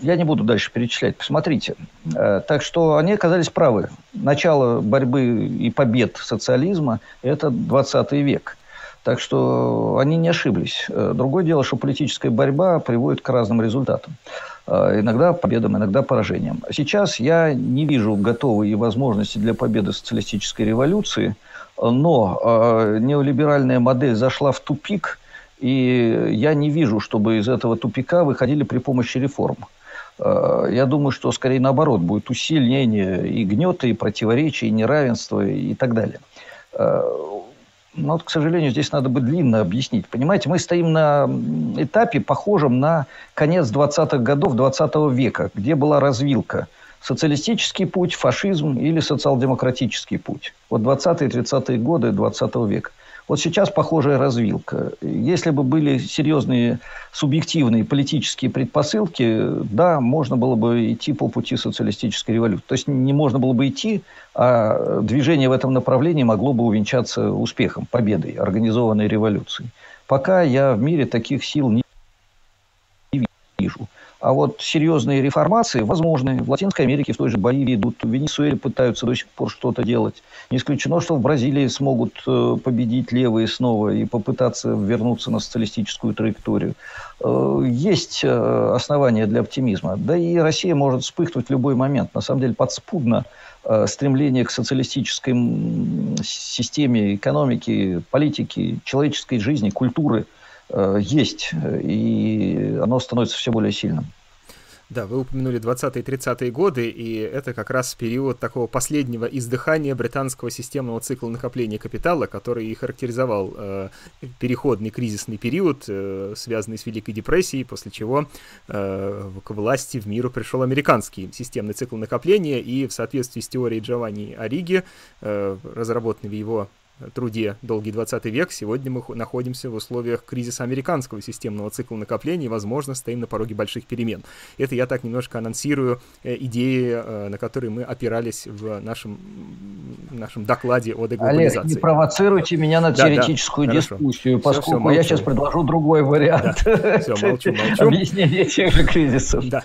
Я не буду дальше перечислять, посмотрите. Так что они оказались правы. Начало борьбы и побед социализма – это 20 век – так что они не ошиблись. Э, другое дело, что политическая борьба приводит к разным результатам. Э, иногда победам, иногда поражениям. Сейчас я не вижу готовой возможности для победы социалистической революции, но э, неолиберальная модель зашла в тупик, и я не вижу, чтобы из этого тупика выходили при помощи реформ. Я думаю, что скорее наоборот будет усиление и гнета, и противоречий, и неравенства, и так далее. Но, вот, к сожалению, здесь надо бы длинно объяснить. Понимаете, мы стоим на этапе, похожем на конец 20-х годов 20 века, где была развилка. Социалистический путь, фашизм или социал-демократический путь. Вот 20-е 30-е годы 20 века. Вот сейчас похожая развилка. Если бы были серьезные субъективные политические предпосылки, да, можно было бы идти по пути социалистической революции. То есть не можно было бы идти, а движение в этом направлении могло бы увенчаться успехом, победой, организованной революцией. Пока я в мире таких сил не вижу. А вот серьезные реформации возможны. В Латинской Америке, в той же Боливии идут, в Венесуэле пытаются до сих пор что-то делать. Не исключено, что в Бразилии смогут э, победить левые снова и попытаться вернуться на социалистическую траекторию. Э, есть э, основания для оптимизма. Да и Россия может вспыхнуть в любой момент. На самом деле подспудно стремление к социалистической системе экономики, политики, человеческой жизни, культуры – есть, и оно становится все более сильным. Да, вы упомянули 20-е и 30-е годы, и это как раз период такого последнего издыхания британского системного цикла накопления капитала, который и характеризовал э, переходный кризисный период, э, связанный с Великой депрессией, после чего э, к власти в миру пришел американский системный цикл накопления, и в соответствии с теорией Джованни Ориги, э, разработанной в его труде «Долгий 20 век», сегодня мы находимся в условиях кризиса американского системного цикла накопления и, возможно, стоим на пороге больших перемен. Это я так немножко анонсирую э, идеи, э, на которые мы опирались в нашем, нашем докладе о деглобализации. Олег, не провоцируйте меня на теоретическую да, дискуссию, хорошо. поскольку все, все, я сейчас предложу другой вариант. Да. Все, молчу, молчу. Объяснение тех же кризисов. Да,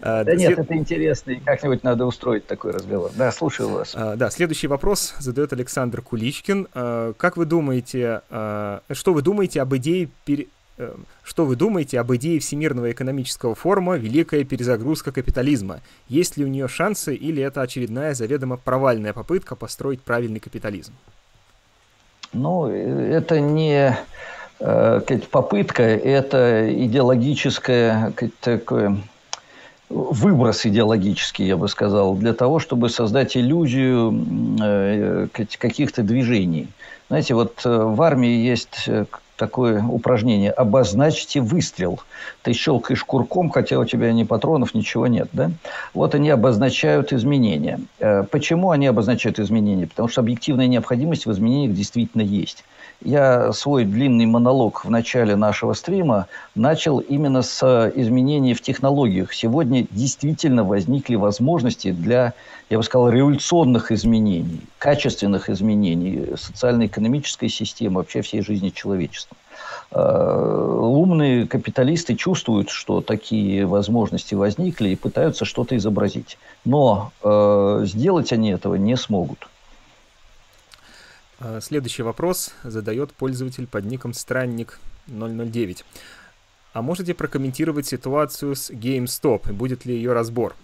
да нет, это интересно, и как-нибудь надо устроить такой разговор. Да, слушаю вас. Да, следующий вопрос задает Александр Куличкин. Э, как вы думаете, э, что вы думаете об идее пере... Э, что вы думаете об идее Всемирного экономического форума «Великая перезагрузка капитализма»? Есть ли у нее шансы или это очередная заведомо провальная попытка построить правильный капитализм? Ну, это не попытка, это идеологическое такое выброс идеологический, я бы сказал, для того, чтобы создать иллюзию э, каких-то движений. Знаете, вот э, в армии есть э, такое упражнение «обозначьте выстрел». Ты щелкаешь курком, хотя у тебя ни патронов, ничего нет. Да? Вот они обозначают изменения. Почему они обозначают изменения? Потому что объективная необходимость в изменениях действительно есть. Я свой длинный монолог в начале нашего стрима начал именно с э, изменений в технологиях. Сегодня действительно возникли возможности для, я бы сказал, революционных изменений, качественных изменений социально-экономической системы, вообще всей жизни человечества. Э, умные капиталисты чувствуют, что такие возможности возникли и пытаются что-то изобразить. Но э, сделать они этого не смогут. А, следующий вопрос задает пользователь под ником Странник 009. А можете прокомментировать ситуацию с GameStop? Будет ли ее разбор?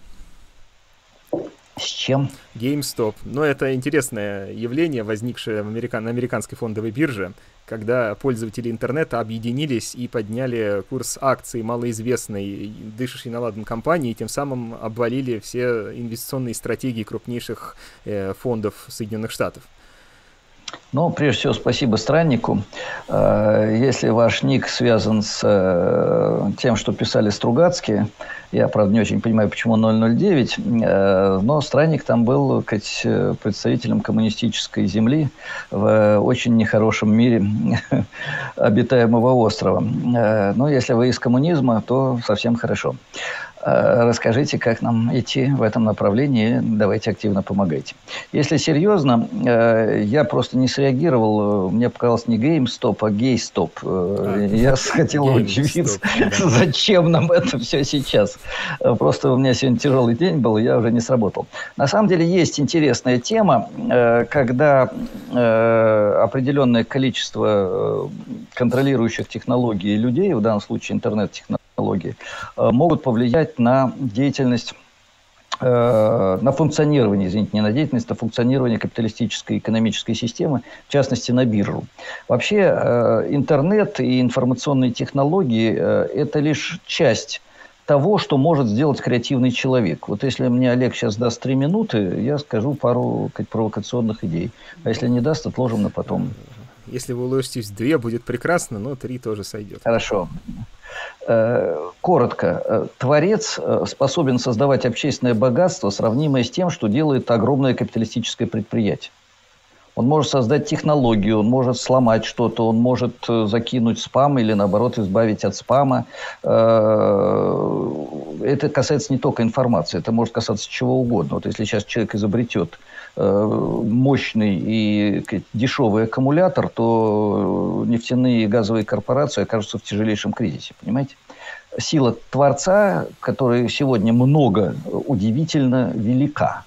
С чем? GameStop. Ну, это интересное явление, возникшее в американ... на американской фондовой бирже, когда пользователи интернета объединились и подняли курс акций малоизвестной, дышащей на ладан компании, и тем самым обвалили все инвестиционные стратегии крупнейших э, фондов Соединенных Штатов. Ну, прежде всего, спасибо страннику. Э, если ваш ник связан с э, тем, что писали Стругацкие, я, правда, не очень понимаю, почему 009, э, но странник там был сказать, представителем коммунистической земли в очень нехорошем мире обитаемого острова. Но если вы из коммунизма, то совсем хорошо. Э, расскажите, как нам идти в этом направлении, давайте активно помогайте. Если серьезно, э, я просто не среагировал, мне показалось не геймстоп, а гейстоп. А, я хотел удивиться, зачем нам это все сейчас. Просто у меня сегодня тяжелый день был, я уже не сработал. На самом деле есть интересная тема, когда определенное количество контролирующих технологий людей, в данном случае интернет-технологий, технологии, э, могут повлиять на деятельность э, на функционирование, извините, не на деятельность, а функционирование капиталистической экономической системы, в частности, на биржу. Вообще, э, интернет и информационные технологии – это лишь часть того, что может сделать креативный человек. Вот если мне Олег сейчас даст три минуты, я скажу пару как, провокационных идей. А если не даст, отложим на потом. Если вы уложитесь в две, будет прекрасно, но три тоже сойдет. Хорошо. Э, коротко, э, творец э, способен создавать общественное богатство, сравнимое с тем, что делает огромное капиталистическое предприятие. Он может создать технологию, он может сломать что-то, он может закинуть спам или, наоборот, избавить от спама. Это касается не только информации, это может касаться чего угодно. Вот если сейчас человек изобретет Э, мощный и дешевый аккумулятор, то нефтяные и газовые корпорации окажутся в тяжелейшем кризисе, понимаете? Сила Творца, которой сегодня много, удивительно велика.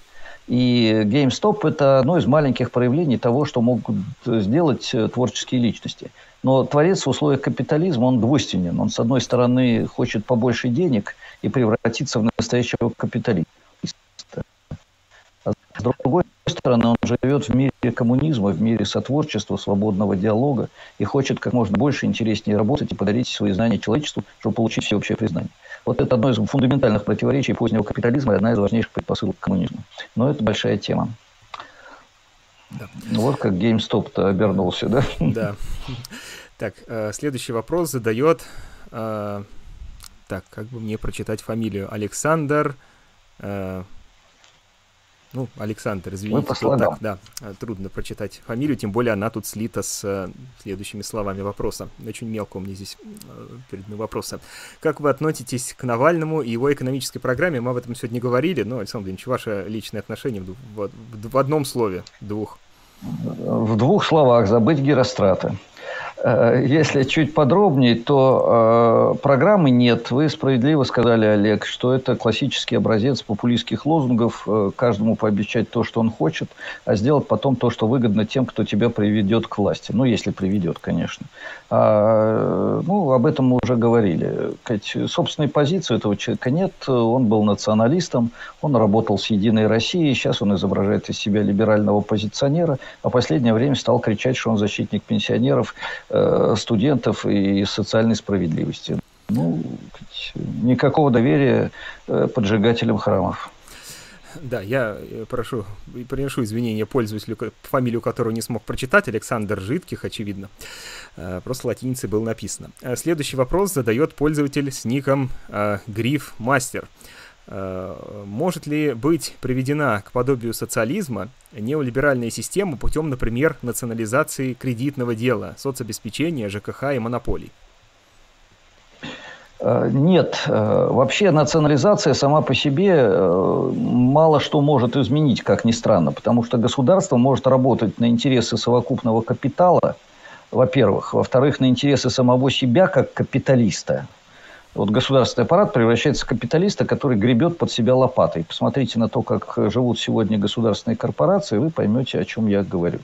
И GameStop – это одно из маленьких проявлений того, что могут сделать творческие личности. Но творец в условиях капитализма, он двойственен. Он, с одной стороны, хочет побольше денег и превратиться в настоящего капиталиста. А с другой стороны, он живет в мире коммунизма, в мире сотворчества, свободного диалога и хочет как можно больше, интереснее работать и подарить свои знания человечеству, чтобы получить всеобщее признание. Вот это одно из фундаментальных противоречий позднего капитализма и одна из важнейших предпосылок коммунизма. Но это большая тема. Да. Ну вот как GameStop-то обернулся, да? Да. Так, э, следующий вопрос задает... Э, так, как бы мне прочитать фамилию? Александр... Ну, Александр, извините, тут так, да, трудно прочитать фамилию, тем более она тут слита с э, следующими словами вопроса. Очень мелко у меня здесь э, перед мной вопроса. Как вы относитесь к Навальному и его экономической программе? Мы об этом сегодня говорили, но, Александр Владимирович, ваше личное отношение в, в, в одном слове, двух. В двух словах забыть Герострата. Э, если чуть подробнее, то э, программы нет. Вы справедливо сказали, Олег, что это классический образец популистских лозунгов. Э, каждому пообещать то, что он хочет, а сделать потом то, что выгодно тем, кто тебя приведет к власти. Ну, если приведет, конечно. А, ну, об этом мы уже говорили. Собственной позиции этого человека нет. Он был националистом, он работал с «Единой Россией», сейчас он изображает из себя либерального позиционера, а последнее время стал кричать, что он защитник пенсионеров, студентов и социальной справедливости. Ну, никакого доверия э, поджигателям храмов. Да, я э, прошу, приношу извинения пользователю, фамилию которого не смог прочитать, Александр Житких, очевидно. Просто латиницей было написано. Следующий вопрос задает пользователь с ником Гриф Мастер. Э, может ли быть приведена к подобию социализма неолиберальная система путем, например, национализации кредитного дела, соцобеспечения, ЖКХ и монополий? Э, нет, э, вообще национализация сама по себе мало что может изменить, как ни странно, потому что государство может работать на интересы совокупного капитала, во-первых, во-вторых, на интересы самого себя как капиталиста, вот государственный аппарат превращается в капиталиста, который гребет под себя лопатой. Посмотрите на то, как живут сегодня государственные корпорации, вы поймете, о чем я говорю.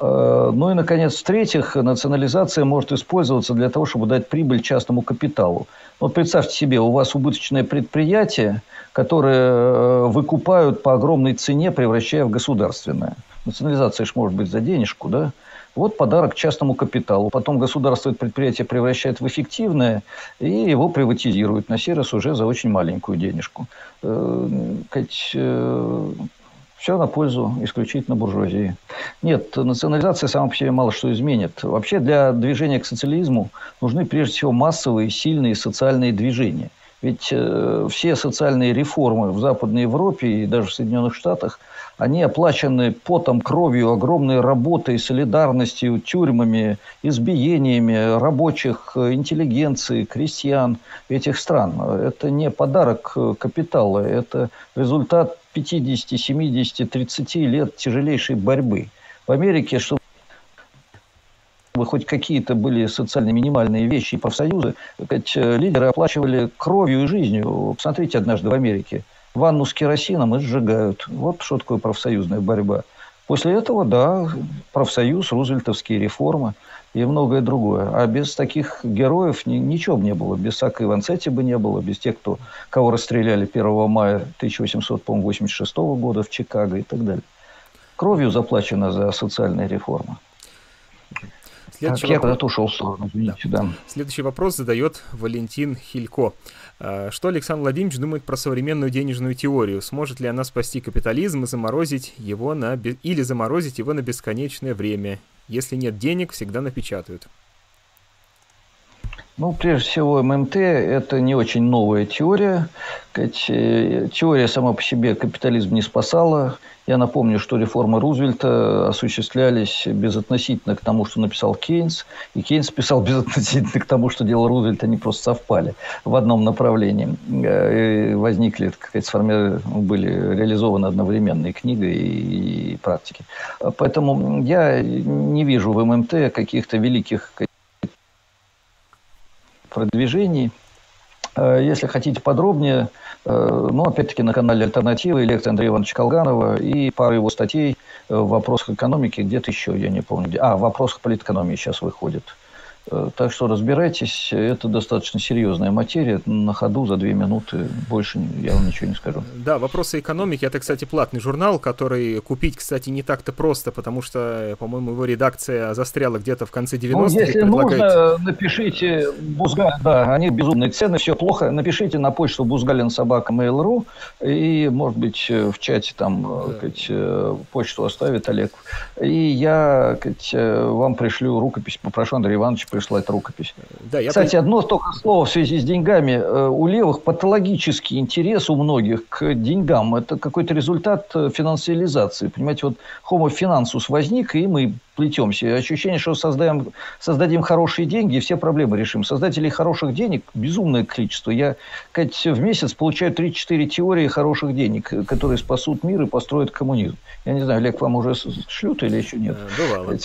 Э, ну и, наконец, в-третьих, национализация может использоваться для того, чтобы дать прибыль частному капиталу. Вот представьте себе, у вас убыточное предприятие, которое э, выкупают по огромной цене, превращая в государственное. Национализация же может быть за денежку, да? Вот подарок частному капиталу. Потом государство это предприятие превращает в эффективное и его приватизирует на раз уже за очень маленькую денежку. Э, э, все на пользу исключительно буржуазии. Нет, национализация сама по себе мало что изменит. Вообще для движения к социализму нужны прежде всего массовые, сильные социальные движения. Ведь э, все социальные реформы в Западной Европе и даже в Соединенных Штатах – они оплачены потом, кровью, огромной работой, солидарностью, тюрьмами, избиениями рабочих, интеллигенции, крестьян этих стран. Это не подарок капитала, это результат 50, 70, 30 лет тяжелейшей борьбы. В Америке, чтобы хоть какие-то были социально минимальные вещи и профсоюзы, лидеры оплачивали кровью и жизнью. Посмотрите однажды в Америке – ванну с керосином и сжигают. Вот что такое профсоюзная борьба. После этого, да, профсоюз, рузвельтовские реформы и многое другое. А без таких героев ни, ничего бы не было. Без Сака Иванцетти бы не было, без тех, кто, кого расстреляли 1 мая 1886 года в Чикаго и так далее. Кровью заплачено за социальные реформы. Следующий так, вопрос... я куда-то ушел в сторону, извините, да. да. Следующий вопрос задает Валентин Хилько. А, что Александр Владимирович думает про современную денежную теорию? Сможет ли она спасти капитализм и заморозить его на... или заморозить его на бесконечное время? Если нет денег, всегда напечатают. Ну, прежде всего, ММТ – это не очень новая теория. Э, теория сама по себе капитализм не спасала. Я напомню, что реформы Рузвельта осуществлялись безотносительно к тому, что написал Кейнс. И Кейнс писал безотносительно к тому, что делал Рузвельт. Они просто совпали в одном направлении. Э, и возникли, так сказать, сформи... были реализованы одновременно и книга, и, и практики. Поэтому я не вижу в ММТ каких-то великих продвижений. Э, если хотите подробнее, э, ну, опять-таки, на канале «Альтернатива» лекция Андрея Ивановича Колганова и пара его статей в вопросах экономики, где-то еще, я не помню. А, в вопросах политэкономии сейчас выходит. Э, так что разбирайтесь, это достаточно серьезная материя. На ходу за две минуты больше я вам ничего не скажу. Да, вопросы экономики. Это, кстати, платный журнал, который купить, кстати, не так-то просто, потому что, по-моему, его редакция застряла где-то в конце 90-х. Ну, если предлагает... нужно, напишите Бузгалин, да, они безумные цены, все плохо. Напишите на почту Бузгалин собака Mail.ru и, может быть, в чате там да. сказать, э, почту оставит Олег. И я сказать, э, вам пришлю рукопись, попрошу Андрея Ивановича прислать рукопись. Да, я Кстати, одно только слово в связи с деньгами. Э, у левых патологический интерес у многих к деньгам. Это какой-то результат э, финансиализации. Понимаете, вот homo finansus возник, и мы плетемся. Ощущение, что создаем, создадим хорошие деньги, и все проблемы решим. Создателей хороших денег безумное количество. Я Кать, в месяц получаю 3-4 теории хороших денег, которые спасут мир и построят коммунизм. Я не знаю, Олег, вам уже шлют или еще нет? Э, бывало.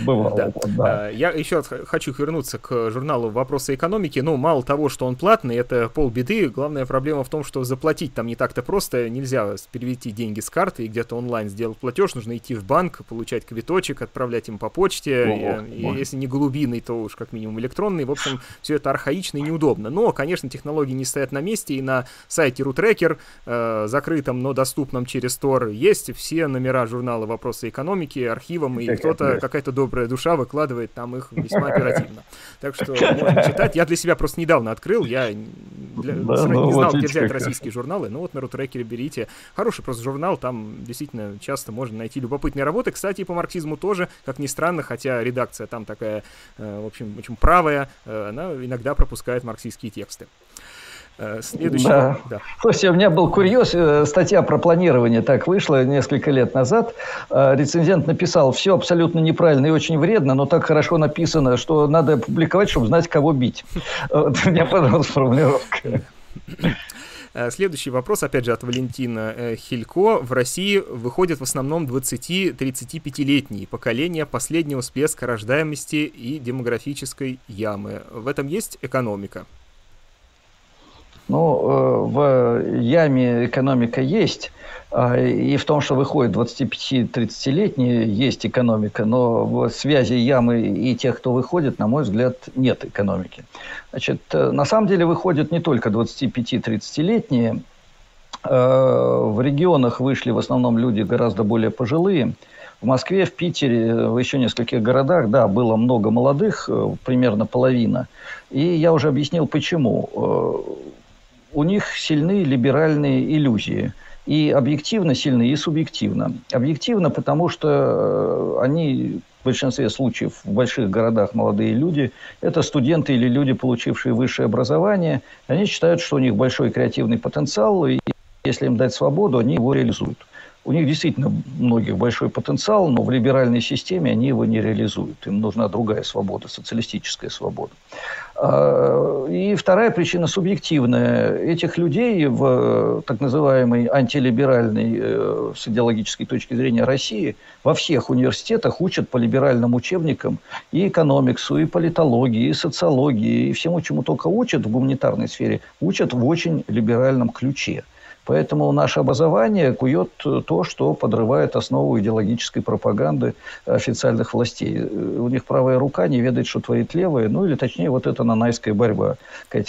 Бывало, да. да. Э, я еще хочу вернуться к журналу «Вопросы экономики». Ну, мало того, что он платный, это полбеды. Главная проблема в том, что заплатить там не так-то просто. Нельзя перевести деньги с карты и где-то онлайн сделать платеж. Нужно идти в банк, получать квиточек, отправлять им по почте. О, и, и, если не голубиный, то уж как минимум электронный. В общем, все это архаично и неудобно. Но, конечно, технологии не стоят на месте. И на сайте RuTracker, э, закрытом, но доступном через Store, есть все номера журнала «Вопросы экономики» архивом, и кто-то, какая-то добрая душа выкладывает там их весьма оперативно. Так что можно читать. Я для себя просто недавно открыл. Я для, да, не ну, знал, вот где взять российские журналы. Ну вот на RuTracker берите. Хороший просто журнал. Там действительно часто можно найти любопытные работы. Кстати, по марксизму тоже тоже, как ни странно, хотя редакция там такая, э, в общем, очень правая, э, она иногда пропускает марксистские тексты. Э, следующий. Да. да. Слушайте, у меня был курьез, статья про планирование так вышла несколько лет назад. Рецензент написал, все абсолютно неправильно и очень вредно, но так хорошо написано, что надо публиковать, чтобы знать, кого бить. Мне понравилась формулировка. Э, следующий вопрос, опять же, от Валентина э, Хилько. В России выходят в основном 20-35-летние поколения последнего всплеска рождаемости и демографической ямы. В этом есть экономика? Ну, э, в яме экономика есть, а, и в том, что выходит 25-30-летние, есть экономика, но в связи ямы и тех, кто выходит, на мой взгляд, нет экономики. Значит, э, на самом деле выходят не только 25-30-летние, э, в регионах вышли в основном люди гораздо более пожилые. В Москве, в Питере, в еще нескольких городах, да, было много молодых, примерно половина. И я уже объяснил, почему у них сильны либеральные иллюзии. И объективно сильны, и субъективно. Объективно, потому что э, они в большинстве случаев в больших городах молодые люди, это студенты или люди, получившие высшее образование, они считают, что у них большой креативный потенциал, и если им дать свободу, они его реализуют. У них действительно многих большой потенциал, но в либеральной системе они его не реализуют. Им нужна другая свобода, социалистическая свобода. А, и вторая причина субъективная. Этих людей в так называемой антилиберальной э, с идеологической точки зрения России во всех университетах учат по либеральным учебникам и экономиксу, и политологии, и социологии, и всему, чему только учат в гуманитарной сфере, учат в очень либеральном ключе. Поэтому наше образование кует то, что подрывает основу идеологической пропаганды официальных властей. У них правая рука не ведает, что творит левая, ну или точнее вот эта нанайская борьба,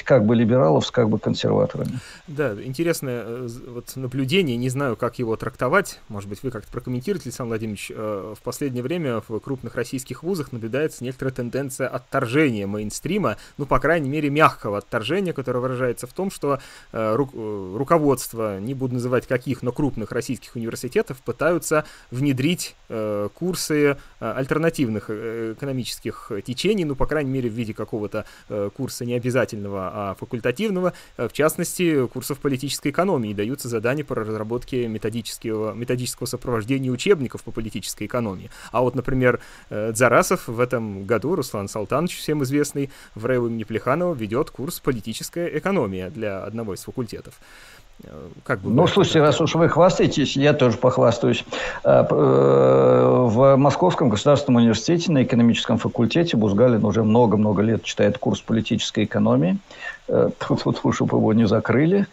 как бы либералов с как бы консерваторами. Да, интересное э, вот наблюдение, не знаю, как его трактовать, может быть, вы как-то прокомментируете, Александр Владимирович, э, в последнее время в крупных российских вузах наблюдается некоторая тенденция отторжения мейнстрима, ну, по крайней мере, мягкого отторжения, которое выражается в том, что э, руководство множество, не буду называть каких, но крупных российских университетов пытаются внедрить э, курсы э, альтернативных э, экономических течений, ну, по крайней мере, в виде какого-то э, курса не обязательного, а факультативного. Э, в частности, курсов политической экономии даются задания по разработке методического, методического сопровождения учебников по политической экономии. А вот, например, э, Дзарасов в этом году, Руслан Салтанович, всем известный, в РЭУ имени Плеханова ведет курс «Политическая экономия» для одного из факультетов. Как бы ну, слушайте, раз уж вы хвастаетесь, я тоже похвастаюсь. Э, э, в Московском государственном университете на экономическом факультете Бузгалин уже много-много лет читает курс политической экономии. Э, тут, тут, чтобы его не закрыли.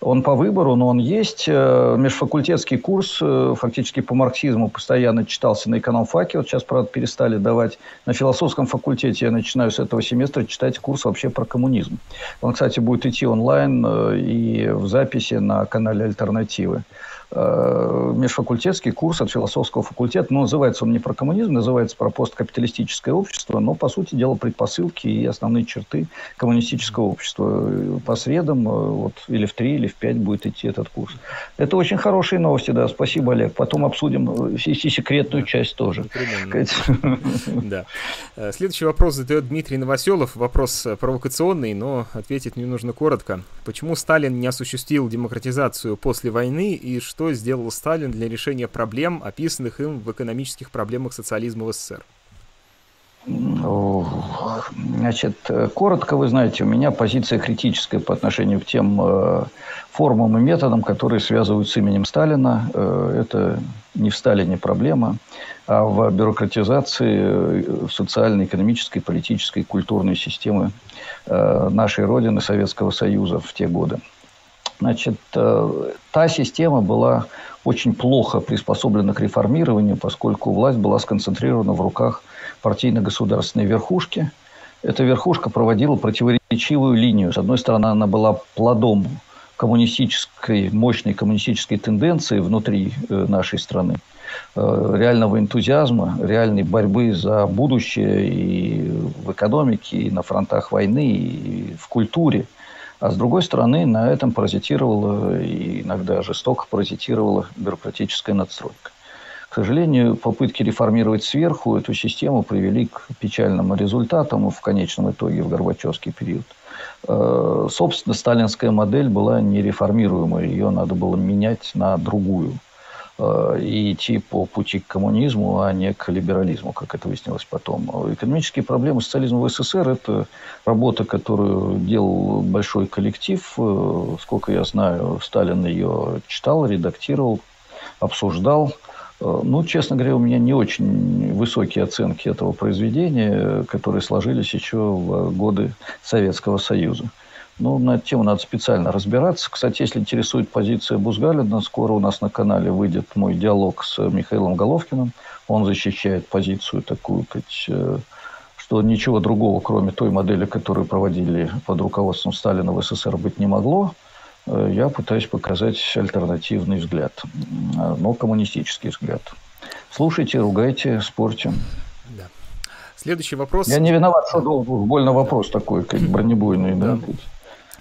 Он по выбору, но он есть. Э, межфакультетский курс э, фактически по марксизму постоянно читался на экономфаке. Вот сейчас, правда, перестали давать. На философском факультете я начинаю с этого семестра читать курс вообще про коммунизм. Он, кстати, будет идти онлайн э, и в записи на канале «Альтернативы». Э, межфакультетский курс от философского факультета. Ну, называется он не про коммунизм, называется про посткапиталистическое общество, но, по сути дела, предпосылки и основные черты коммунистического общества. По средам, э, вот, или в три, или в пять будет идти этот курс. Это очень хорошие новости, да. Спасибо, Олег. Потом обсудим и секретную часть тоже. Да. Э, следующий вопрос задает Дмитрий Новоселов. Вопрос провокационный, но ответить мне нужно коротко. Почему Сталин не осуществил демократизацию после войны и что сделал Сталин для решения проблем, описанных им в экономических проблемах социализма в СССР? Значит, коротко, вы знаете, у меня позиция критическая по отношению к тем э, формам и методам, которые связывают с именем Сталина. Э, это не в Сталине проблема, а в бюрократизации э, социальной, экономической, политической, культурной системы нашей Родины, Советского Союза в те годы. Значит, та система была очень плохо приспособлена к реформированию, поскольку власть была сконцентрирована в руках партийно-государственной верхушки. Эта верхушка проводила противоречивую линию. С одной стороны, она была плодом коммунистической, мощной коммунистической тенденции внутри э, нашей страны, э, реального энтузиазма, реальной борьбы за будущее и в экономике, и на фронтах войны, и в культуре. А с другой стороны, на этом паразитировала и иногда жестоко паразитировала бюрократическая надстройка сожалению, попытки реформировать сверху эту систему привели к печальным результатам в конечном итоге в Горбачевский период. Э, собственно, сталинская модель была нереформируемой, ее надо было менять на другую э, и идти по пути к коммунизму, а не к либерализму, как это выяснилось потом. Экономические проблемы социализма в СССР – это работа, которую делал большой коллектив. Э, сколько я знаю, Сталин ее читал, редактировал, обсуждал – Э, ну, честно говоря, у меня не очень высокие оценки этого произведения, которые сложились еще в годы Советского Союза. Ну, на эту тему надо специально разбираться. Кстати, если интересует позиция Бузгалина, скоро у нас на канале выйдет мой диалог с Михаилом Головкиным. Он защищает позицию такую, э, что ничего другого, кроме той модели, которую проводили под руководством Сталина в СССР, быть не могло. Э, я пытаюсь показать альтернативный взгляд, но коммунистический взгляд. Слушайте, ругайте, спорьте. Следующий вопрос. Я не виноват, что больно вопрос такой, как бронебойный. Да. да.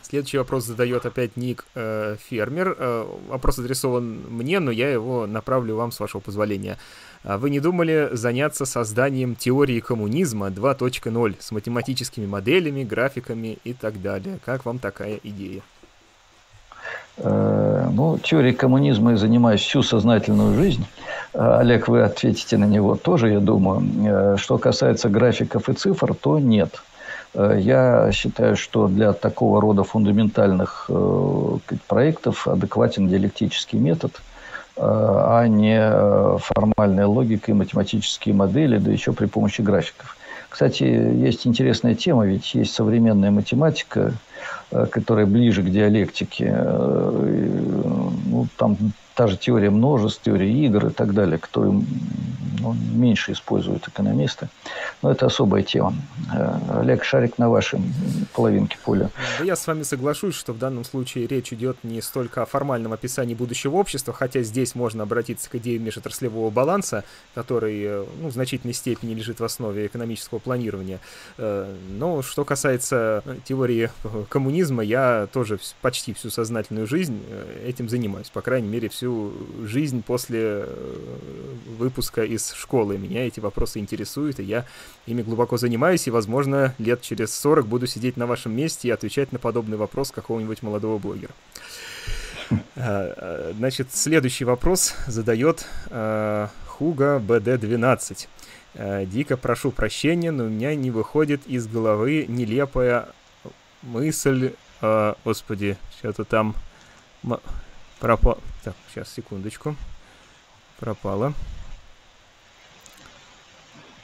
Следующий вопрос задает опять Ник э, Фермер. Э, вопрос адресован мне, но я его направлю вам с вашего позволения. А вы не думали заняться созданием теории коммунизма 2.0 с математическими моделями, графиками и так далее? Как вам такая идея? Э, ну, теорией коммунизма я занимаюсь всю сознательную жизнь. Э, Олег, вы ответите на него тоже, я думаю. Э, что касается графиков и цифр, то нет. Я считаю, что для такого рода фундаментальных проектов адекватен диалектический метод, а не формальная логика и математические модели, да еще при помощи графиков. Кстати, есть интересная тема, ведь есть современная математика, Э, которая ближе к диалектике. Э, ну, там та же теория множеств, теория игр и так далее, которую ну, меньше используют экономисты. Но это особая тема. Э, Олег Шарик на вашей половинке поля. Я с вами соглашусь, что в данном случае речь идет не столько о формальном описании будущего общества, хотя здесь можно обратиться к идее межотраслевого баланса, который э, ну, в значительной степени лежит в основе экономического планирования. Э, но что касается теории коммунизма, я тоже почти всю сознательную жизнь этим занимаюсь, по крайней мере, всю жизнь после выпуска из школы. Меня эти вопросы интересуют, и я ими глубоко занимаюсь, и, возможно, лет через 40 буду сидеть на вашем месте и отвечать на подобный вопрос какого-нибудь молодого блогера. А, а, значит, следующий вопрос задает а, Хуга БД-12. Дико прошу прощения, но у меня не выходит из головы нелепая мысль... Господи, что-то там пропало. Так, сейчас, секундочку. Пропало.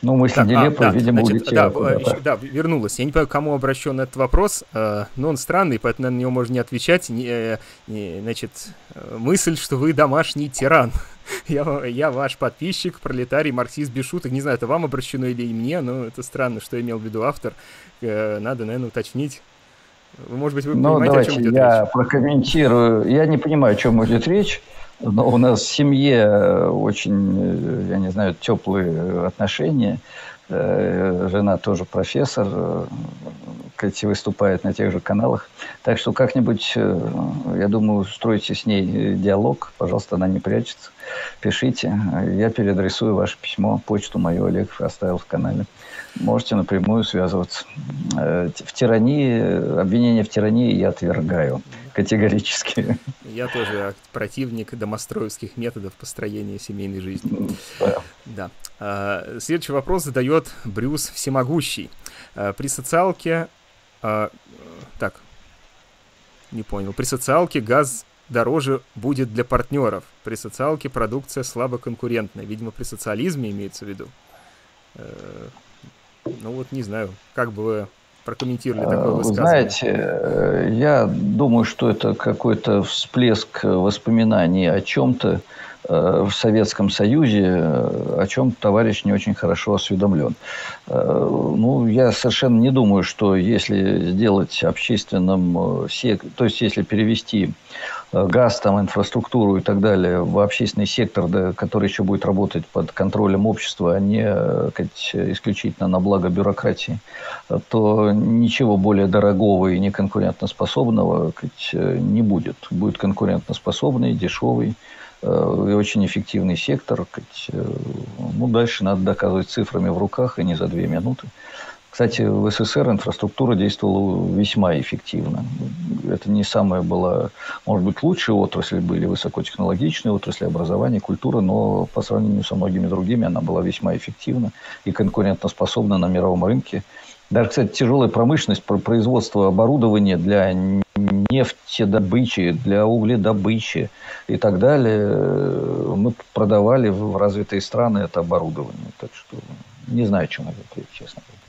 Ну, мысль так, нелепая, а, да, видимо, значит, улетела. Да, да, да, вернулась. Я не понимаю, кому обращен этот вопрос, э, но он странный, поэтому на него можно не отвечать. Не, э, не, значит, мысль, что вы домашний тиран. я, я ваш подписчик, пролетарий, марксист без шуток. Не знаю, это вам обращено или мне, но это странно, что имел в виду автор. Э, надо, наверное, уточнить. Может быть, вы ну, понимаете, давайте о чем идет я речь? прокомментирую. Я не понимаю, о чем идет речь. Но у нас в семье очень, я не знаю, теплые отношения. Э, жена тоже профессор, э, Кэти выступает на тех же каналах. Так что как-нибудь, э, я думаю, устройте с ней диалог. Пожалуйста, она не прячется. Пишите. Я переадресую ваше письмо. Почту мою Олег оставил в канале. Можете напрямую связываться. В тирании, обвинение в тирании я отвергаю категорически. Я тоже противник домостроевских методов построения семейной жизни. Да. да. А, следующий вопрос задает Брюс Всемогущий. А, при социалке... А, так, не понял. При социалке газ дороже будет для партнеров. При социалке продукция слабо конкурентная. Видимо, при социализме имеется в виду. Э, ну вот не знаю, как бы вы прокомментировали такое высказывание? Знаете, я думаю, что это какой-то всплеск воспоминаний о чем-то э, в Советском Союзе, э, о чем товарищ не очень хорошо осведомлен. Э, ну, я совершенно не думаю, что если сделать общественным, то есть если перевести газ, там, инфраструктуру и так далее в общественный сектор, да, который еще будет работать под контролем общества, а не сказать, исключительно на благо бюрократии, то ничего более дорогого и неконкурентоспособного сказать, не будет. Будет конкурентоспособный, дешевый э, и очень эффективный сектор. Э, ну, дальше надо доказывать цифрами в руках и не за две минуты. Кстати, в СССР инфраструктура действовала весьма эффективно. Это не самая была, может быть, лучшая отрасль, были высокотехнологичные отрасли образования, культура, но по сравнению со многими другими она была весьма эффективна и конкурентоспособна на мировом рынке. Даже, кстати, тяжелая промышленность, производство оборудования для нефтедобычи, для угледобычи и так далее, мы продавали в развитые страны это оборудование. Так что не знаю, о чем это, честно говоря.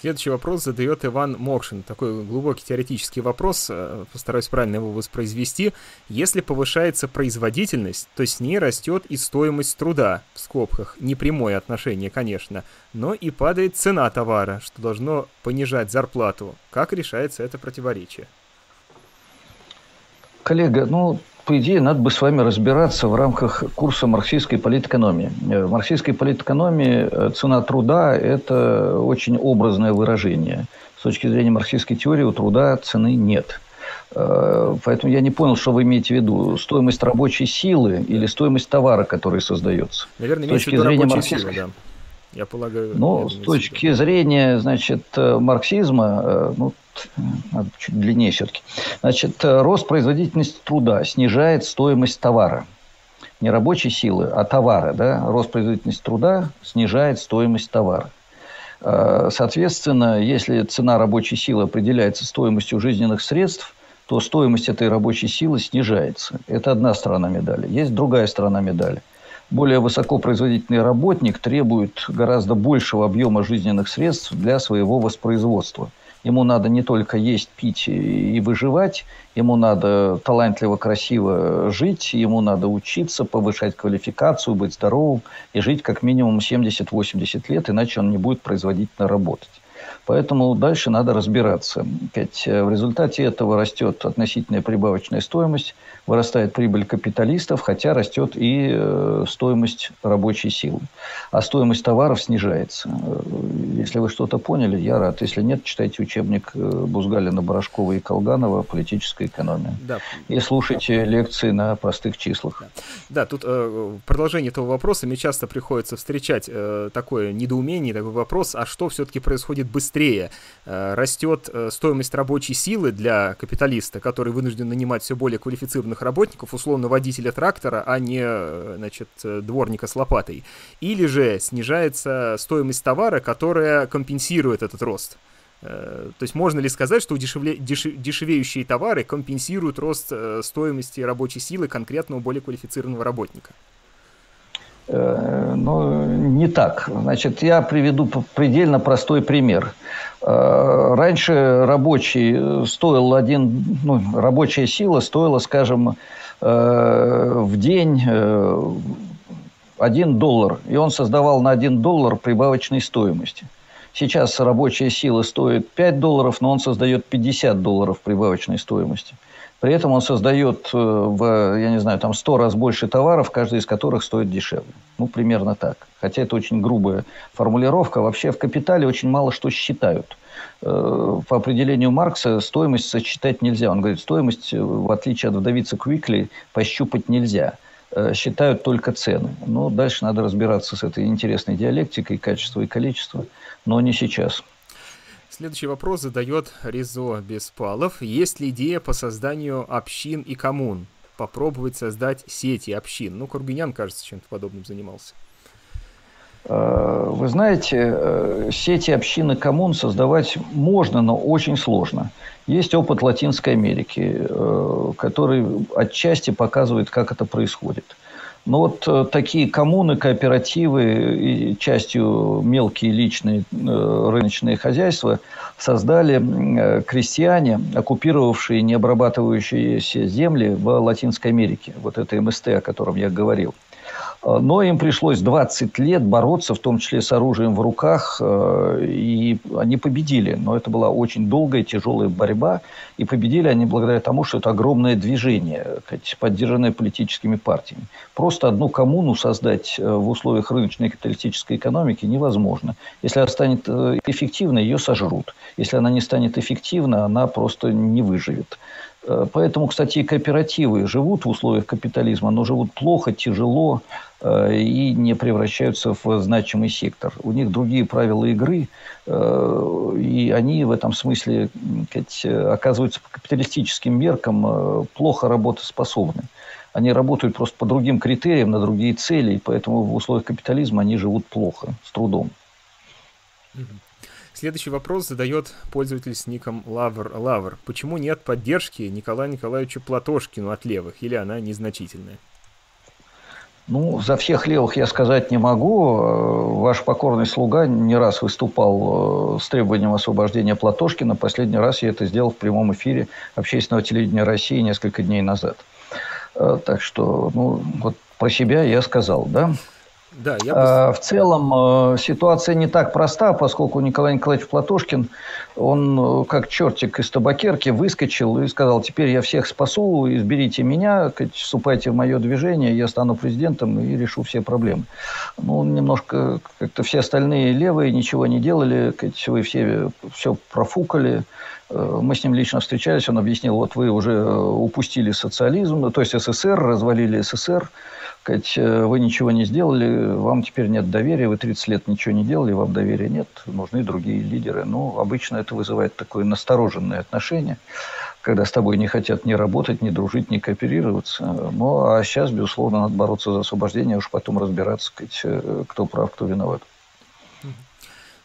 Следующий вопрос задает Иван Мокшин. Такой глубокий теоретический вопрос, э, постараюсь правильно его воспроизвести. Если повышается производительность, то с ней растет и стоимость труда, в скобках, непрямое отношение, конечно, но и падает цена товара, что должно понижать зарплату. Как решается это противоречие? Коллега, ну, по идее, надо бы с вами разбираться в рамках курса марксистской политэкономии. Э, в марксистской политэкономии э, цена труда – это очень образное выражение. С точки зрения марксистской теории у труда цены нет. Э, поэтому я не понял, что вы имеете в виду. Стоимость рабочей силы или стоимость товара, который создается? Наверное, с точки зрения марксистской... Силы, да. Я полагаю. Ну, с точки зрения, значит, марксизма, ну, надо чуть длиннее все-таки. Значит, э, рост производительности труда снижает стоимость товара. Не рабочей силы, а товара. Да? Рост производительности труда снижает стоимость товара. Э, соответственно, если цена рабочей силы определяется стоимостью жизненных средств, то стоимость этой рабочей силы снижается. Это одна сторона медали. Есть другая сторона медали. Более высокопроизводительный работник требует гораздо большего объема жизненных средств для своего воспроизводства – Ему надо не только есть, пить и выживать, ему надо талантливо, красиво жить, ему надо учиться, повышать квалификацию, быть здоровым и жить как минимум 70-80 лет, иначе он не будет производительно работать. Поэтому дальше надо разбираться. Ведь э, в результате этого растет относительная прибавочная стоимость, вырастает прибыль капиталистов, хотя растет и э, стоимость рабочей силы. А стоимость товаров снижается. Э, если вы что-то поняли, я рад. Если нет, читайте учебник Бузгалина, Барашкова и Колганова «Политическая экономия». Да. И слушайте лекции на простых числах. Да, да тут э, продолжение этого вопроса. Мне часто приходится встречать э, такое недоумение, такой вопрос, а что все-таки происходит быстрее? э, растет э, стоимость рабочей силы для капиталиста, который вынужден нанимать все более квалифицированных работников, условно водителя трактора, а не э, значит, дворника с лопатой. Или же снижается стоимость товара, которая компенсирует этот рост. То есть можно ли сказать, что дешевле, деш, дешевеющие товары компенсируют рост стоимости рабочей силы конкретного более квалифицированного работника? Э, ну, не так. Значит, я приведу предельно простой пример. Э, раньше рабочий стоил один, ну, рабочая сила стоила, скажем, э, в день один доллар, и он создавал на один доллар прибавочной стоимости. Сейчас рабочая сила стоит 5 долларов, но он создает 50 долларов прибавочной стоимости. При этом он создает, э, в, я не знаю, там сто раз больше товаров, каждый из которых стоит дешевле. Ну, примерно так. Хотя это очень грубая формулировка. Вообще в капитале очень мало что считают. Э, по определению Маркса стоимость сочетать нельзя. Он говорит, стоимость, э, в отличие от вдовицы Квикли, пощупать нельзя. Считают только цены. Но дальше надо разбираться с этой интересной диалектикой, качество и количество. Но не сейчас. Следующий вопрос задает Ризо Беспалов. Есть ли идея по созданию общин и коммун? Попробовать создать сети общин. Ну, Кургинян, кажется, чем-то подобным занимался. Э, вы знаете, э, сети общин и коммун создавать можно, но очень сложно. Есть опыт Латинской Америки, э, который отчасти показывает, как это происходит – но вот э, такие коммуны, кооперативы и частью мелкие личные э, рыночные хозяйства создали э, крестьяне, оккупировавшие необрабатывающиеся земли в Латинской Америке. Вот это МСТ, о котором я говорил. Э, но им пришлось 20 лет бороться, в том числе с оружием в руках, э, и они победили. Но это была очень долгая, тяжелая борьба, и победили они благодаря тому, что это огромное движение, поддержанное политическими партиями. Просто одну коммуну создать э, в условиях рыночной капиталистической экономики невозможно. Если она станет эффективной, ее сожрут. Если она не станет эффективной, она просто не выживет. Поэтому, кстати, кооперативы живут в условиях капитализма, но живут плохо, тяжело, Э, и не превращаются в значимый сектор. У них другие правила игры, э, и они в этом смысле оказываются по капиталистическим меркам э, плохо работоспособны. Они работают просто по другим критериям, на другие цели, и поэтому в условиях капитализма они живут плохо, с трудом. Следующий вопрос задает пользователь с ником Лавр Лавр. Почему нет поддержки Николаю Николаевичу Платошкину от левых, или она незначительная? Ну, за всех левых я сказать не могу. Э, ваш покорный слуга не раз выступал э, с требованием освобождения Платошкина. Последний раз я это сделал в прямом эфире общественного телевидения России несколько дней назад. Э, так что, ну, вот про себя я сказал, да? Да, я бы... В целом ситуация не так проста, поскольку Николай Николаевич Платошкин, он как чертик из табакерки выскочил и сказал, теперь я всех спасу, изберите меня, вступайте в мое движение, я стану президентом и решу все проблемы. Ну, немножко как-то все остальные левые ничего не делали, вы все все профукали, мы с ним лично встречались, он объяснил, вот вы уже упустили социализм, то есть СССР, развалили СССР, сказать, э, вы ничего не сделали, вам теперь нет доверия, вы 30 лет ничего не делали, вам доверия нет, нужны другие лидеры. Ну, обычно это вызывает такое настороженное отношение, когда с тобой не хотят ни работать, ни дружить, ни кооперироваться. Ну, а сейчас, безусловно, надо бороться за освобождение, а уж потом разбираться, сказать, э, кто прав, кто виноват.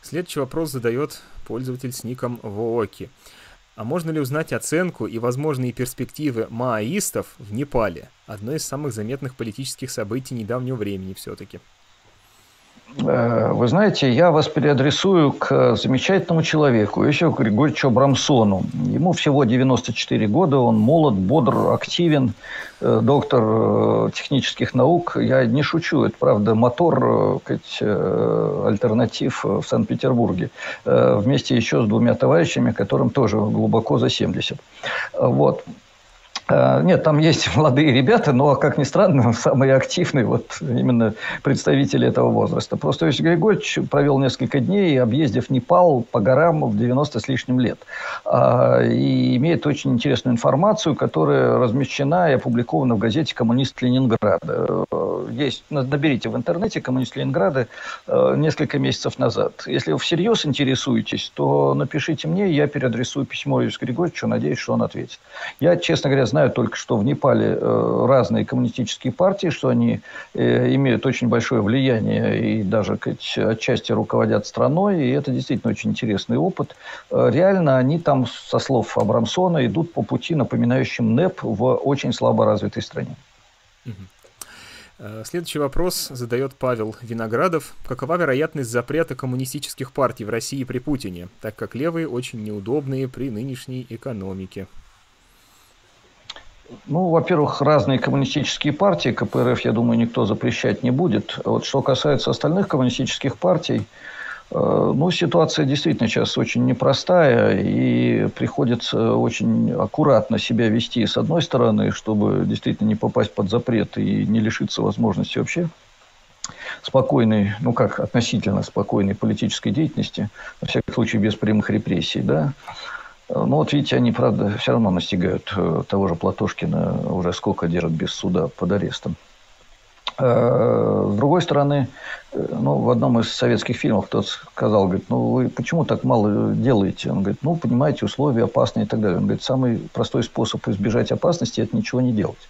Следующий вопрос задает пользователь с ником Вооки. А можно ли узнать оценку и возможные перспективы маоистов в Непале? Одно из самых заметных политических событий недавнего времени все-таки. Э, вы знаете, я вас переадресую к замечательному человеку, Иосифу Григорьевичу Абрамсону. Ему всего 94 года, он молод, бодр, активен, э, доктор э, технических наук. Я не шучу, это правда мотор сказать, альтернатив в Санкт-Петербурге. Вместе еще с двумя товарищами, которым тоже глубоко за 70. Вот. Э, нет, там есть молодые ребята, но, как ни странно, самые активные вот именно представители этого возраста. Просто Иосиф Григорьевич провел несколько дней, объездив Непал по горам в 90 с лишним лет. А, и имеет очень интересную информацию, которая размещена и опубликована в газете «Коммунист Ленинграда». Есть, наберите в интернете «Коммунист Ленинграда» э, несколько месяцев назад. Если вы всерьез интересуетесь, то напишите мне, я переадресую письмо Иосифу Григорьевичу, надеюсь, что он ответит. Я, честно говоря, знаю только, что в Непале э, разные коммунистические партии, что они э, имеют очень большое влияние и даже отчасти руководят страной. И это действительно очень интересный опыт. Э, реально они там, со слов Абрамсона, идут по пути, напоминающим НЭП в очень слабо развитой стране. Следующий вопрос задает Павел Виноградов. Какова вероятность запрета коммунистических партий в России при Путине, так как левые очень неудобные при нынешней экономике? Ну, во-первых, разные коммунистические партии, КПРФ, я думаю, никто запрещать не будет. Вот что касается остальных коммунистических партий, Ну, ситуация действительно сейчас очень непростая, и приходится очень аккуратно себя вести, с одной стороны, чтобы действительно не попасть под запрет и не лишиться возможности вообще спокойной, ну как, относительно спокойной политической деятельности, во всяком случае, без прямых репрессий, да. Ну, вот видите, они, правда, все равно настигают э, того же Платошкина, уже сколько держат без суда под арестом. Э, с другой стороны, э, ну, в одном из советских фильмов кто-то сказал, говорит, ну, вы почему так мало делаете? Он говорит, ну, понимаете, условия опасные и так далее. Он говорит, самый простой способ избежать опасности – это ничего не делать.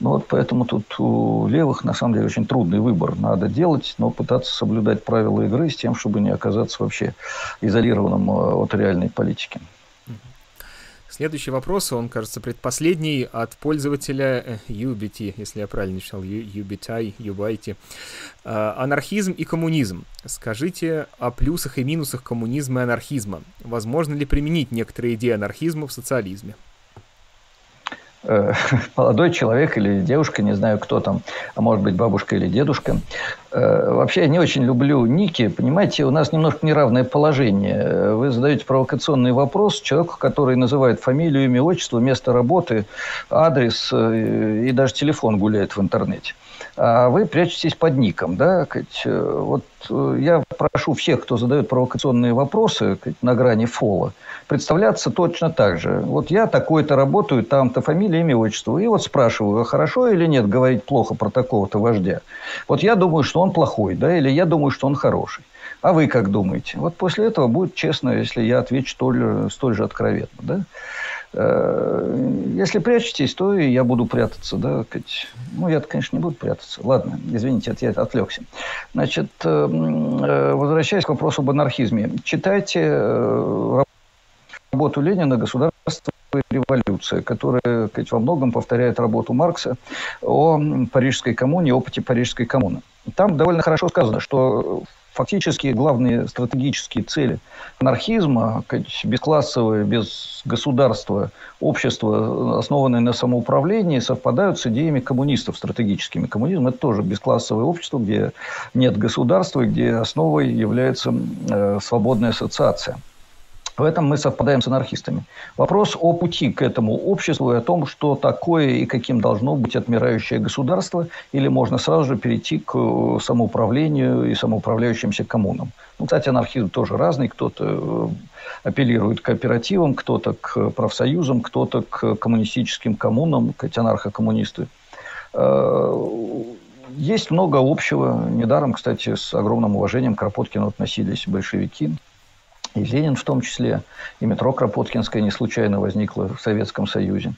Ну, вот поэтому тут у левых, на самом деле, очень трудный выбор. Надо делать, но пытаться соблюдать правила игры с тем, чтобы не оказаться вообще изолированным э, от реальной политики. Следующий вопрос, он, кажется, предпоследний от пользователя UBT, если я правильно читал, UBT, UBT. Анархизм и коммунизм. Скажите о плюсах и минусах коммунизма и анархизма. Возможно ли применить некоторые идеи анархизма в социализме? Э, молодой человек или девушка, не знаю, кто там, а может быть, бабушка или дедушка. Э, вообще, я не очень люблю ники. Понимаете, у нас немножко неравное положение. Вы задаете провокационный вопрос человеку, который называет фамилию, имя, отчество, место работы, адрес э, и даже телефон гуляет в интернете а вы прячетесь под ником. Да? Э, вот э, я прошу всех, кто задает провокационные вопросы на грани фола, представляться точно так же. Вот я такой-то работаю, там-то фамилия, имя, отчество. И вот спрашиваю, а хорошо или нет говорить плохо про такого-то вождя? Вот я думаю, что он плохой, да, или я думаю, что он хороший. А вы как думаете? Вот после этого будет честно, если я отвечу столь, столь же откровенно. Да? Э, если прячетесь, то и я буду прятаться. Да? Ну, я конечно, не буду прятаться. Ладно, извините, я отвлекся. Значит, э, э, возвращаясь к вопросу об анархизме. Читайте работу Ленина «Государство революция», которая сказать, во многом повторяет работу Маркса о Парижской коммуне, опыте Парижской коммуны. Там довольно хорошо сказано, что фактически главные стратегические цели анархизма, бесклассовое, без государства, общество, основанное на самоуправлении, совпадают с идеями коммунистов стратегическими. Коммунизм – это тоже бесклассовое общество, где нет государства, где основой является э, свободная ассоциация. В этом мы совпадаем с анархистами. Вопрос о пути к этому обществу и о том, что такое и каким должно быть отмирающее государство, или можно сразу же перейти к э, самоуправлению и самоуправляющимся коммунам. Ну, кстати, анархизм тоже разный. Кто-то э, апеллирует к кооперативам, кто-то к профсоюзам, кто-то к коммунистическим коммунам, к анархокоммунисты. Э, есть много общего. Недаром, кстати, с огромным уважением к Кропоткину относились большевики и Ленин в том числе, и метро Кропоткинское не случайно возникло в Советском Союзе.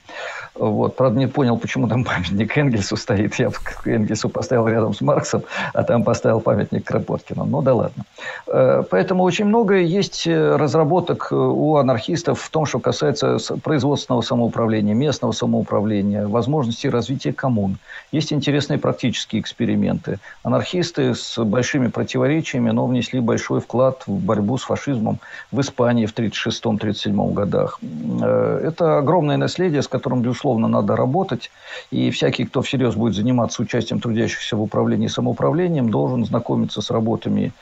Вот. Правда, не понял, почему там памятник Энгельсу стоит. Я Энгельсу поставил рядом с Марксом, а там поставил памятник Кропоткину. Ну да ладно. Э, поэтому очень много есть э, разработок э, у анархистов в том, что касается производственного самоуправления, местного самоуправления, возможностей развития коммун. Есть интересные практические эксперименты. Анархисты с большими противоречиями, но внесли большой вклад в борьбу с фашизмом в Испании в 1936-1937 годах. Э, это огромное наследие, с которым, безусловно, надо работать. И всякий, кто всерьез будет заниматься участием трудящихся в управлении и самоуправлением, должен знакомиться с работами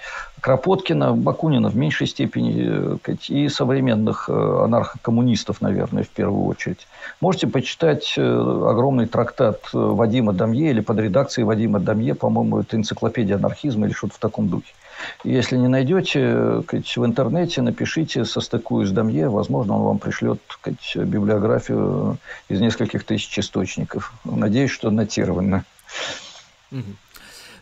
Кропоткина, Бакунина в меньшей степени э, и современных э, анархокоммунистов, наверное, в первую очередь. Можете почитать огромный трактат Вадима Дамье или под редакцией Вадима Дамье, по-моему, это энциклопедия анархизма или что-то в таком духе. Если не найдете, в интернете напишите «Состыкуюсь Дамье», возможно, он вам пришлет библиографию из нескольких тысяч источников. Надеюсь, что нотировано.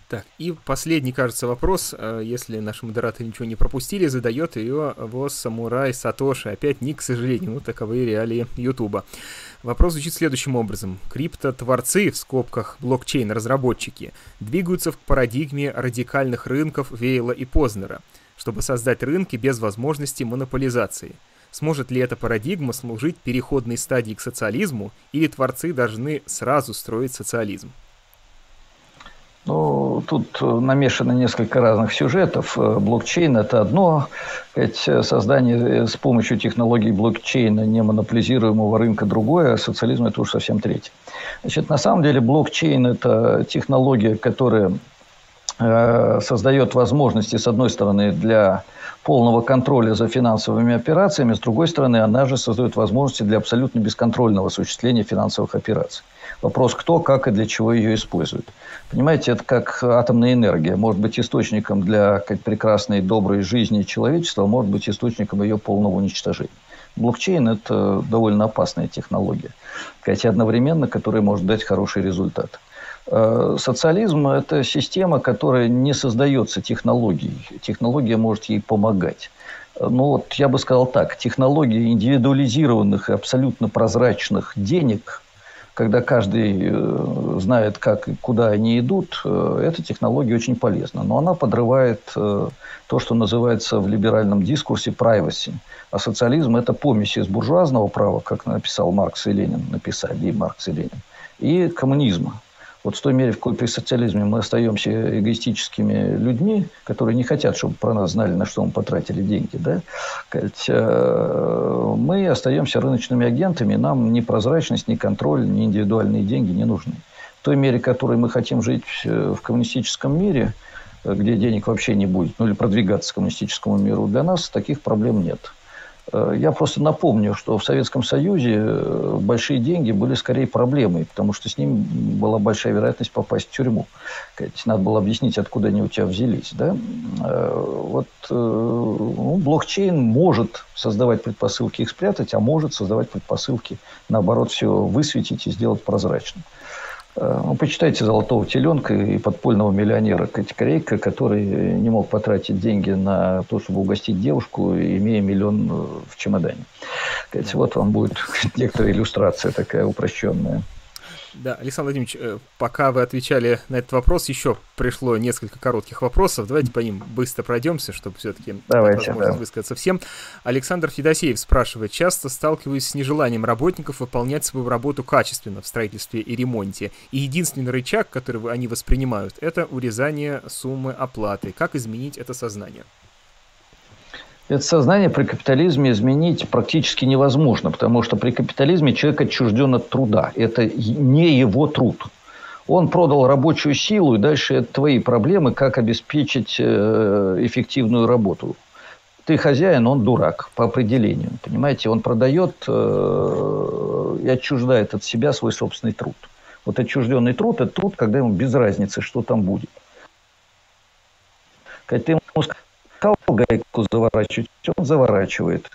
Так, и последний, кажется, вопрос, э, если наши модераторы ничего не пропустили, задает ее ВОЗ Самурай Сатоши. Опять ник, к сожалению, ну, таковы реалии Ютуба. Вопрос звучит следующим образом. Криптотворцы, в скобках блокчейн-разработчики, двигаются в парадигме радикальных рынков Вейла и Познера, чтобы создать рынки без возможности монополизации. Сможет ли эта парадигма служить переходной стадией к социализму, или творцы должны сразу строить социализм? Ну, тут намешано несколько разных сюжетов. Э, блокчейн – это одно, ведь создание э, с помощью технологий блокчейна немонополизируемого рынка другое, а социализм – это уж совсем третье. Значит, на самом деле блокчейн – это технология, которая э, создает возможности, с одной стороны, для полного контроля за финансовыми операциями, с другой стороны, она же создает возможности для абсолютно бесконтрольного осуществления финансовых операций. Вопрос, кто, как и для чего ее использует. Понимаете, это как атомная энергия. Может быть источником для как прекрасной, доброй жизни человечества, а может быть источником ее полного уничтожения. Блокчейн – это довольно опасная технология, хотя одновременно, которая может дать хороший результат. Э, социализм – это система, которая не создается технологией. Технология может ей помогать. Ну, вот я бы сказал так, технологии индивидуализированных и абсолютно прозрачных денег, когда каждый э, знает, как и куда они идут, э, эта технология очень полезна. Но она подрывает то, что называется в либеральном дискурсе privacy. А социализм – это помесь из буржуазного права, как написал Маркс и Ленин, написали и Маркс и Ленин, и коммунизма. Вот в той мере, в какой при социализме мы остаемся эгоистическими людьми, которые не хотят, чтобы про нас знали, на что мы потратили деньги, да, э, мы остаемся рыночными агентами, нам ни прозрачность, ни контроль, ни индивидуальные деньги не нужны. В той мере, в которой мы хотим жить э, в коммунистическом мире, э, где денег вообще не будет, ну или продвигаться к коммунистическому миру, для нас таких проблем нет. Э, я просто напомню, что в Советском Союзе э, большие деньги были скорее проблемой, потому что с ним была большая вероятность попасть в тюрьму. Надо было объяснить, откуда они у тебя взялись. Да? Э, вот ну, блокчейн может создавать предпосылки их спрятать, а может создавать предпосылки, наоборот, все высветить и сделать прозрачным. Э, ну, почитайте «Золотого теленка» и «Подпольного миллионера» Корейка, который не мог потратить деньги на то, чтобы угостить девушку, имея миллион э, в чемодане. Вот вам будет некоторая иллюстрация такая упрощенная. Да, Александр Владимирович, э, пока вы отвечали на этот вопрос, еще пришло несколько коротких вопросов. Давайте по ним быстро пройдемся, чтобы все-таки возможность да. высказаться всем. Александр Федосеев спрашивает, часто сталкиваюсь с нежеланием работников выполнять свою работу качественно в строительстве и ремонте. И единственный рычаг, который они воспринимают, это урезание суммы оплаты. Как изменить это сознание? Это сознание при капитализме изменить практически невозможно, потому что при капитализме человек отчужден от труда. Это не его труд. Он продал рабочую силу, и дальше это твои проблемы, как обеспечить э, эффективную работу. Ты хозяин, он дурак по определению. Понимаете, он продает э, и отчуждает от себя свой собственный труд. Вот отчужденный труд – это труд, когда ему без разницы, что там будет. Когда ты ему стал гайку заворачивать, он заворачивает.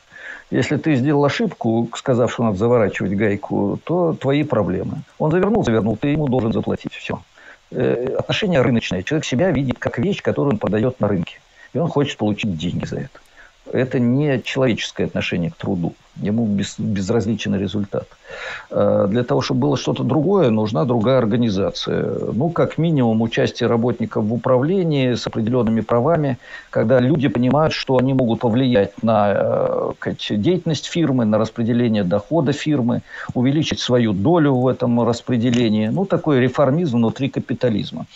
Если ты сделал ошибку, сказав, что надо заворачивать гайку, то твои проблемы. Он завернул, завернул, ты ему должен заплатить. Все. Э, отношение рыночное. Человек себя видит как вещь, которую он продает на рынке. И он хочет получить деньги за это это не человеческое отношение к труду. Ему без, безразличен результат. А для того, чтобы было что-то другое, нужна другая организация. Ну, как минимум, участие работников в управлении с определенными правами, когда люди понимают, что они могут повлиять на э, деятельность фирмы, на распределение дохода фирмы, увеличить свою долю в этом распределении. Ну, такой реформизм внутри капитализма.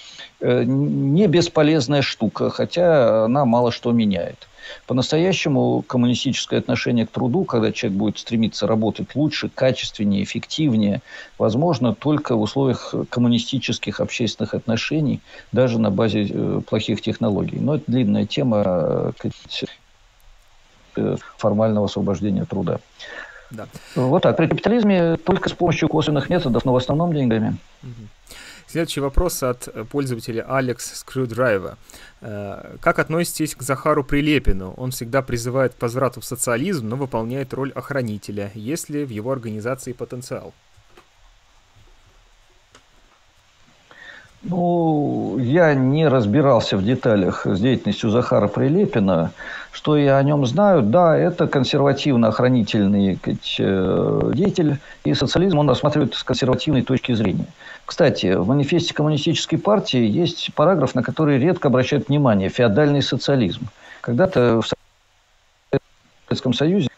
Э, не бесполезная штука, хотя она мало что меняет. По-настоящему коммунистическое отношение к труду, когда человек будет стремиться работать лучше, качественнее, эффективнее, возможно только в условиях коммунистических общественных отношений, даже на базе э, плохих технологий. Но это длинная тема э, формального освобождения труда. Да. Вот так. При капитализме только с помощью косвенных методов, но в основном деньгами. Угу. Следующий вопрос от пользователя Алекс Screwdriver. Э, как относитесь к Захару Прилепину? Он всегда призывает к возврату в социализм, но выполняет роль охранителя. Есть ли в его организации потенциал? Ну, я не разбирался в деталях с деятельностью Захара Прилепина. Что я о нем знаю? Да, это консервативно-охранительный э, деятель, и социализм он рассматривает с консервативной точки зрения. Кстати, в манифесте коммунистической партии есть параграф, на который редко обращают внимание – феодальный социализм. Когда-то в Советском Союзе,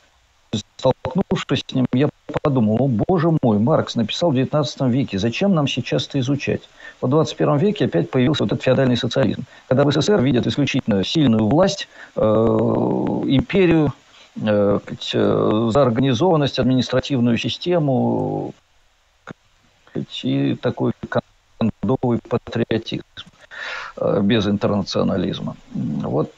столкнувшись с ним, я подумал, о боже мой, Маркс написал в 19 веке, зачем нам сейчас это изучать? В 21 веке опять появился вот этот феодальный социализм. Когда в СССР видят исключительно сильную власть, э, империю, э, э, за организованность, административную систему, и такой кондовый патриотизм. Э, без интернационализма. Вот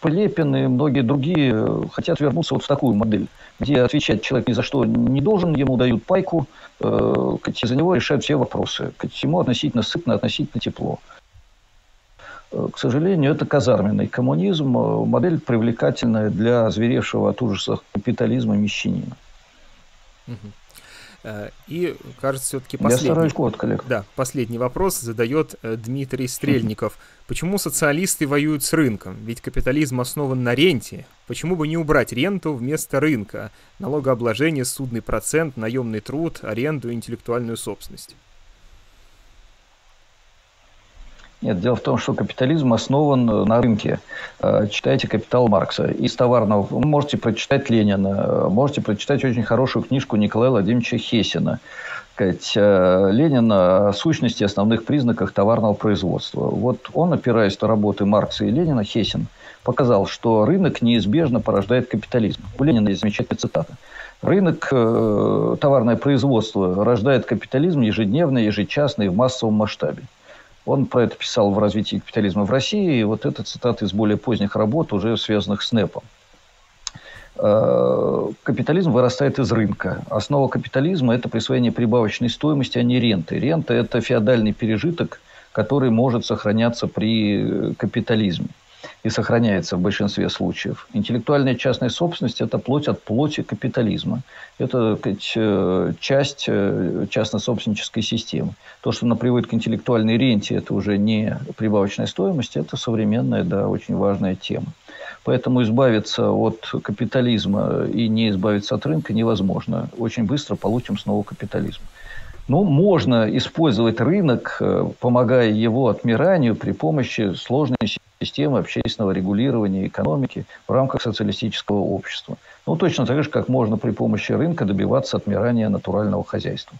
Прилепин и многие другие хотят вернуться вот в такую модель, где отвечать человек ни за что не должен, ему дают пайку, за него решают все вопросы. Ему относительно сытно, относительно тепло. К сожалению, это казарменный коммунизм, модель привлекательная для зверевшего от ужаса капитализма мещанина. Э, и, кажется, все-таки последний... Я стараюсь коротко, Да, последний вопрос задает э, Дмитрий Стрельников. Почему социалисты воюют с рынком? Ведь капитализм основан на ренте. Почему бы не убрать ренту вместо рынка? Налогообложение, судный процент, наемный труд, аренду, интеллектуальную собственность. Нет, дело в том, что капитализм основан э, на рынке. Э, читайте «Капитал Маркса». Из товарного можете прочитать Ленина, э, можете прочитать очень хорошую книжку Николая Владимировича Хесина. Ленин о сущности основных признаках товарного производства. Вот он, опираясь на работы Маркса и Ленина, Хесин, показал, что рынок неизбежно порождает капитализм. У Ленина есть замечательная цитата. Рынок, товарное производство рождает капитализм ежедневно, ежечасно и в массовом масштабе. Он про это писал в «Развитии капитализма в России», и вот это цитата из более поздних работ, уже связанных с НЭПом. Э, капитализм вырастает из рынка. Основа капитализма – это присвоение прибавочной стоимости, а не ренты. Рента – это феодальный пережиток, который может сохраняться при капитализме и сохраняется в большинстве случаев. Интеллектуальная частная собственность – это плоть от плоти капитализма. Это сказать, э, часть э, частно-собственнической системы. То, что она приводит к интеллектуальной ренте, это уже не прибавочная стоимость, это современная, да, очень важная тема. Поэтому избавиться от капитализма и не избавиться от рынка невозможно. Очень быстро получим снова капитализм. Ну, можно использовать рынок, э, помогая его отмиранию при помощи сложной системы общественного регулирования экономики в рамках социалистического общества. Ну, точно так же, как можно при помощи рынка добиваться отмирания натурального хозяйства.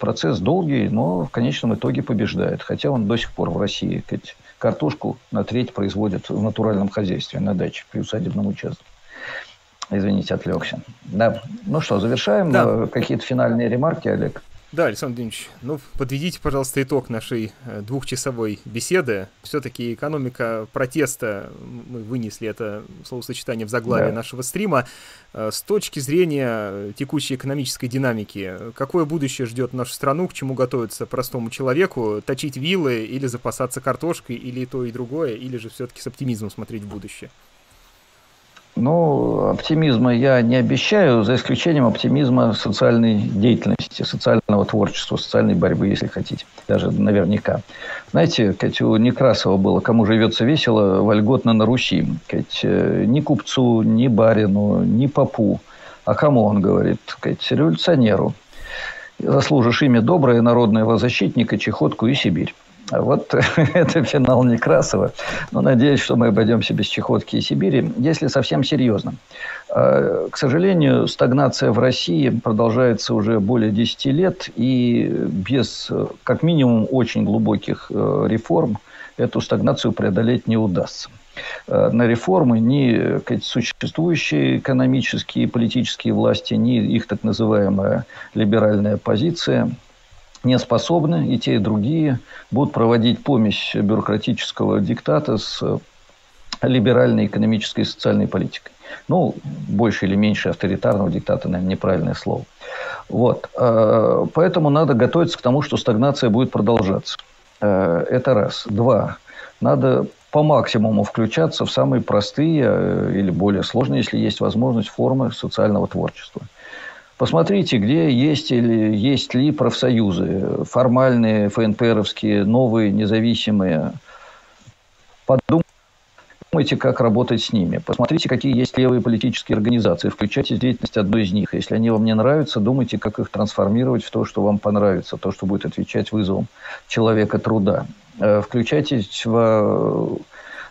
Процесс долгий, но в конечном итоге побеждает. Хотя он до сих пор в России картошку на треть производят в натуральном хозяйстве на даче при усадебном участке. Извините, отвлекся. Да. Ну что, завершаем. Да. Э, какие-то финальные ремарки, Олег? Да, Александр Владимирович, ну, подведите, пожалуйста, итог нашей э, двухчасовой беседы. Все-таки экономика протеста, мы вынесли это словосочетание в заглавие да. нашего стрима. Э, с точки зрения текущей экономической динамики, какое будущее ждет нашу страну, к чему готовиться простому человеку? Точить вилы или запасаться картошкой, или то и другое, или же все-таки с оптимизмом смотреть в будущее? Ну, оптимизма я не обещаю, за исключением оптимизма социальной деятельности, социального творчества, социальной борьбы, если хотите. Даже наверняка. Знаете, Кать, у Некрасова было «Кому живется весело, вольготно на Руси». Кать, э, ни купцу, ни барину, ни попу. А кому он говорит? Кать, революционеру. Заслужишь имя доброе, народного защитника, чехотку и Сибирь. Вот это финал Некрасова. Но надеюсь, что мы обойдемся без Чехотки и Сибири. Если совсем серьезно. А, к сожалению, стагнация в России продолжается уже более 10 лет. И без, как минимум, очень глубоких э, реформ эту стагнацию преодолеть не удастся. Э, на реформы ни существующие экономические и политические власти, ни их так называемая либеральная позиция – не способны, и те, и другие будут проводить помощь бюрократического диктата с либеральной экономической и социальной политикой. Ну, больше или меньше авторитарного диктата, наверное, неправильное слово. Вот. Э, поэтому надо готовиться к тому, что стагнация будет продолжаться. Э, это раз. Два. Надо по максимуму включаться в самые простые э, или более сложные, если есть возможность, формы социального творчества – Посмотрите, где есть или есть ли профсоюзы, формальные, ФНПРовские, новые, независимые. Подумайте, как работать с ними. Посмотрите, какие есть левые политические организации. Включайте деятельность одной из них. Если они вам не нравятся, думайте, как их трансформировать в то, что вам понравится, то, что будет отвечать вызовам человека труда. Э, включайте в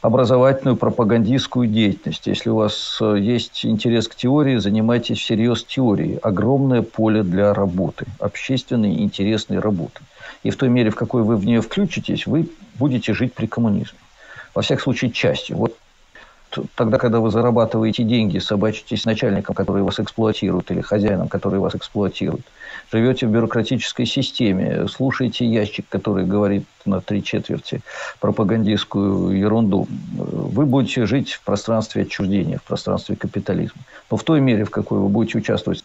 образовательную пропагандистскую деятельность. Если у вас э, есть интерес к теории, занимайтесь всерьез теорией. Огромное поле для работы, общественной интересной работы. И в той мере, в какой вы в нее включитесь, вы будете жить при коммунизме. Во всяком случае, частью. Вот тогда, когда вы зарабатываете деньги, собачитесь начальником, который вас эксплуатирует, или хозяином, который вас эксплуатирует, живете в бюрократической системе, слушаете ящик, который говорит на три четверти пропагандистскую ерунду, вы будете жить в пространстве отчуждения, в пространстве капитализма. Но в той мере, в какой вы будете участвовать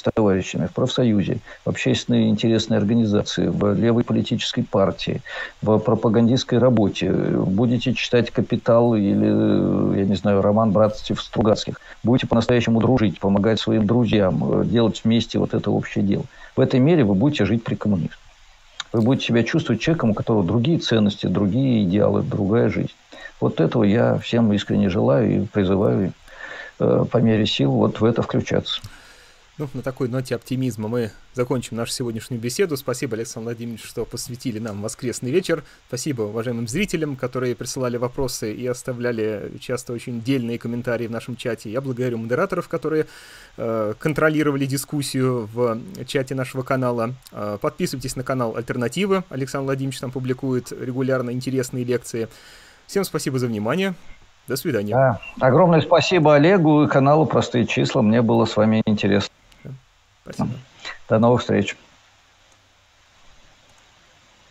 с товарищами в профсоюзе, в общественной интересной организации, в левой политической партии, в пропагандистской работе, будете читать «Капитал» или, я не знаю, роман братьев Стругацких, будете по-настоящему дружить, помогать своим друзьям, делать вместе вот это общее дело. В этой мере вы будете жить при коммунизме. Вы будете себя чувствовать человеком, у которого другие ценности, другие идеалы, другая жизнь. Вот этого я всем искренне желаю и призываю э, по мере сил вот в это включаться. Ну, на такой ноте оптимизма мы закончим нашу сегодняшнюю беседу. Спасибо, Александр Владимирович, что посвятили нам воскресный вечер. Спасибо уважаемым зрителям, которые присылали вопросы и оставляли часто очень дельные комментарии в нашем чате. Я благодарю модераторов, которые э, контролировали дискуссию в чате нашего канала. Э, подписывайтесь на канал Альтернативы. Александр Владимирович там публикует регулярно интересные лекции. Всем спасибо за внимание. До свидания. Да. Огромное спасибо Олегу и каналу «Простые числа». Мне было с вами интересно. Спасибо. До новых встреч.